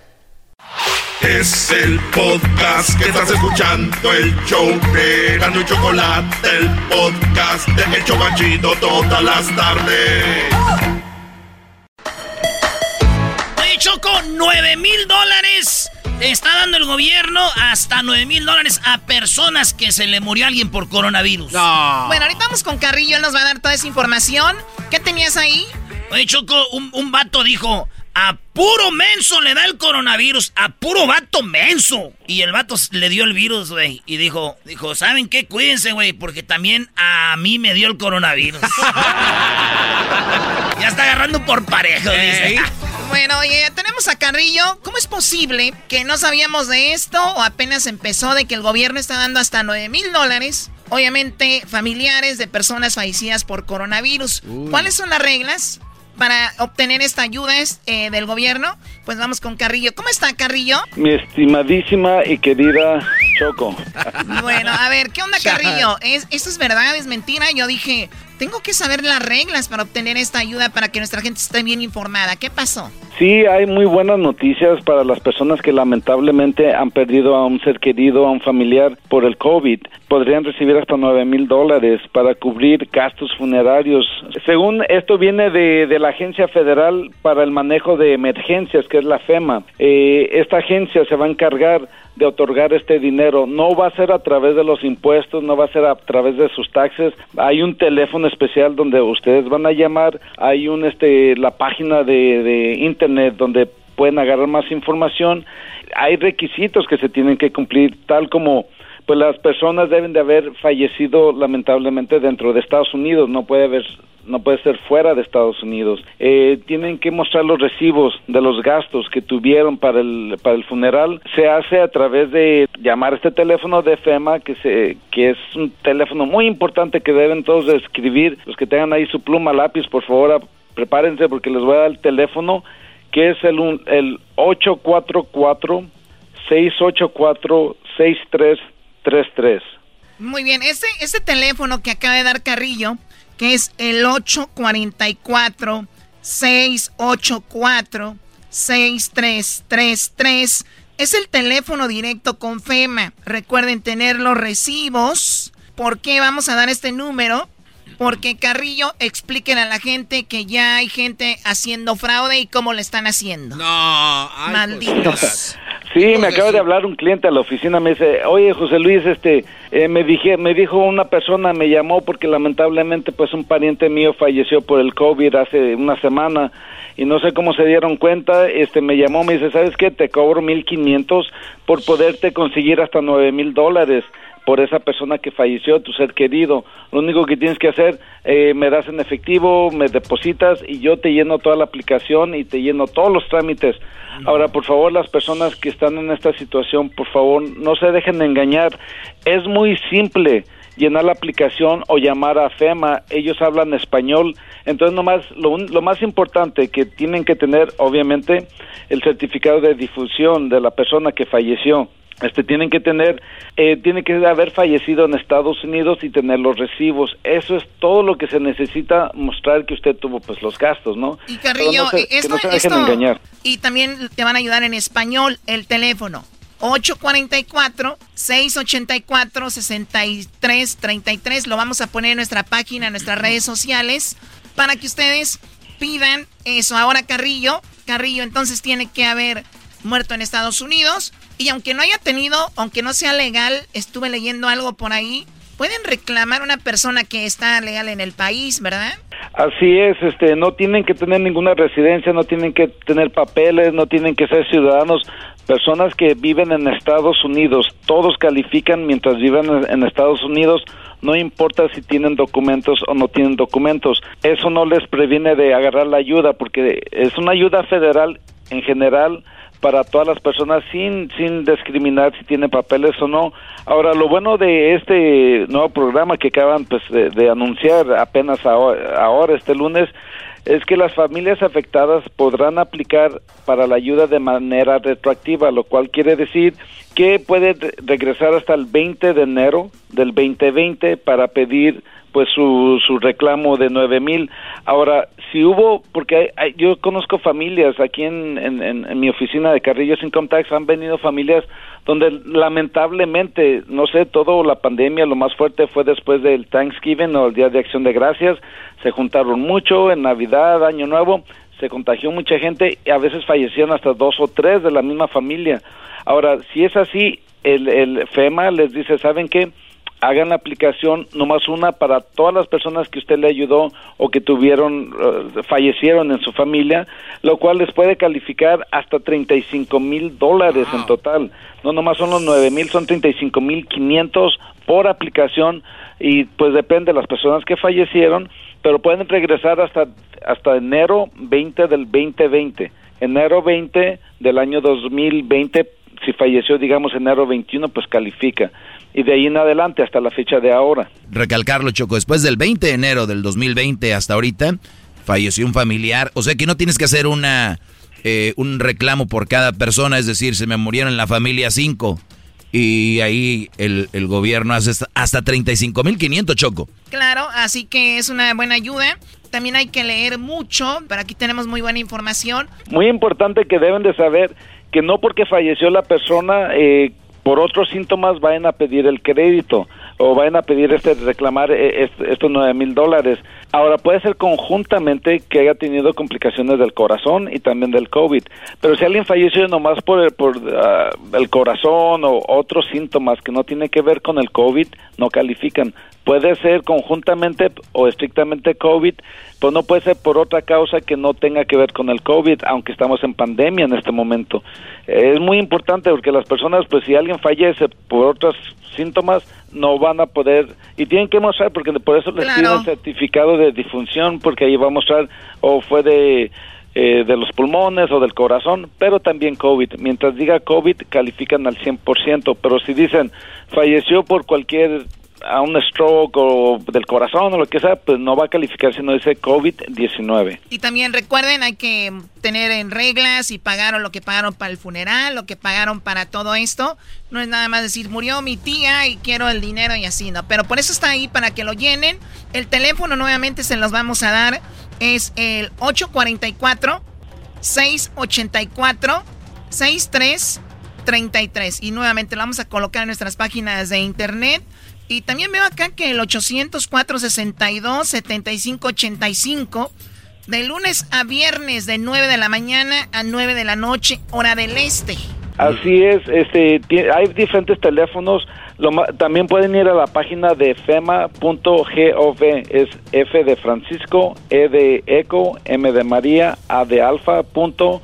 Es el podcast que estás escuchando, el show de Gano y Chocolate, el podcast de El Chobachito todas las tardes. 9 mil dólares está dando el gobierno hasta 9 mil dólares a personas que se le murió alguien por coronavirus. Bueno, ahorita vamos con Carrillo, él nos va a dar toda esa información. ¿Qué tenías ahí? Oye, Choco, un, un vato dijo, a puro menso le da el coronavirus, a puro vato menso. Y el vato le dio el virus, güey. Y dijo, dijo, ¿saben qué? Cuídense, güey, porque también a mí me dio el coronavirus. ya está agarrando por parejo, dice. Bueno, oye, tenemos a Carrillo. ¿Cómo es posible que no sabíamos de esto o apenas empezó de que el gobierno está dando hasta 9 mil dólares? Obviamente, familiares de personas fallecidas por coronavirus. Uy. ¿Cuáles son las reglas para obtener esta ayuda eh, del gobierno? Pues vamos con Carrillo. ¿Cómo está Carrillo? Mi estimadísima y querida Choco. Bueno, a ver, ¿qué onda Carrillo? ¿Es, ¿Esto es verdad? ¿Es mentira? Yo dije, tengo que saber las reglas para obtener esta ayuda para que nuestra gente esté bien informada. ¿Qué pasó? Sí, hay muy buenas noticias para las personas que lamentablemente han perdido a un ser querido, a un familiar por el COVID. Podrían recibir hasta 9 mil dólares para cubrir gastos funerarios. Según esto viene de, de la Agencia Federal para el Manejo de Emergencias, que es la FEMA. Eh, esta agencia se va a encargar de otorgar este dinero. No va a ser a través de los impuestos, no va a ser a través de sus taxes. Hay un teléfono especial donde ustedes van a llamar, hay un este la página de, de internet donde pueden agarrar más información. Hay requisitos que se tienen que cumplir, tal como pues las personas deben de haber fallecido lamentablemente dentro de Estados Unidos, no puede haber no puede ser fuera de Estados Unidos. Eh, tienen que mostrar los recibos de los gastos que tuvieron para el para el funeral. Se hace a través de llamar a este teléfono de FEMA que se que es un teléfono muy importante que deben todos escribir. Los que tengan ahí su pluma lápiz, por favor, prepárense porque les voy a dar el teléfono que es el el 844 684 6333. Muy bien, este, este teléfono que acaba de dar Carrillo, que es el 844-684-6333, es el teléfono directo con FEMA. Recuerden tener los recibos. ¿Por qué vamos a dar este número? Porque Carrillo expliquen a la gente que ya hay gente haciendo fraude y cómo le están haciendo. No, ay, Malditos. Sí, me acaba de hablar un cliente a la oficina, me dice, oye José Luis, este, eh, me dije, me dijo una persona, me llamó porque lamentablemente pues un pariente mío falleció por el COVID hace una semana y no sé cómo se dieron cuenta, este, me llamó, me dice, ¿sabes qué? Te cobro mil quinientos por poderte conseguir hasta nueve mil dólares por esa persona que falleció, tu ser querido. Lo único que tienes que hacer, eh, me das en efectivo, me depositas y yo te lleno toda la aplicación y te lleno todos los trámites. Ahora, por favor, las personas que están en esta situación, por favor, no se dejen de engañar. Es muy simple llenar la aplicación o llamar a FEMA. Ellos hablan español. Entonces, nomás, lo, lo más importante que tienen que tener, obviamente, el certificado de difusión de la persona que falleció. Este tienen que tener, eh, tiene que haber fallecido en Estados Unidos y tener los recibos. Eso es todo lo que se necesita mostrar que usted tuvo, pues, los gastos, ¿no? Y Carrillo, no se- eh, que esto, no se dejen esto- engañar. y también te van a ayudar en español el teléfono 844-684-6333. Lo vamos a poner en nuestra página, en nuestras redes sociales, para que ustedes pidan eso. Ahora Carrillo, Carrillo entonces tiene que haber muerto en Estados Unidos. Y aunque no haya tenido, aunque no sea legal, estuve leyendo algo por ahí, pueden reclamar una persona que está legal en el país, ¿verdad? Así es, este, no tienen que tener ninguna residencia, no tienen que tener papeles, no tienen que ser ciudadanos, personas que viven en Estados Unidos, todos califican mientras viven en Estados Unidos, no importa si tienen documentos o no tienen documentos, eso no les previene de agarrar la ayuda porque es una ayuda federal en general para todas las personas sin sin discriminar si tienen papeles o no. Ahora, lo bueno de este nuevo programa que acaban pues, de, anunciar apenas ahora, este lunes, es que las familias afectadas podrán aplicar para la ayuda de manera retroactiva, lo cual quiere decir que puede regresar hasta el 20 de enero del 2020 para pedir pues su, su reclamo de nueve mil. Ahora, si hubo, porque yo conozco familias aquí en, en, mi oficina de Carrillos Income Tax, han venido familias donde lamentablemente, no sé, todo la pandemia, lo más fuerte fue después del Thanksgiving o el Día de Acción de Gracias, se juntaron mucho en Navidad, Año Nuevo, se contagió mucha gente y a veces fallecieron hasta dos o tres de la misma familia. Ahora, si es así, el, el FEMA les dice, ¿saben qué? Hagan la aplicación nomás una para todas las personas que usted le ayudó o que tuvieron, eh, fallecieron en su familia, lo cual les puede calificar hasta 35 mil dólares en total. No nomás son los 9 mil, son 35 mil 500 por aplicación y pues depende de las personas que fallecieron, pero pueden regresar hasta, hasta enero 20 del 2020. Enero 20 del año 2020 si falleció, digamos, enero 21, pues califica. Y de ahí en adelante hasta la fecha de ahora. Recalcarlo, Choco, después del 20 de enero del 2020 hasta ahorita, falleció un familiar. O sea que no tienes que hacer una eh, un reclamo por cada persona, es decir, se me murieron en la familia cinco. Y ahí el, el gobierno hace hasta 35.500, Choco. Claro, así que es una buena ayuda. También hay que leer mucho, pero aquí tenemos muy buena información. Muy importante que deben de saber que no porque falleció la persona eh, por otros síntomas vayan a pedir el crédito o vayan a pedir este reclamar eh, estos nueve mil dólares. Ahora puede ser conjuntamente que haya tenido complicaciones del corazón y también del COVID, pero si alguien falleció nomás por el, por ah, el corazón o otros síntomas que no tiene que ver con el COVID, no califican. Puede ser conjuntamente o estrictamente COVID, pues no puede ser por otra causa que no tenga que ver con el COVID, aunque estamos en pandemia en este momento. Es muy importante porque las personas, pues si alguien fallece por otros síntomas, no van a poder, y tienen que mostrar, porque por eso les piden el certificado de difunción, porque ahí va a mostrar o fue de eh, de los pulmones o del corazón, pero también COVID. Mientras diga COVID, califican al 100%, pero si dicen falleció por cualquier a un stroke o del corazón o lo que sea, pues no va a calificar si no dice COVID-19. Y también recuerden, hay que tener en reglas y pagaron lo que pagaron para el funeral, lo que pagaron para todo esto. No es nada más decir, murió mi tía y quiero el dinero y así, ¿no? Pero por eso está ahí para que lo llenen. El teléfono nuevamente se los vamos a dar. Es el 844 684 6333 y nuevamente lo vamos a colocar en nuestras páginas de internet y también veo acá que el 800-462-7585, de lunes a viernes, de 9 de la mañana a 9 de la noche, hora del este. Así es, este, hay diferentes teléfonos. también pueden ir a la página de fema.gov, es F de Francisco, E de Eco, M de María, A de Alfa, punto,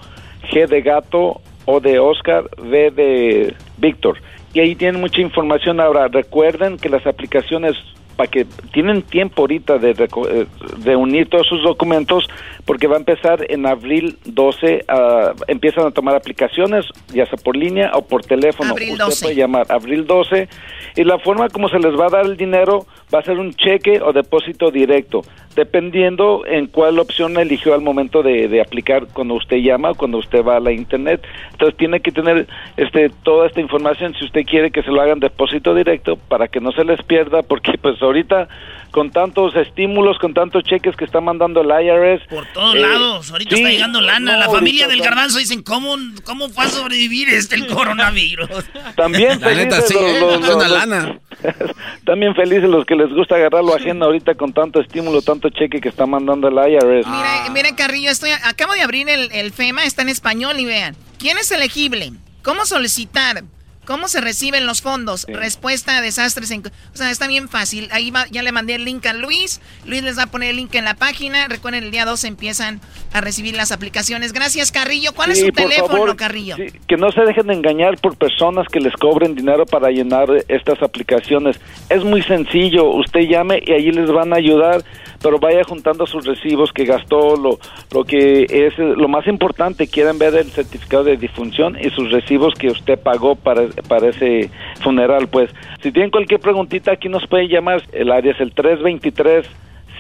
G de Gato, O de Oscar, V de Víctor y ahí tienen mucha información. Ahora, recuerden que las aplicaciones para que tienen tiempo ahorita de, de, unir todos sus documentos porque va a empezar en abril 12 uh, empiezan a tomar aplicaciones ya sea por línea o por teléfono. Abril usted puede llamar abril 12 y la forma como se les va a dar el dinero va a ser un cheque o depósito directo dependiendo en cuál opción eligió al momento de, aplicar cuando usted llama o cuando usted va a la internet. Entonces tiene que tener este toda esta información. Si usted quiere que se lo hagan depósito directo para que no se les pierda porque pues ahorita con tantos estímulos, con tantos cheques que está mandando el IRS. Por todos eh, lados, ahorita está llegando lana. la familia del garbanzo dicen, ¿cómo, cómo fue a sobrevivir este el coronavirus? También la neta, sí, los, una lana. También felices los que les gusta agarrar lo ajeno ahorita con tanto estímulo, tanto cheque que está mandando el IRS. Mira, mira Carrillo, estoy, acabo de abrir el, el FEMA, está en español y vean. ¿Quién es elegible? ¿Cómo solicitar? ¿Cómo se reciben los fondos? Respuesta a desastres. En, o sea, está bien fácil. Ahí va, ya le mandé el link a Luis. Luis les va a poner el link en la página. Recuerden, el día 2 empiezan a recibir las aplicaciones. Gracias, Carrillo. ¿Cuál es su teléfono, Carrillo? que no se dejen de engañar por personas que les cobren dinero para llenar estas aplicaciones. Es muy sencillo. Usted llame y allí les van a ayudar pero vaya juntando sus recibos que gastó, lo, lo que es lo más importante, quieren ver el certificado de difunción y sus recibos que usted pagó para, para ese funeral. Pues si tienen cualquier preguntita, aquí nos puede llamar, el área es el 323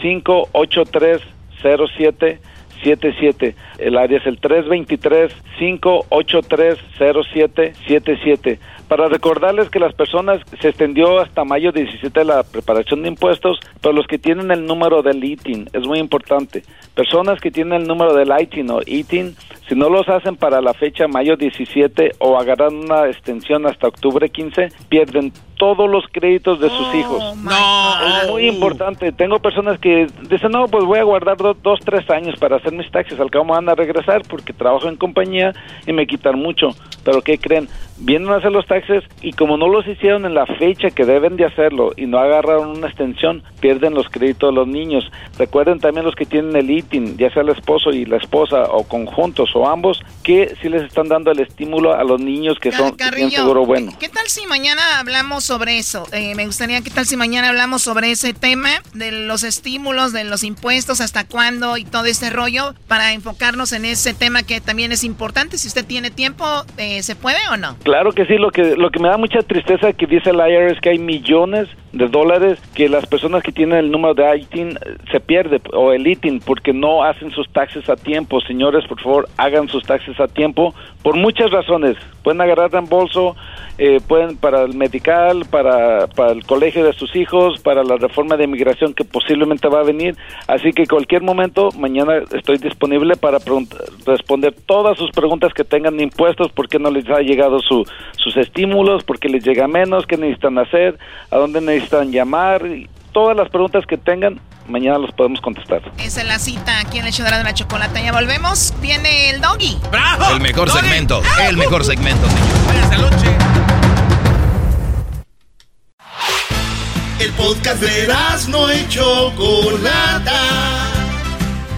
583 07 77. El área es el 323-583-0777. Para recordarles que las personas se extendió hasta mayo 17 la preparación de impuestos, pero los que tienen el número del ITIN es muy importante. Personas que tienen el número del ITIN o ITIN, si no los hacen para la fecha mayo 17 o agarran una extensión hasta octubre 15, pierden todos los créditos de sus hijos. No, es muy importante. Tengo personas que dicen, no, pues voy a guardar dos, tres años para hacer mis taxes. Al cabo me van a regresar porque trabajo en compañía y me quitan mucho. Pero ¿qué creen? Vienen a hacer los taxes y como no los hicieron en la fecha que deben de hacerlo y no agarraron una extensión, pierden los créditos de los niños. Recuerden también los que tienen el ITIN, ya sea el esposo y la esposa o conjuntos o ambos, que si les están dando el estímulo a los niños que son que seguro bueno. ¿Qué tal si mañana hablamos sobre eso? Eh, me gustaría, ¿qué tal si mañana hablamos sobre ese tema de los estímulos, de los impuestos, hasta cuándo y todo este rollo, para enfocarnos en ese tema que también es importante. Si usted tiene tiempo, eh, ¿se puede o no? Claro que sí, lo que, lo que me da mucha tristeza que dice el IRS es que hay millones de dólares que las personas que tienen el número de ITIN eh, se pierde o el ITIN porque no hacen sus taxes a tiempo. Señores, por favor, hagan sus taxes a tiempo por muchas razones. Pueden agarrar reembolso, eh, pueden para el medical, para, para el colegio de sus hijos, para la reforma de inmigración que posiblemente va a venir. Así que cualquier momento, mañana estoy disponible para responder todas sus preguntas que tengan impuestos, por qué no les ha llegado su, sus estímulos, por qué les llega menos, qué necesitan hacer, a dónde necesitan llamar. Todas las preguntas que tengan, mañana los podemos contestar. Esa es la cita aquí en el hecho de la chocolate. Ya volvemos. Viene el doggy. ¡Bravo! El mejor segmento. El mejor segmento, El podcast de no y Chocolata.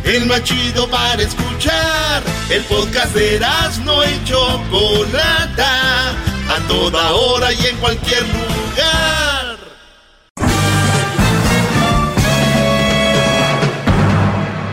El más chido para escuchar. El podcast de no y Chocolata. A toda hora y en cualquier lugar.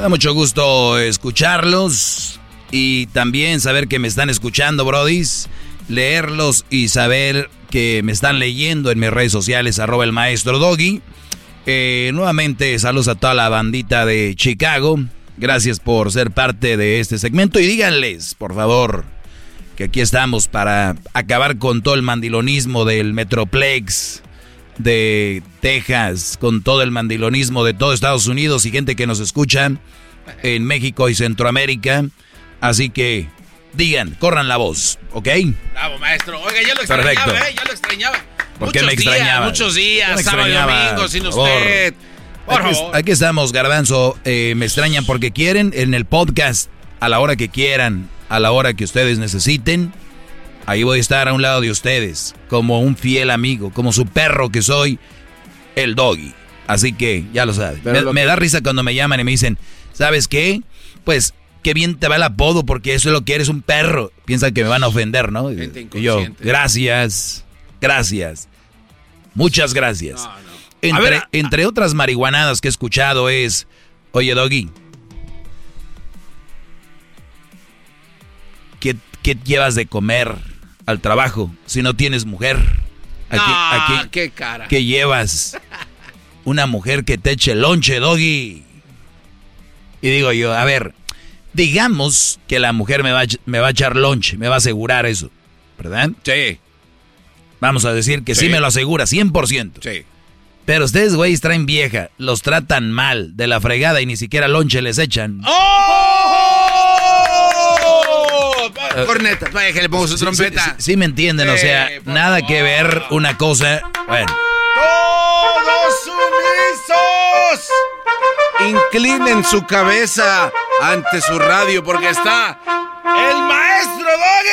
Me da mucho gusto escucharlos y también saber que me están escuchando, brodis. Leerlos y saber que me están leyendo en mis redes sociales, arroba el maestro Doggy. Eh, nuevamente, saludos a toda la bandita de Chicago. Gracias por ser parte de este segmento y díganles, por favor, que aquí estamos para acabar con todo el mandilonismo del Metroplex de Texas, con todo el mandilonismo de todo Estados Unidos y gente que nos escucha en México y Centroamérica. Así que digan, corran la voz, ¿ok? Bravo, maestro. Oiga, yo lo extrañaba, ¿eh? Yo lo extrañaba. ¿Por qué me extrañaba? muchos días, sábado y domingo, sin usted. Por aquí, favor. aquí estamos, Garbanzo. Eh, me extrañan porque quieren en el podcast, a la hora que quieran, a la hora que ustedes necesiten. Ahí voy a estar a un lado de ustedes, como un fiel amigo, como su perro que soy, el doggy. Así que ya lo sabes. Me, me da risa cuando me llaman y me dicen, ¿sabes qué? Pues qué bien te va el apodo porque eso es lo que eres un perro. Piensan que me van a ofender, ¿no? Y yo, gracias, gracias. Muchas gracias. No, no. Entre, ver, entre otras marihuanadas que he escuchado es, oye Doggy, ¿qué llevas de comer al trabajo si no tienes mujer? Aquí, aquí, qué cara. ¿Qué llevas? Una mujer que te eche lonche, doggy. Y digo yo, a ver, digamos que la mujer me va, me va a echar lonche, me va a asegurar eso, ¿verdad? Sí. Vamos a decir que sí, me lo asegura, 100%. Sí. Pero ustedes, güeyes, traen vieja, los tratan mal, de la fregada y ni siquiera lonche les echan. ¡Oh! Corneta, vaya que le pongo su trompeta. Sí, me entienden, o sea, nada que ver una cosa. Bueno. ¡Todos sumisos! Inclinen su cabeza ante su radio porque está el maestro Doggy.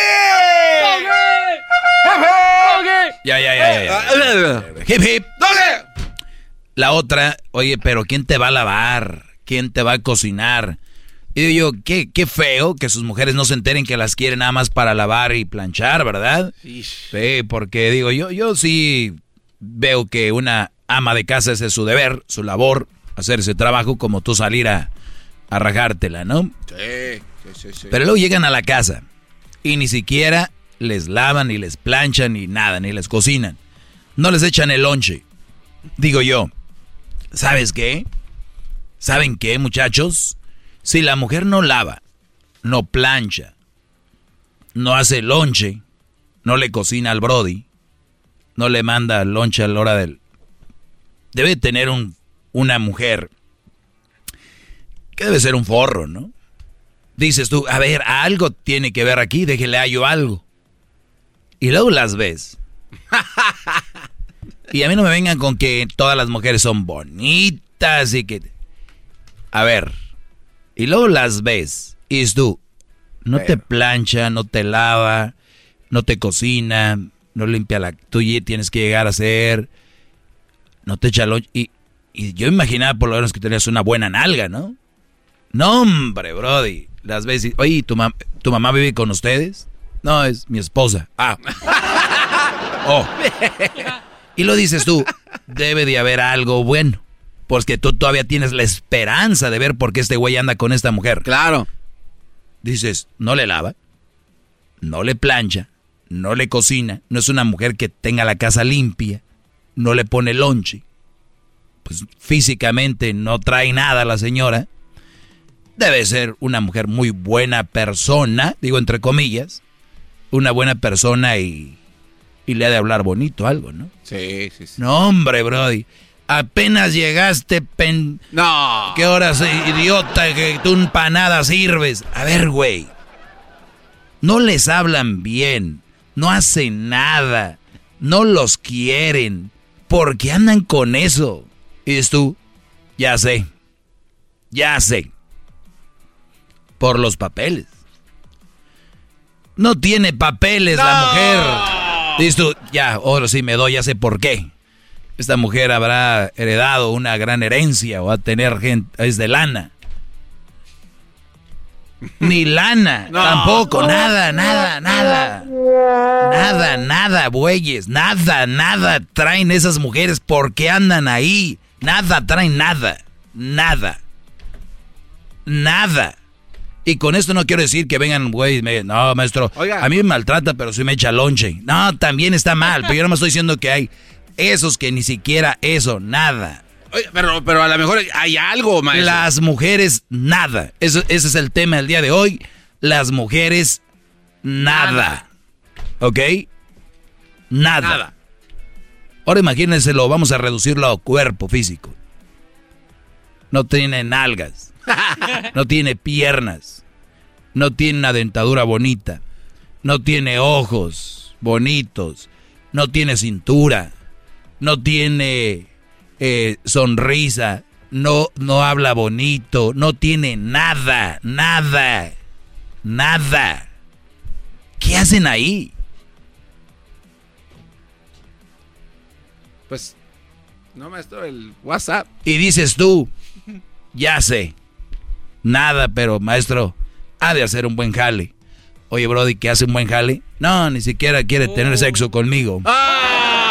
Ya, ya, ya, ya. ya. hip, hip. ¡Doggy! La otra, oye, pero ¿quién te va a lavar? ¿Quién te va a cocinar? Y digo yo, qué, qué feo que sus mujeres no se enteren que las quieren nada más para lavar y planchar, ¿verdad? Sí. porque digo, yo, yo sí veo que una ama de casa ese es su deber, su labor, hacer ese trabajo como tú salir a, a rajártela, ¿no? Sí, sí, sí, Pero luego llegan a la casa y ni siquiera les lavan, ni les planchan, ni nada, ni les cocinan. No les echan el lonche. Digo yo, ¿sabes qué? ¿Saben qué, muchachos? Si la mujer no lava, no plancha, no hace lonche, no le cocina al Brody, no le manda lonche a la hora del... Debe tener un, una mujer que debe ser un forro, ¿no? Dices tú, a ver, algo tiene que ver aquí, déjele a yo algo. Y luego las ves. y a mí no me vengan con que todas las mujeres son bonitas y que... A ver, y luego las ves y tú, no te plancha, no te lava, no te cocina, no limpia la... Tú tienes que llegar a hacer... No te echa lo... Y, y yo imaginaba por lo menos que tenías una buena nalga, ¿no? No, hombre, Brody. Las ves y, oye, ¿tu, ¿tu mamá vive con ustedes? No, es mi esposa. Ah. Oh. Y lo dices tú, debe de haber algo bueno. Porque tú todavía tienes la esperanza de ver por qué este güey anda con esta mujer. Claro. Dices, no le lava, no le plancha, no le cocina, no es una mujer que tenga la casa limpia, no le pone lonche. Pues físicamente no trae nada la señora debe ser una mujer muy buena persona, digo entre comillas, una buena persona y, y le ha de hablar bonito algo, ¿no? Sí, sí, sí. No, hombre, Brody. Apenas llegaste, pen... No. ¿Qué horas, idiota, que tú nada sirves? A ver, güey. No les hablan bien. No hacen nada. No los quieren. ¿Por qué andan con eso? Y dices tú, ya sé. Ya sé por los papeles. No tiene papeles la mujer. Dices tú, ya, ahora sí me doy, ya sé por qué. Esta mujer habrá heredado una gran herencia o va a tener gente, es de lana. Ni lana, tampoco, nada, nada, nada. Nada, nada, bueyes, nada, nada traen esas mujeres porque andan ahí. Nada traen nada, nada. Nada. Y con esto no quiero decir que vengan, güey, no, maestro, a mí me maltrata, pero sí me echa lonche. No, también está mal, pero yo no me estoy diciendo que hay esos que ni siquiera eso, nada. pero, pero a lo mejor hay algo, maestro. Las mujeres, nada. ese es el tema del día de hoy. Las mujeres, nada. ¿Ok? Nada. nada. Ahora imagínense, lo vamos a reducirlo a cuerpo físico. No tiene nalgas. No tiene piernas no tiene una dentadura bonita, no tiene ojos bonitos, no tiene cintura, no tiene eh, sonrisa, no, no habla bonito, no tiene nada, nada, nada. ¿Qué hacen ahí? Pues, no, maestro, el WhatsApp. Y dices tú, ya sé, nada, pero maestro, ha de hacer un buen jale. Oye, Brody, ¿qué hace un buen jale? No, ni siquiera quiere tener sexo conmigo. Ah.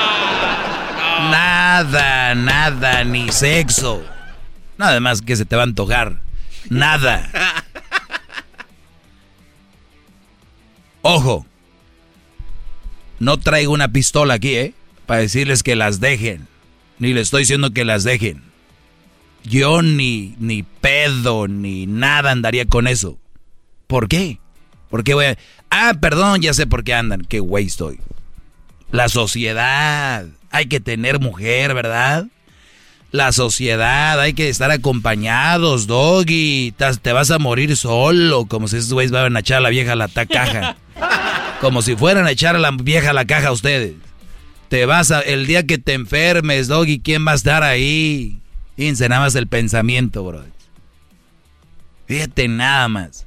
Nada, nada, ni sexo. Nada más que se te va a antojar. Nada. Ojo, no traigo una pistola aquí, ¿eh? Para decirles que las dejen. Ni les estoy diciendo que las dejen. Yo ni, ni pedo, ni nada andaría con eso. ¿Por qué? ¿Por qué voy a... Ah, perdón, ya sé por qué andan. Qué güey estoy. La sociedad. Hay que tener mujer, ¿verdad? La sociedad, hay que estar acompañados, doggy. Te vas a morir solo, como si esos güeyes van a echar a la vieja a la caja. Como si fueran a echar a la vieja a la caja a ustedes. Te vas a, el día que te enfermes, doggy, ¿quién va a estar ahí? Fíjense nada más el pensamiento, bro. Fíjate nada más.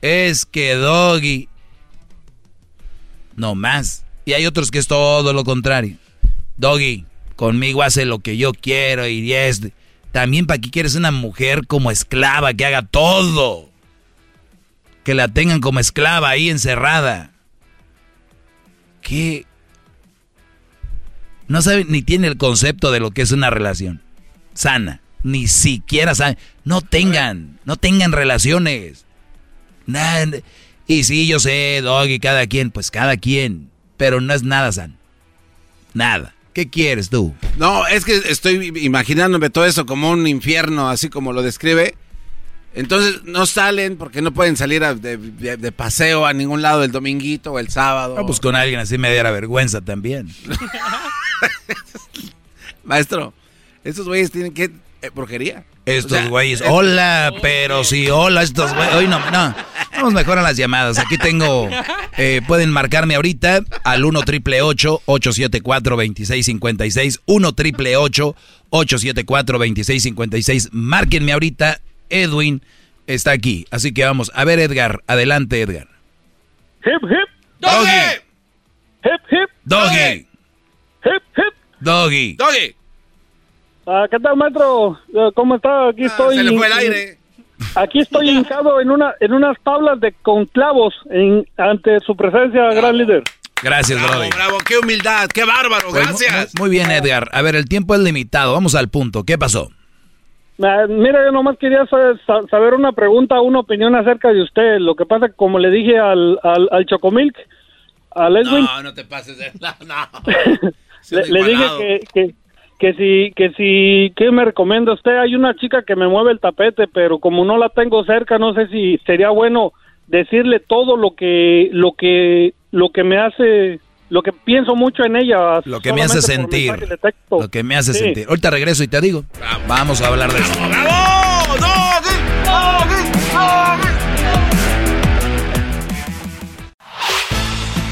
Es que doggy. No más. Y hay otros que es todo lo contrario. Doggy, conmigo hace lo que yo quiero y es... También para qué quieres una mujer como esclava que haga todo. Que la tengan como esclava ahí encerrada. ¿Qué? No sabe ni tiene el concepto de lo que es una relación sana. Ni siquiera saben. No tengan, no tengan relaciones. Nada. Y sí, yo sé, Doggy, cada quien, pues cada quien. Pero no es nada sano. Nada. ¿Qué quieres tú? No, es que estoy imaginándome todo eso como un infierno, así como lo describe. Entonces no salen porque no pueden salir de, paseo a ningún lado el dominguito o el sábado. pues con alguien así me diera vergüenza también. Maestro, estos güeyes tienen que... Eh, brujería. Estos güeyes, hola, pero sí, hola, estos güeyes. Hoy no, no. Vamos mejor a las llamadas. Aquí tengo, eh, pueden marcarme ahorita al 1 triple 874 2656. 1 triple 874 2656. Márquenme ahorita. Edwin está aquí. Así que vamos. A ver, Edgar. Adelante, Edgar. Hip, hip. Doggy. Hip, hip. Doggy. Hip, hip. Doggy. Doggy. Ah, ¿Qué tal, maestro? Eh, ¿Cómo está? Aquí ah, estoy. Se le fue el aire. Aquí estoy hincado en una en unas tablas de con clavos en, ante su presencia, gran líder. Gracias, bravo, brother. Bravo, qué humildad, qué bárbaro, pues, gracias. Muy, bien, Edgar. A ver, el tiempo es limitado. Vamos al punto. ¿Qué pasó? Ah, mira, yo nomás quería saber, una pregunta, una opinión acerca de usted. Lo que pasa, como le dije al, al, al Chocomilk, a Leswin. No, no te pases de. No, no. le, le dije que, que, que si, que si, ¿qué me recomienda usted? Hay una chica que me mueve el tapete, pero como no la tengo cerca, no sé si sería bueno decirle todo lo que, lo que, lo que me hace, lo que pienso mucho en ella. Lo que me hace sentir. Lo que me hace sentir. Ahorita regreso y te digo. Vamos a hablar de eso. ¡Bravo!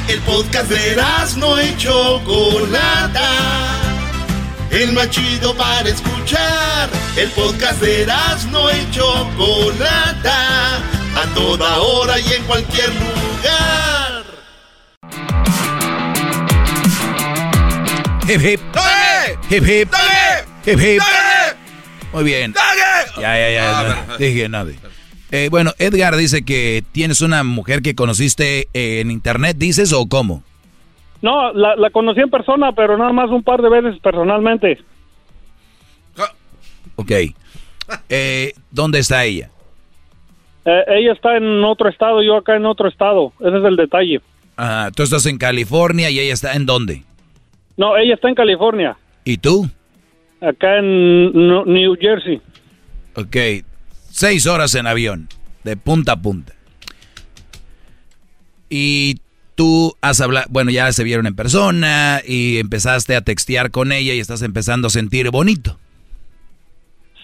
El podcast de no hecho Chocolata el más chido para escuchar. El podcast de no y Chocolata, a toda hora y en cualquier lugar. Hip hip. Hip hip. Hip hip. Muy bien. Ya, ya, ya. dije nada. Eh, bueno, Edgar dice que tienes una mujer que conociste en internet, dices, o cómo? No, la, la conocí en persona, pero nada más un par de veces personalmente. Ok. Eh, ¿Dónde está ella? Eh, ella está en otro estado, yo acá en otro estado. Ese es el detalle. Ah, tú estás en California y ella está en dónde? No, ella está en California. ¿Y tú? Acá en New Jersey. Ok. Seis horas en avión, de punta a punta. Y tú has hablado, bueno, ya se vieron en persona y empezaste a textear con ella y estás empezando a sentir bonito.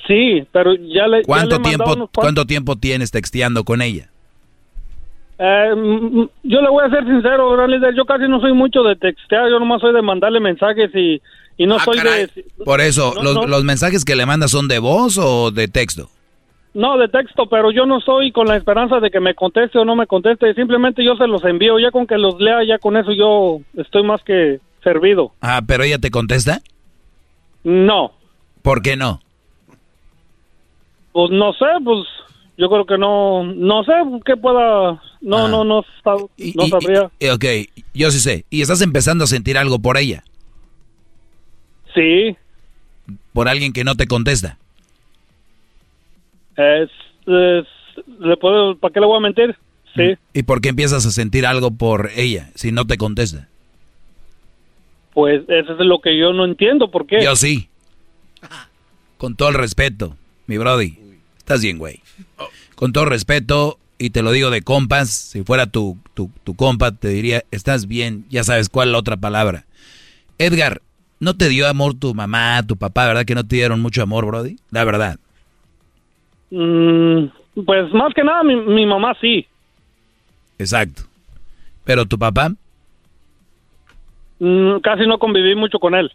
Sí, pero ya le... ¿Cuánto, tiempo, ¿cuánto tiempo tienes texteando con ella? Eh, yo le voy a ser sincero, gran líder, yo casi no soy mucho de textear, yo nomás soy de mandarle mensajes y, y no ah, soy de... Por eso, los, ¿los mensajes que le mandas son de voz o de texto? No, de texto, pero yo no estoy con la esperanza de que me conteste o no me conteste. Simplemente yo se los envío. Ya con que los lea, ya con eso yo estoy más que servido. Ah, pero ella te contesta? No. ¿Por qué no? Pues no sé, pues yo creo que no, no sé qué pueda, no, ah. no, no, no, sabría. ok, yo sí sé. ¿Y estás empezando a sentir algo por ella? Sí. ¿Por alguien que no te contesta? Es, ¿le puedo, ¿Para qué le voy a mentir? Sí. ¿Y por qué empiezas a sentir algo por ella si no te contesta? Pues eso es lo que yo no entiendo, ¿por qué? Yo sí. Con todo el respeto, mi brody. Estás bien, güey. Con todo respeto, y te lo digo de compas, si fuera tu, tu, tu compa, te diría, estás bien, ya sabes cuál la otra palabra. Edgar, ¿no te dio amor tu mamá, tu papá, verdad que no te dieron mucho amor, Brody? La verdad. Mm, pues más que nada mi, mi mamá sí. Exacto. ¿Pero tu papá? Mm, casi no conviví mucho con él.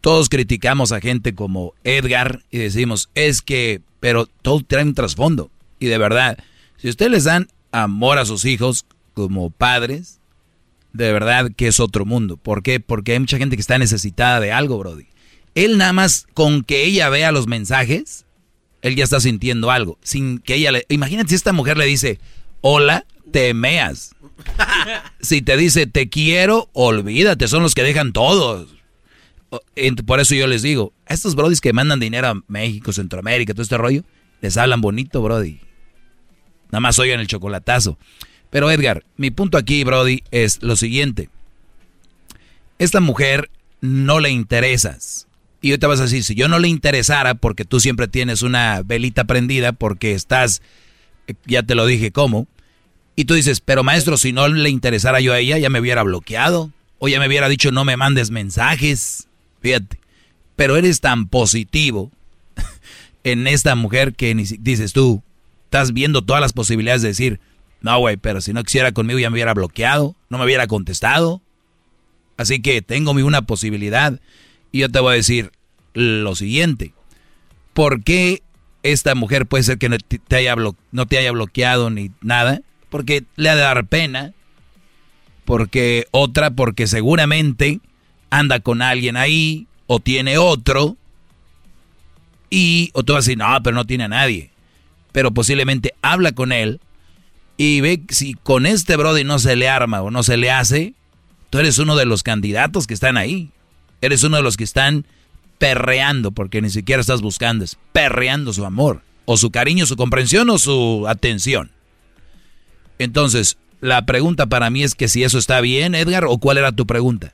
Todos criticamos a gente como Edgar y decimos, es que, pero todo trae un trasfondo. Y de verdad, si ustedes les dan amor a sus hijos como padres, de verdad que es otro mundo. ¿Por qué? Porque hay mucha gente que está necesitada de algo, Brody. Él nada más con que ella vea los mensajes, él ya está sintiendo algo. Sin que ella le... Imagínate si esta mujer le dice, hola, te meas. Si te dice te quiero, olvídate, son los que dejan todos. Por eso yo les digo, a estos brodis que mandan dinero a México, Centroamérica, todo este rollo, les hablan bonito, brody. Nada más oigan el chocolatazo. Pero Edgar, mi punto aquí, brody, es lo siguiente. Esta mujer no le interesas. Y ahorita vas a decir, si yo no le interesara, porque tú siempre tienes una velita prendida, porque estás, eh, ya te lo dije, ¿cómo? Y tú dices, pero maestro, si no le interesara yo a ella, ya me hubiera bloqueado. O ya me hubiera dicho, no me mandes mensajes. Fíjate. Pero eres tan positivo en esta mujer que ni dices tú, estás viendo todas las posibilidades de decir, no, güey, pero si no quisiera conmigo ya me hubiera bloqueado, no me hubiera contestado. Así que tengo una posibilidad. Y yo te voy a decir lo siguiente. ¿Por qué esta mujer puede ser que no te haya bloqueado ni nada? Porque le ha de dar pena. Porque otra, porque seguramente anda con alguien ahí o tiene otro. Y, o tú vas a decir, no, pero no tiene a nadie. Pero posiblemente habla con él y ve si con este Brody no se le arma o no se le hace, tú eres uno de los candidatos que están ahí. Eres uno de los que están perreando, porque ni siquiera estás buscando, es perreando su amor, o su cariño, su comprensión o su atención. Entonces, la pregunta para mí es que si eso está bien, Edgar, o cuál era tu pregunta.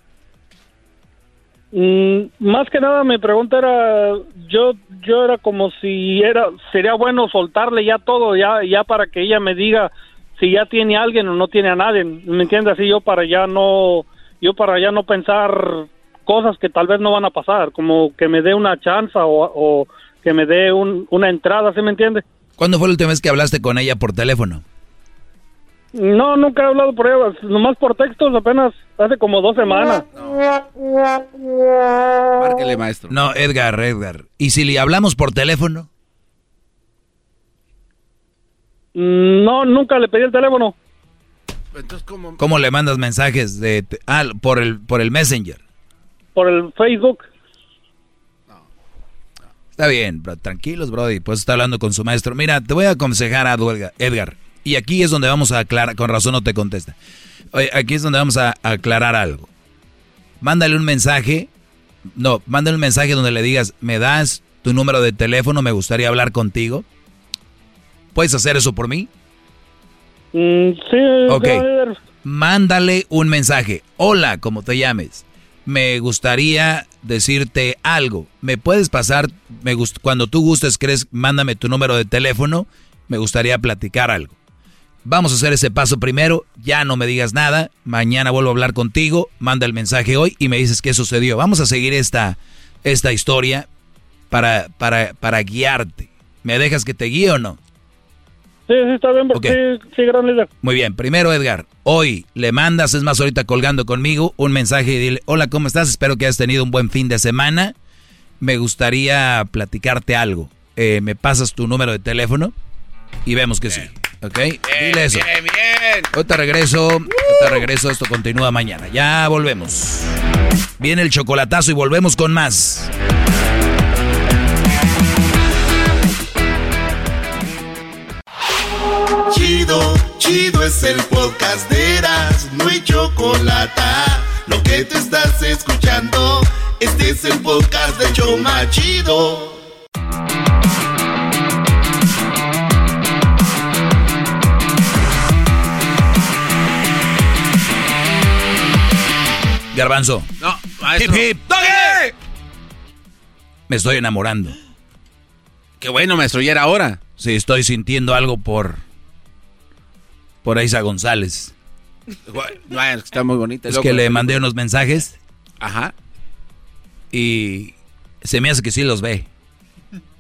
Mm, más que nada mi pregunta era, yo yo era como si era sería bueno soltarle ya todo ya ya para que ella me diga si ya tiene a alguien o no tiene a nadie, ¿me entiendes? Así yo para ya no yo para ya no pensar cosas que tal vez no van a pasar, como que me dé una chance o, o que me dé un- una entrada, ¿sí me entiende? ¿Cuándo fue la última vez que hablaste con ella por teléfono? No, nunca he hablado por ella, nomás por textos apenas hace como dos semanas. Márquele, maestro. No, Edgar, Edgar. ¿Y si le hablamos por teléfono? No, nunca le pedí el teléfono. Entonces, ¿cómo? ¿Cómo le mandas mensajes de ah, por el por el Messenger? Por el Facebook. Está bien, bro, tranquilos, Brody. Pues está hablando con su maestro. Mira, te voy a aconsejar a Edgar, Edgar. Y aquí es donde vamos a aclarar, con razón no te contesta. Oye, aquí es donde vamos a aclarar algo. Mándale un mensaje. No, mándale un mensaje donde le digas, me das tu número de teléfono, me gustaría hablar contigo. ¿Puedes hacer eso por mí? Mm, sí, Ok. brother. Mándale un mensaje. Hola, como te llames. Me gustaría decirte algo. ¿Me puedes pasar? Me cuando tú gustes, crees, mándame tu número de teléfono. Me gustaría platicar algo. Vamos a hacer ese paso primero. Ya no me digas nada. Mañana vuelvo a hablar contigo. Manda el mensaje hoy y me dices qué sucedió. Vamos a seguir esta, esta historia para, para, para guiarte. ¿Me dejas que te guíe o no? Sí, sí, está bien, porque sí, sí, gran líder. Muy bien, primero Edgar, hoy le mandas, es más ahorita colgando conmigo, un mensaje y dile, hola, ¿cómo estás? Espero que hayas tenido un buen fin de semana. Me gustaría platicarte algo. Eh, ¿Me pasas tu número de teléfono? Y vemos que sí. ¿Ok? Dile eso. Bien, bien. Ahorita regreso, ahorita regreso, esto continúa mañana. Ya volvemos. Viene el chocolatazo y volvemos con más. Chido, chido es el podcast de Eras, no hay chocolate. Lo que te estás escuchando, este es el podcast de Choma Chido. Garbanzo. No, maestro. Hip, hip. ¡Doggy! Me estoy enamorando. Qué bueno, maestro, ya era hora. Sí, estoy sintiendo algo por por Aiza González. Bueno, está muy bonita. Es que le mandé unos mensajes. Ajá. Y se me hace que sí los ve.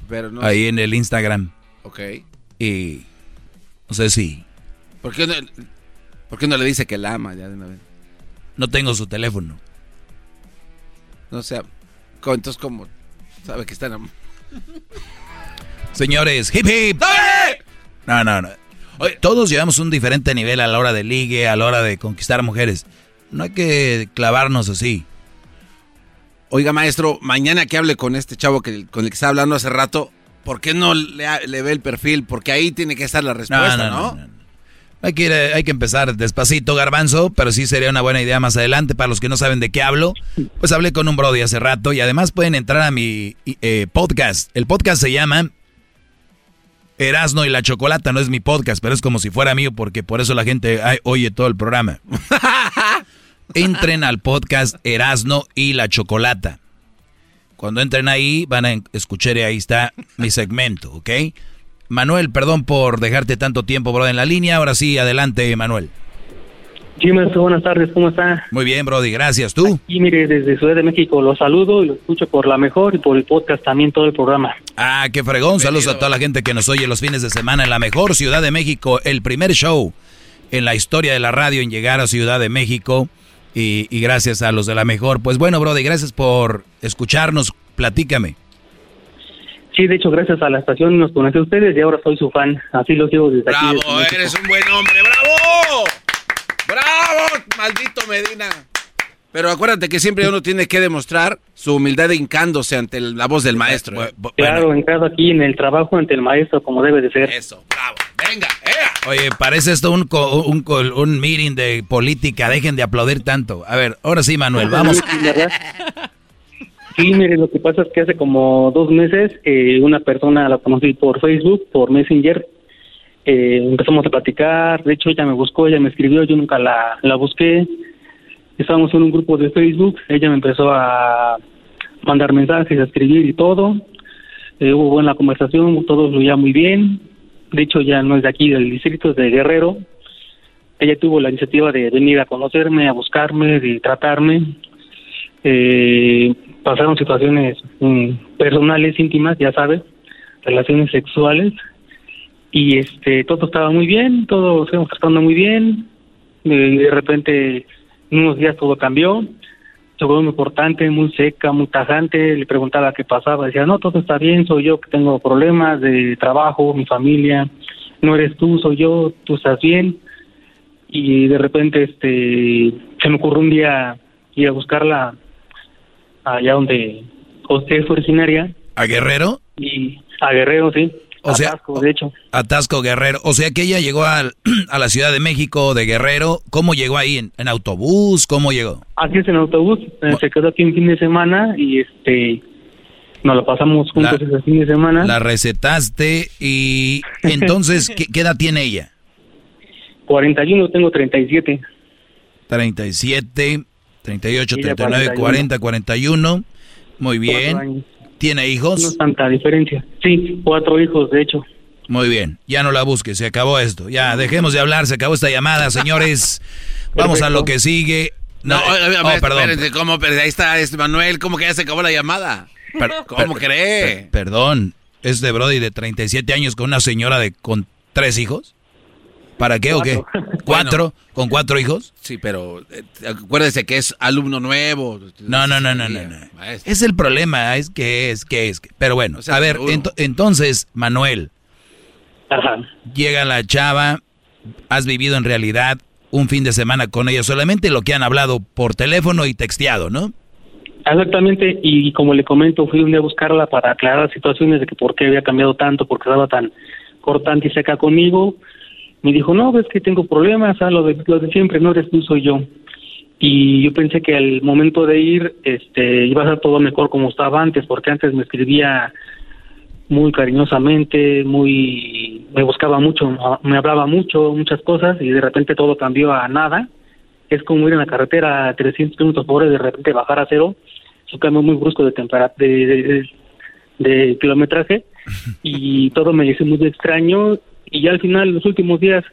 Pero no. Ahí en el Instagram. Ok. Y. No sé si. ¿Por qué no, por qué no le dice que la ama ya de una vez? No tengo su teléfono. No sé. Entonces, ¿cómo sabe que está en Señores, hip hip. No, no, no. Todos llevamos un diferente nivel a la hora de ligue, a la hora de conquistar mujeres. No hay que clavarnos así. Oiga, maestro, mañana que hable con este chavo que, con el que estaba hablando hace rato, ¿por qué no le, ve el perfil? Porque ahí tiene que estar la respuesta, ¿no? hay, que hay que empezar despacito, garbanzo, pero sí sería una buena idea más adelante. Para los que no saben de qué hablo, pues hablé con un Brody hace rato y además pueden entrar a mi eh, podcast. El podcast se llama Erasno y la Chocolata, no es mi podcast, pero es como si fuera mío porque por eso la gente oye todo el programa. Entren al podcast Erasno y la Chocolata. Cuando entren ahí van a escuchar y ahí está mi segmento, ¿ok? Manuel, perdón por dejarte tanto tiempo, bro, en la línea. Ahora sí, adelante, Manuel. Sí, maestro, buenas tardes, ¿cómo está? Muy bien, Brody, gracias. ¿Tú? Y mire, desde Ciudad de México lo saludo y lo escucho por la mejor y por el podcast también todo el programa. Ah, qué fregón. Saludos a toda la gente que nos oye los fines de semana en la mejor Ciudad de México, el primer show en la historia de la radio en llegar a Ciudad de México. Y, y gracias a los de la mejor. Pues bueno, Brody, gracias por escucharnos. Platícame. Sí, de hecho, gracias a la estación nos conocí a ustedes y ahora soy su fan. Así lo sigo desde aquí. ¡Bravo! eres un buen hombre, ¡bravo! Maldito Medina. Pero acuérdate que siempre uno tiene que demostrar su humildad hincándose ante la voz del maestro. ¿eh? Claro, hincado aquí en el trabajo ante el maestro, como debe de ser. Eso, bravo. Venga, Oye, parece esto un, un, un, meeting de política. Dejen de aplaudir tanto. A ver, ahora sí, Manuel, vamos. Sí, mire, lo que pasa es que hace como dos meses eh, una persona la conocí por Facebook, por Messenger. Eh, empezamos a platicar, de hecho ella me buscó, ella me escribió, yo nunca la, la busqué. Estábamos en un grupo de Facebook, ella me empezó a mandar mensajes, a escribir y todo. Eh, hubo buena conversación, todo fluía muy bien. De hecho, ya no es de aquí, del distrito, es de Guerrero. Ella tuvo la iniciativa de venir a conocerme, a buscarme, de tratarme. Eh, pasaron situaciones mm, personales, íntimas, ya sabes, relaciones sexuales, y este todo estaba muy bien, todo estaba tratando muy bien, de repente en unos días todo cambió, se volvió muy importante, muy seca, muy tajante, le preguntaba qué pasaba, decía, no, todo está bien, soy yo que tengo problemas de trabajo, mi familia, no eres tú, soy yo, tú estás bien, y de repente este se me ocurrió un día ir a buscarla allá donde usted es originaria. ¿A Guerrero? Y a Guerrero, sí. O sea, Atasco, de hecho. Atasco Guerrero. O sea que ella llegó a, a la Ciudad de México de Guerrero. ¿Cómo llegó ahí? ¿En, autobús? ¿Cómo llegó? Así es, en autobús. Eh, se quedó aquí un fin de semana y este nos lo pasamos juntos ese fin de semana. La recetaste y entonces, ¿qué, ¿qué, edad tiene ella? 41, tengo 37. 37. 38, 39, 40, 41. Muy bien. ¿Tiene hijos? No tanta diferencia. Sí, cuatro hijos, de hecho. Muy bien, ya no la busques, se acabó esto. Ya, dejemos de hablar, se acabó esta llamada, señores. Vamos a lo que sigue. No, oh, perdón. ¿cómo? Ahí está este Manuel, ¿cómo que ya se acabó la llamada? ¿Cómo cree? perdón, ¿es de Brody de 37 años con una señora de con tres hijos? ¿Para qué o qué? ¿Cuatro? ¿Con cuatro hijos? Sí, pero eh, acuérdese que es alumno nuevo. No, no, no, no, no. Es el problema, es que es, que es. Pero bueno, a ver, entonces, Manuel. Ajá. Llega la chava, has vivido en realidad un fin de semana con ella, solamente lo que han hablado por teléfono y texteado, ¿no? Exactamente, y como le comento, fui un día a buscarla para aclarar situaciones de que por qué había cambiado tanto, por qué estaba tan cortante y seca conmigo me dijo, no, ves que tengo problemas, ah, lo, de, lo de siempre, no eres tú, soy yo. Y yo pensé que al momento de ir este, iba a ser todo mejor como estaba antes, porque antes me escribía muy cariñosamente, muy me buscaba mucho, me hablaba mucho, muchas cosas y de repente todo cambió a nada es como ir en la carretera a 300 kilómetros por hora y de repente bajar a cero. Es un cambio muy brusco de, temperatura de, de, kilometraje y todo me hizo muy extraño y ya al final, los últimos días,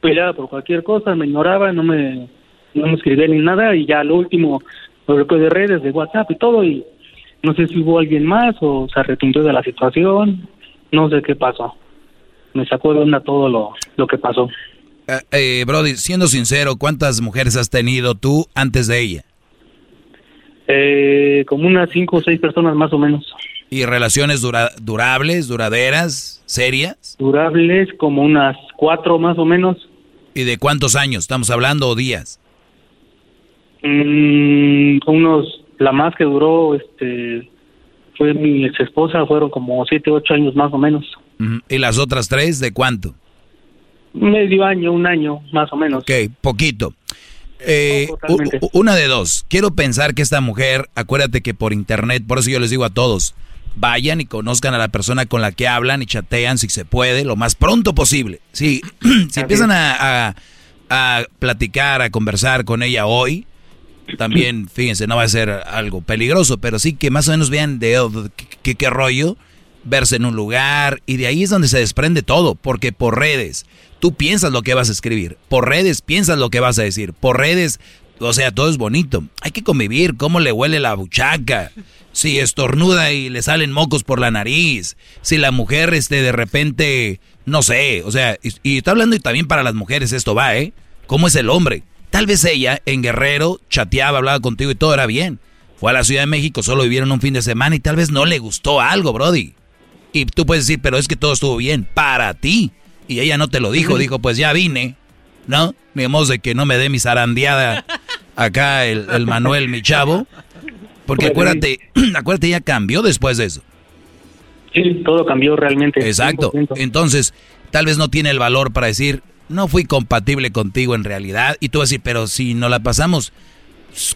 peleaba por cualquier cosa, me ignoraba, no me, no me escribía ni nada y ya lo último, lo de redes, de WhatsApp y todo y no sé si hubo alguien más o se arrepintió de la situación, no sé qué pasó. Me sacó de onda todo lo, lo que pasó. Eh, eh, Brody, siendo sincero, ¿cuántas mujeres has tenido tú antes de ella? Eh, como unas cinco o seis personas más o menos. ¿Y relaciones durables, duraderas, serias? Durables como unas cuatro más o menos. ¿Y de cuántos años estamos hablando o días? Mm, unos, la más que duró, este, fue mi ex esposa, fueron como siete, ocho años más o menos. ¿Y las otras tres de cuánto? Medio año, un año, más o menos. Ok, poquito. Eh, una de dos. Quiero pensar que esta mujer, acuérdate que por internet, por eso yo les digo a todos, vayan y conozcan a la persona con la que hablan y chatean si se puede, lo más pronto posible. Si, si empiezan a, a, platicar, a conversar con ella hoy, también, fíjense, no va a ser algo peligroso, pero sí que más o menos vean de qué, qué rollo, verse en un lugar, y de ahí es donde se desprende todo, porque por redes tú piensas lo que vas a escribir, por redes piensas lo que vas a decir, por redes, o sea, todo es bonito. Hay que convivir, cómo le huele la buchaca, si estornuda y le salen mocos por la nariz, si la mujer este de repente, no sé, o sea, y, y está hablando y también para las mujeres esto va, ¿eh? ¿Cómo es el hombre? Tal vez ella en Guerrero chateaba, hablaba contigo y todo era bien. Fue a la Ciudad de México, solo vivieron un fin de semana y tal vez no le gustó algo, Brody. Y tú puedes decir, pero es que todo estuvo bien para ti. Y ella no te lo dijo, dijo, pues ya vine, ¿no? Modo de que no me dé mi zarandeada acá el, Manuel, mi chavo. Porque acuérdate, acuérdate, ella cambió después de eso. Sí, todo cambió realmente. Exacto. Entonces, tal vez no tiene el valor para decir, no fui compatible contigo en realidad. Y tú vas a decir, pero si no la pasamos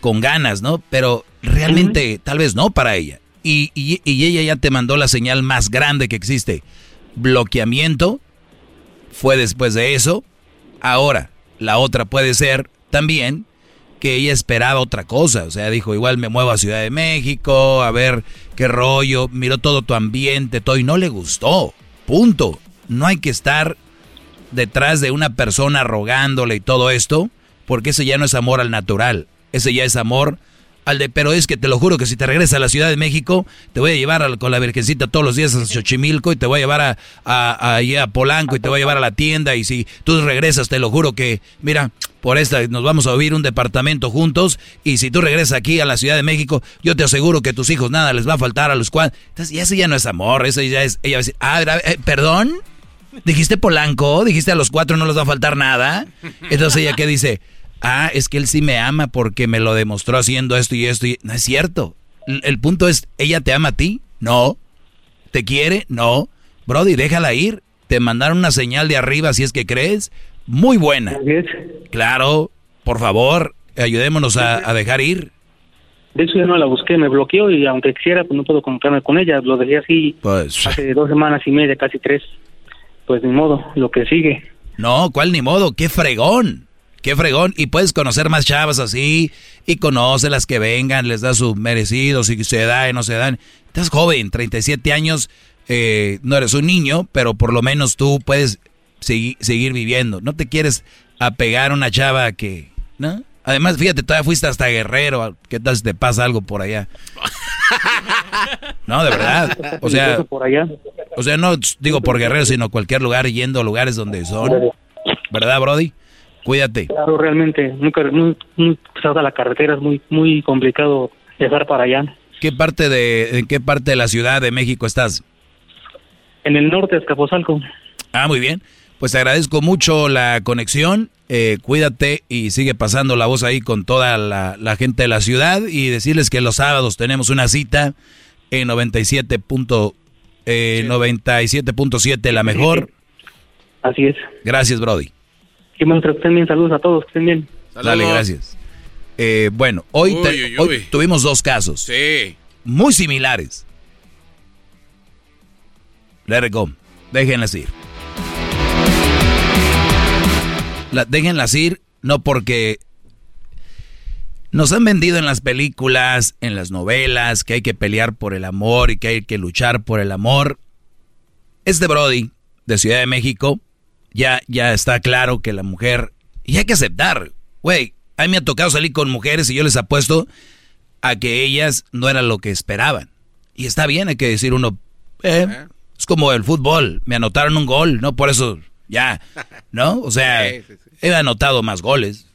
con ganas, ¿no? Pero realmente tal vez no para ella. Y, y, ella ya te mandó la señal más grande que existe. Bloqueamiento fue después de eso. Ahora, la otra puede ser también que ella esperaba otra cosa. O sea, dijo, igual me muevo a Ciudad de México, a ver qué rollo, miró todo tu ambiente, todo, y no le gustó. Punto. No hay que estar detrás de una persona rogándole y todo esto, porque ese ya no es amor al natural, ese ya es amor al de, pero es que te lo juro que si te regresas a la Ciudad de México, te voy a llevar con la Virgencita todos los días a Xochimilco y te voy a llevar a, a, a, Polanco y te voy a llevar a la tienda y si tú regresas, te lo juro que, mira, por esta nos vamos a vivir un departamento juntos y si tú regresas aquí a la Ciudad de México, yo te aseguro que tus hijos nada les va a faltar a los cuales. Entonces, y ese ya no es amor, eso ya es, ella va a decir, ah, eh, perdón. ¿Dijiste Polanco? ¿Dijiste a los cuatro no les va a faltar nada? Entonces ella que dice, ah, es que él sí me ama porque me lo demostró haciendo esto y esto. Y... No es cierto. El, punto es, ¿ella te ama a ti? No. ¿Te quiere? No. Brody, déjala ir. Te mandaron una señal de arriba si es que crees. Muy buena. Claro, por favor, ayudémonos a, dejar ir. De hecho, yo no la busqué, me bloqueó y aunque quisiera, pues no puedo comunicarme con ella. Lo dejé así pues, hace dos semanas y media, casi tres pues ni modo, lo que sigue. No, ¿cuál ni modo? ¡Qué fregón! ¡Qué fregón! Y puedes conocer más chavas así, y conoce las que vengan, les da sus merecidos, si se da y no se dan. Estás joven, 37 años, eh, no eres un niño, pero por lo menos tú puedes seguir viviendo. No te quieres apegar a una chava que, ¿no? Además, fíjate, todavía fuiste hasta Guerrero. ¿Qué tal si te pasa algo por allá? No, de verdad. O sea, o sea, no digo por Guerrero, sino cualquier lugar yendo a lugares donde son. ¿Verdad, Brody? Cuídate. Claro, realmente. Nunca, muy, muy pesada la carretera, es muy, muy complicado viajar para allá. ¿Qué parte de, ¿En qué parte de la Ciudad de México estás? En el norte, Escaposalco. Ah, muy bien. Pues te agradezco mucho la conexión. Eh, cuídate y sigue pasando la voz ahí con toda la, gente de la ciudad y decirles que los sábados tenemos una cita en 97.7, eh, 97 la mejor. Así es. Gracias, Brody. Que estén bien. Saludos a todos. Que estén bien. Dale, gracias. Eh, bueno, hoy, hoy tuvimos dos casos. Sí. Muy similares. Let it go. Déjenlas ir la, déjenlas ir, no porque Nos han vendido en las películas, en las novelas, que hay que pelear por el amor y que hay que luchar por el amor. Este Brody, de Ciudad de México, ya, ya está claro que la mujer... Y hay que aceptar, güey, a mí me ha tocado salir con mujeres y yo les apuesto a que ellas no eran lo que esperaban. Y está bien, hay que decir uno, eh, es como el fútbol, me anotaron un gol, no por eso, ya, ¿no? O sea, he anotado más goles.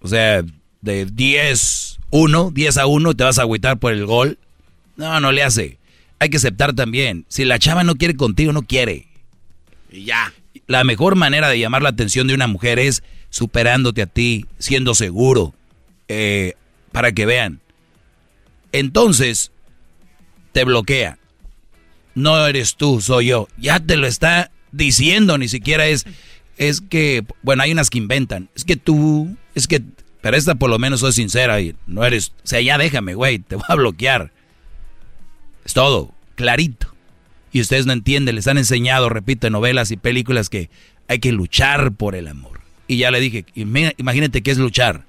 O sea, de 10, 1, 10 a 1, te vas a agüitar por el gol. No, no le hace. Hay que aceptar también. Si la chava no quiere contigo, no quiere. Y ya. La mejor manera de llamar la atención de una mujer es superándote a ti, siendo seguro, eh, para que vean. Entonces, te bloquea. No eres tú, soy yo. Ya te lo está diciendo, ni siquiera es, es que, bueno, hay unas que inventan. Es que tú, es que pero esta por lo menos soy sincera y no eres... O sea, ya déjame, güey, te voy a bloquear. Es todo, clarito. Y ustedes no entienden, les han enseñado, repito, en novelas y películas que hay que luchar por el amor. Y ya le dije, imagínate qué es luchar.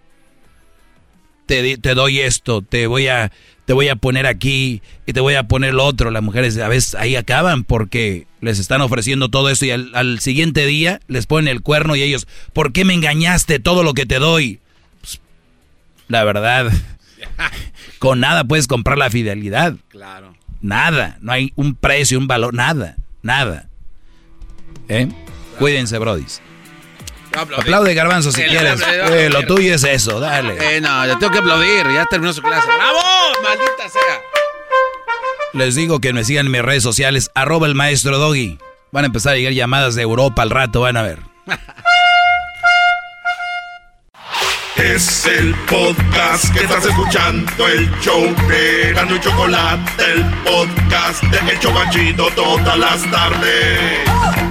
Te, te, doy esto, te voy a te voy a poner aquí y te voy a poner lo otro. Las mujeres a veces ahí acaban porque les están ofreciendo todo esto y al, al siguiente día les ponen el cuerno y ellos, ¿por qué me engañaste todo lo que te doy? La verdad, con nada puedes comprar la fidelidad. Claro. Nada, no hay un precio, un valor, nada, nada. ¿Eh? Cuídense, brodis. Aplaude Garbanzo si quieres. Eh, lo tuyo es eso, dale. Eh, no, yo tengo que aplaudir, ya terminó su clase. ¡Bravo! ¡Maldita sea! Les digo que me sigan en mis redes sociales, arroba el maestro Doggy. Van a empezar a llegar llamadas de Europa al rato, van a ver. Es el podcast que estás escuchando, el show de Gano y Chocolate, el podcast de Hecho Chocachito todas las tardes.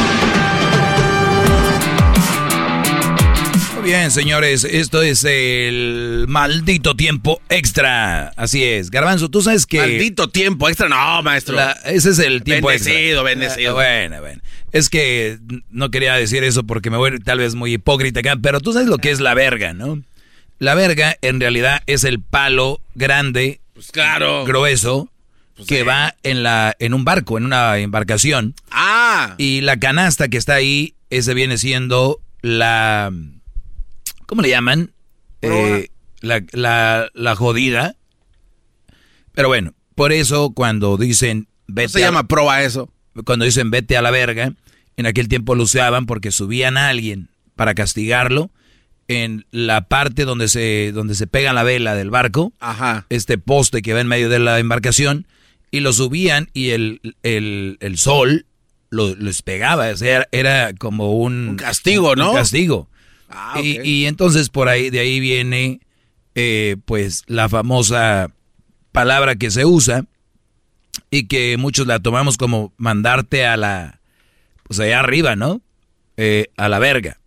Muy bien, señores, esto es el maldito tiempo extra. Así es. Garbanzo, tú sabes que... Maldito tiempo extra, no, maestro. ese es el tiempo bendecido, extra. Bendecido, Bueno, bueno. Es que no quería decir eso porque me voy tal vez muy hipócrita acá, pero tú sabes lo que es la verga, ¿no? La verga en realidad es el palo grande pues claro. grueso pues que va en la en un barco, en una embarcación. Ah. Y la canasta que está ahí, ese viene siendo la ¿cómo le llaman? Eh, la, la, la, jodida. Pero bueno, por eso cuando dicen vete se llama proa eso? Cuando dicen vete a la verga, en aquel tiempo lo usaban porque subían a alguien para castigarlo en la parte donde se, donde se pega la vela del barco, Ajá. este poste que va en medio de la embarcación, y lo subían y el, el, el sol lo, les pegaba, o sea, era, como un, un castigo, ¿no? Un castigo. Ah, okay. y, y, entonces por ahí, de ahí viene, eh, pues, la famosa palabra que se usa y que muchos la tomamos como mandarte a la, pues allá arriba, ¿no? Eh, a la verga.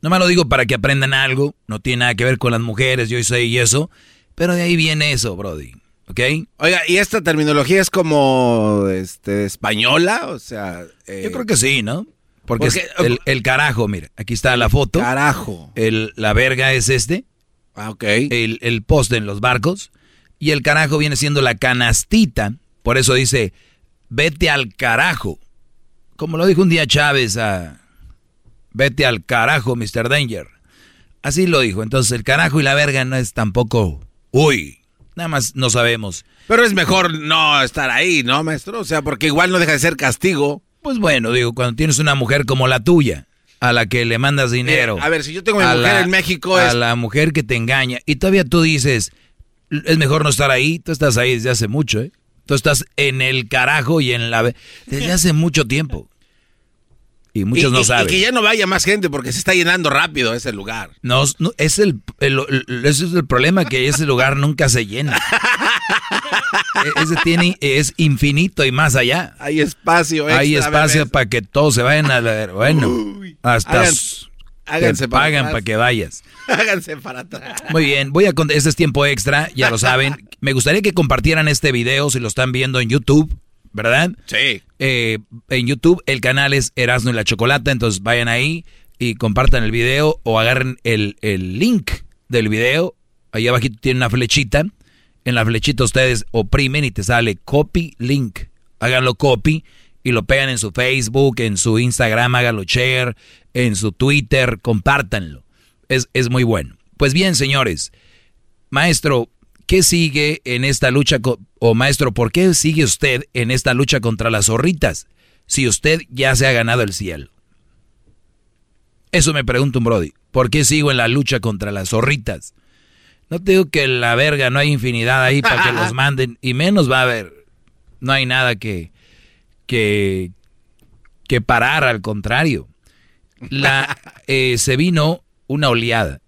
No me lo digo para que aprendan algo, no tiene nada que ver con las mujeres, yo sé y eso, pero de ahí viene eso, Brody. ¿Ok? Oiga, ¿y esta terminología es como este, española? O sea. Eh, yo creo que sí, ¿no? Porque, porque el, el, carajo, mira, aquí está la foto. Carajo. El, la verga es este. Ah, ok. El, el poste en los barcos. Y el carajo viene siendo la canastita. Por eso dice, vete al carajo. Como lo dijo un día Chávez a, Vete al carajo, Mr. Danger. Así lo dijo. Entonces el carajo y la verga no es tampoco... Uy, nada más no sabemos. Pero es mejor no estar ahí, ¿no, maestro? O sea, porque igual no deja de ser castigo. Pues bueno, digo, cuando tienes una mujer como la tuya, a la que le mandas dinero. Eh, a ver, si yo tengo a mi mujer la, en México... A es... la mujer que te engaña. Y todavía tú dices, es mejor no estar ahí. Tú estás ahí desde hace mucho, ¿eh? Tú estás en el carajo y en la... Desde hace mucho tiempo. Y muchos y, no y, saben. Y que ya no vaya más gente porque se está llenando rápido ese lugar. No, no es el, el, el, ese es el problema, que ese lugar nunca se llena. ese tiene, es infinito y más allá. Hay espacio extra, Hay espacio para que todos se vayan a ver. Bueno, hasta háganse te pagan para que vayas. Háganse para atrás. Muy bien, voy a este es tiempo extra, ya lo saben. Me gustaría que compartieran este video si lo están viendo en YouTube, ¿verdad? Sí. Eh, en YouTube el canal es Erasmo y la Chocolata, entonces vayan ahí y compartan el video o agarren el, el link del video. Ahí abajito tiene una flechita. En la flechita ustedes oprimen y te sale copy link. Háganlo copy y lo pegan en su Facebook, en su Instagram, háganlo share, en su Twitter, compártanlo. Es, es muy bueno. Pues bien, señores, maestro, ¿qué sigue en esta lucha? O maestro, ¿por qué sigue usted en esta lucha contra las zorritas si usted ya se ha ganado el cielo? Eso me pregunta un Brody. ¿Por qué sigo en la lucha contra las zorritas? No te digo que la verga no hay infinidad ahí para que los manden, y menos va a haber. No hay nada que, que, que parar, al contrario. La, eh, se vino una oleada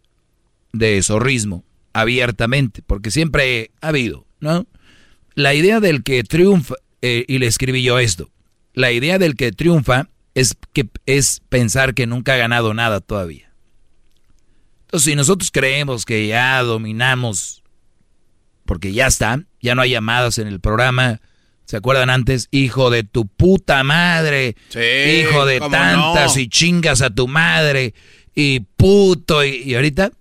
de zorrismo abiertamente, porque siempre ha habido, ¿no? La idea del que triunfa, eh, y le escribí yo esto, la idea del que triunfa es, que, es pensar que nunca ha ganado nada todavía. Entonces, si nosotros creemos que ya dominamos, porque ya está, ya no hay llamadas en el programa, ¿se acuerdan antes? Hijo de tu puta madre, hijo de tantas y chingas a tu madre, y puto, y, ahorita,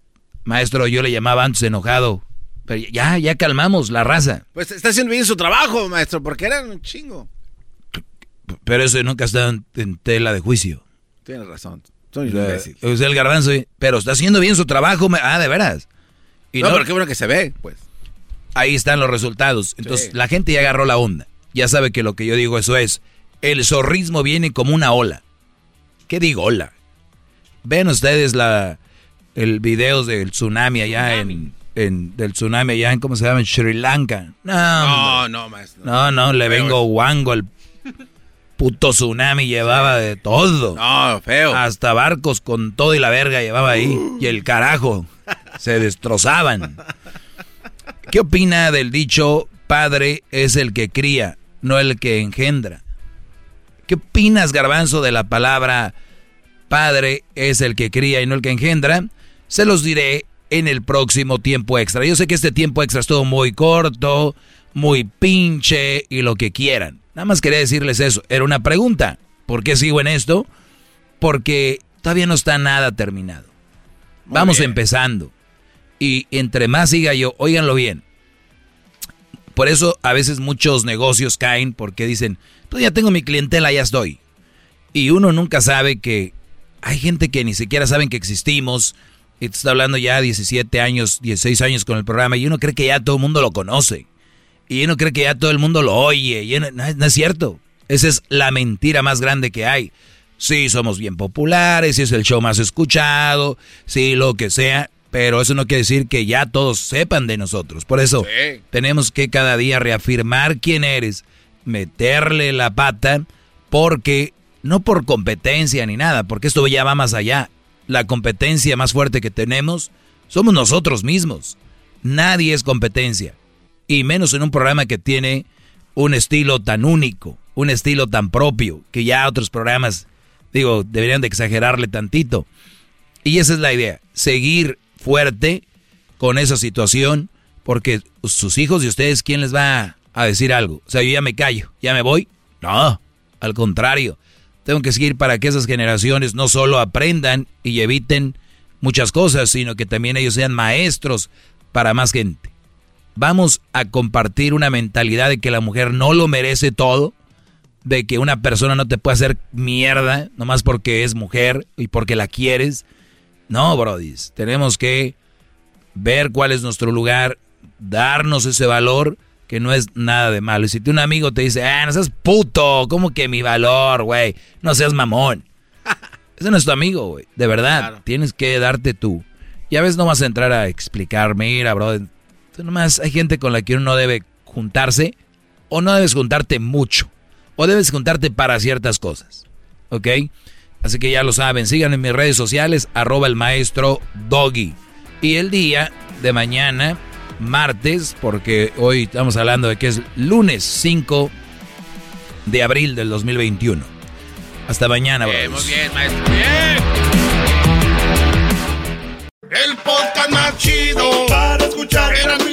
maestro, yo le llamaba antes enojado, pero ya, ya calmamos la raza. Pues está haciendo bien su trabajo, maestro, porque eran un chingo. Pero eso nunca está en, tela de juicio. Tienes razón. Soy imbécil. Es el garbanzo, pero está haciendo bien su trabajo. Ah, de veras. Y no, pero qué bueno que se ve, pues. Ahí están los resultados. Entonces, la gente ya agarró la onda. Ya sabe que lo que yo digo eso es. El zorrismo viene como una ola. ¿Qué digo ola? Ven ustedes la el video del tsunami allá en, en del tsunami allá en cómo se llama en Sri Lanka. No, no, no, maestro. No, no, le vengo guango el puto tsunami llevaba de todo. No, feo. Hasta barcos con todo y la verga llevaba ahí. Y el carajo. Se destrozaban. ¿Qué opina del dicho padre es el que cría, no el que engendra? ¿Qué opinas, garbanzo, de la palabra padre es el que cría y no el que engendra? Se los diré en el próximo tiempo extra. Yo sé que este tiempo extra estuvo muy corto, muy pinche y lo que quieran. Nada más quería decirles eso. Era una pregunta. ¿Por qué sigo en esto? Porque todavía no está nada terminado. Vamos empezando. Y entre más siga yo, óiganlo bien. Por eso a veces muchos negocios caen porque dicen, pues ya tengo mi clientela, ya estoy. Y uno nunca sabe que hay gente que ni siquiera saben que existimos. Y te está hablando ya 17 años, 16 años con el programa y uno cree que ya todo el mundo lo conoce. Y uno cree que ya todo el mundo lo oye. Y no, es cierto. Esa es la mentira más grande que hay. Sí, somos bien populares, sí es el show más escuchado, sí, lo que sea, pero eso no quiere decir que ya todos sepan de nosotros. Por eso tenemos que cada día reafirmar quién eres, meterle la pata, porque no por competencia ni nada, porque esto ya va más allá. La competencia más fuerte que tenemos somos nosotros mismos. Nadie es competencia y menos en un programa que tiene un estilo tan único, un estilo tan propio, que ya otros programas, digo, deberían de exagerarle tantito. Y esa es la idea, seguir fuerte con esa situación, porque sus hijos y ustedes, ¿quién les va a decir algo? O sea, yo ya me callo, ya me voy. No, al contrario, tengo que seguir para que esas generaciones no solo aprendan y eviten muchas cosas, sino que también ellos sean maestros para más gente vamos a compartir una mentalidad de que la mujer no lo merece todo, de que una persona no te puede hacer mierda nomás porque es mujer y porque la quieres. No, Brody, tenemos que ver cuál es nuestro lugar, darnos ese valor que no es nada de malo. Y si un amigo te dice, ah, no seas puto, ¿cómo que mi valor, güey? No seas mamón. Ese no es tu amigo, güey. De verdad, tienes que darte tú. Ya ves, no vas a entrar a explicar, mira, bro, nomás hay gente con la que uno no debe juntarse o no debes juntarte mucho o debes juntarte para ciertas cosas. ¿Ok? Así que ya lo saben, sigan en mis redes sociales, arroba el maestro Doggy. Y el día de mañana martes, porque hoy estamos hablando de que es lunes 5 de abril del 2021. Hasta mañana, bien, Muy bien, maestro. Bien. El podcast más chido para escuchar. Era mi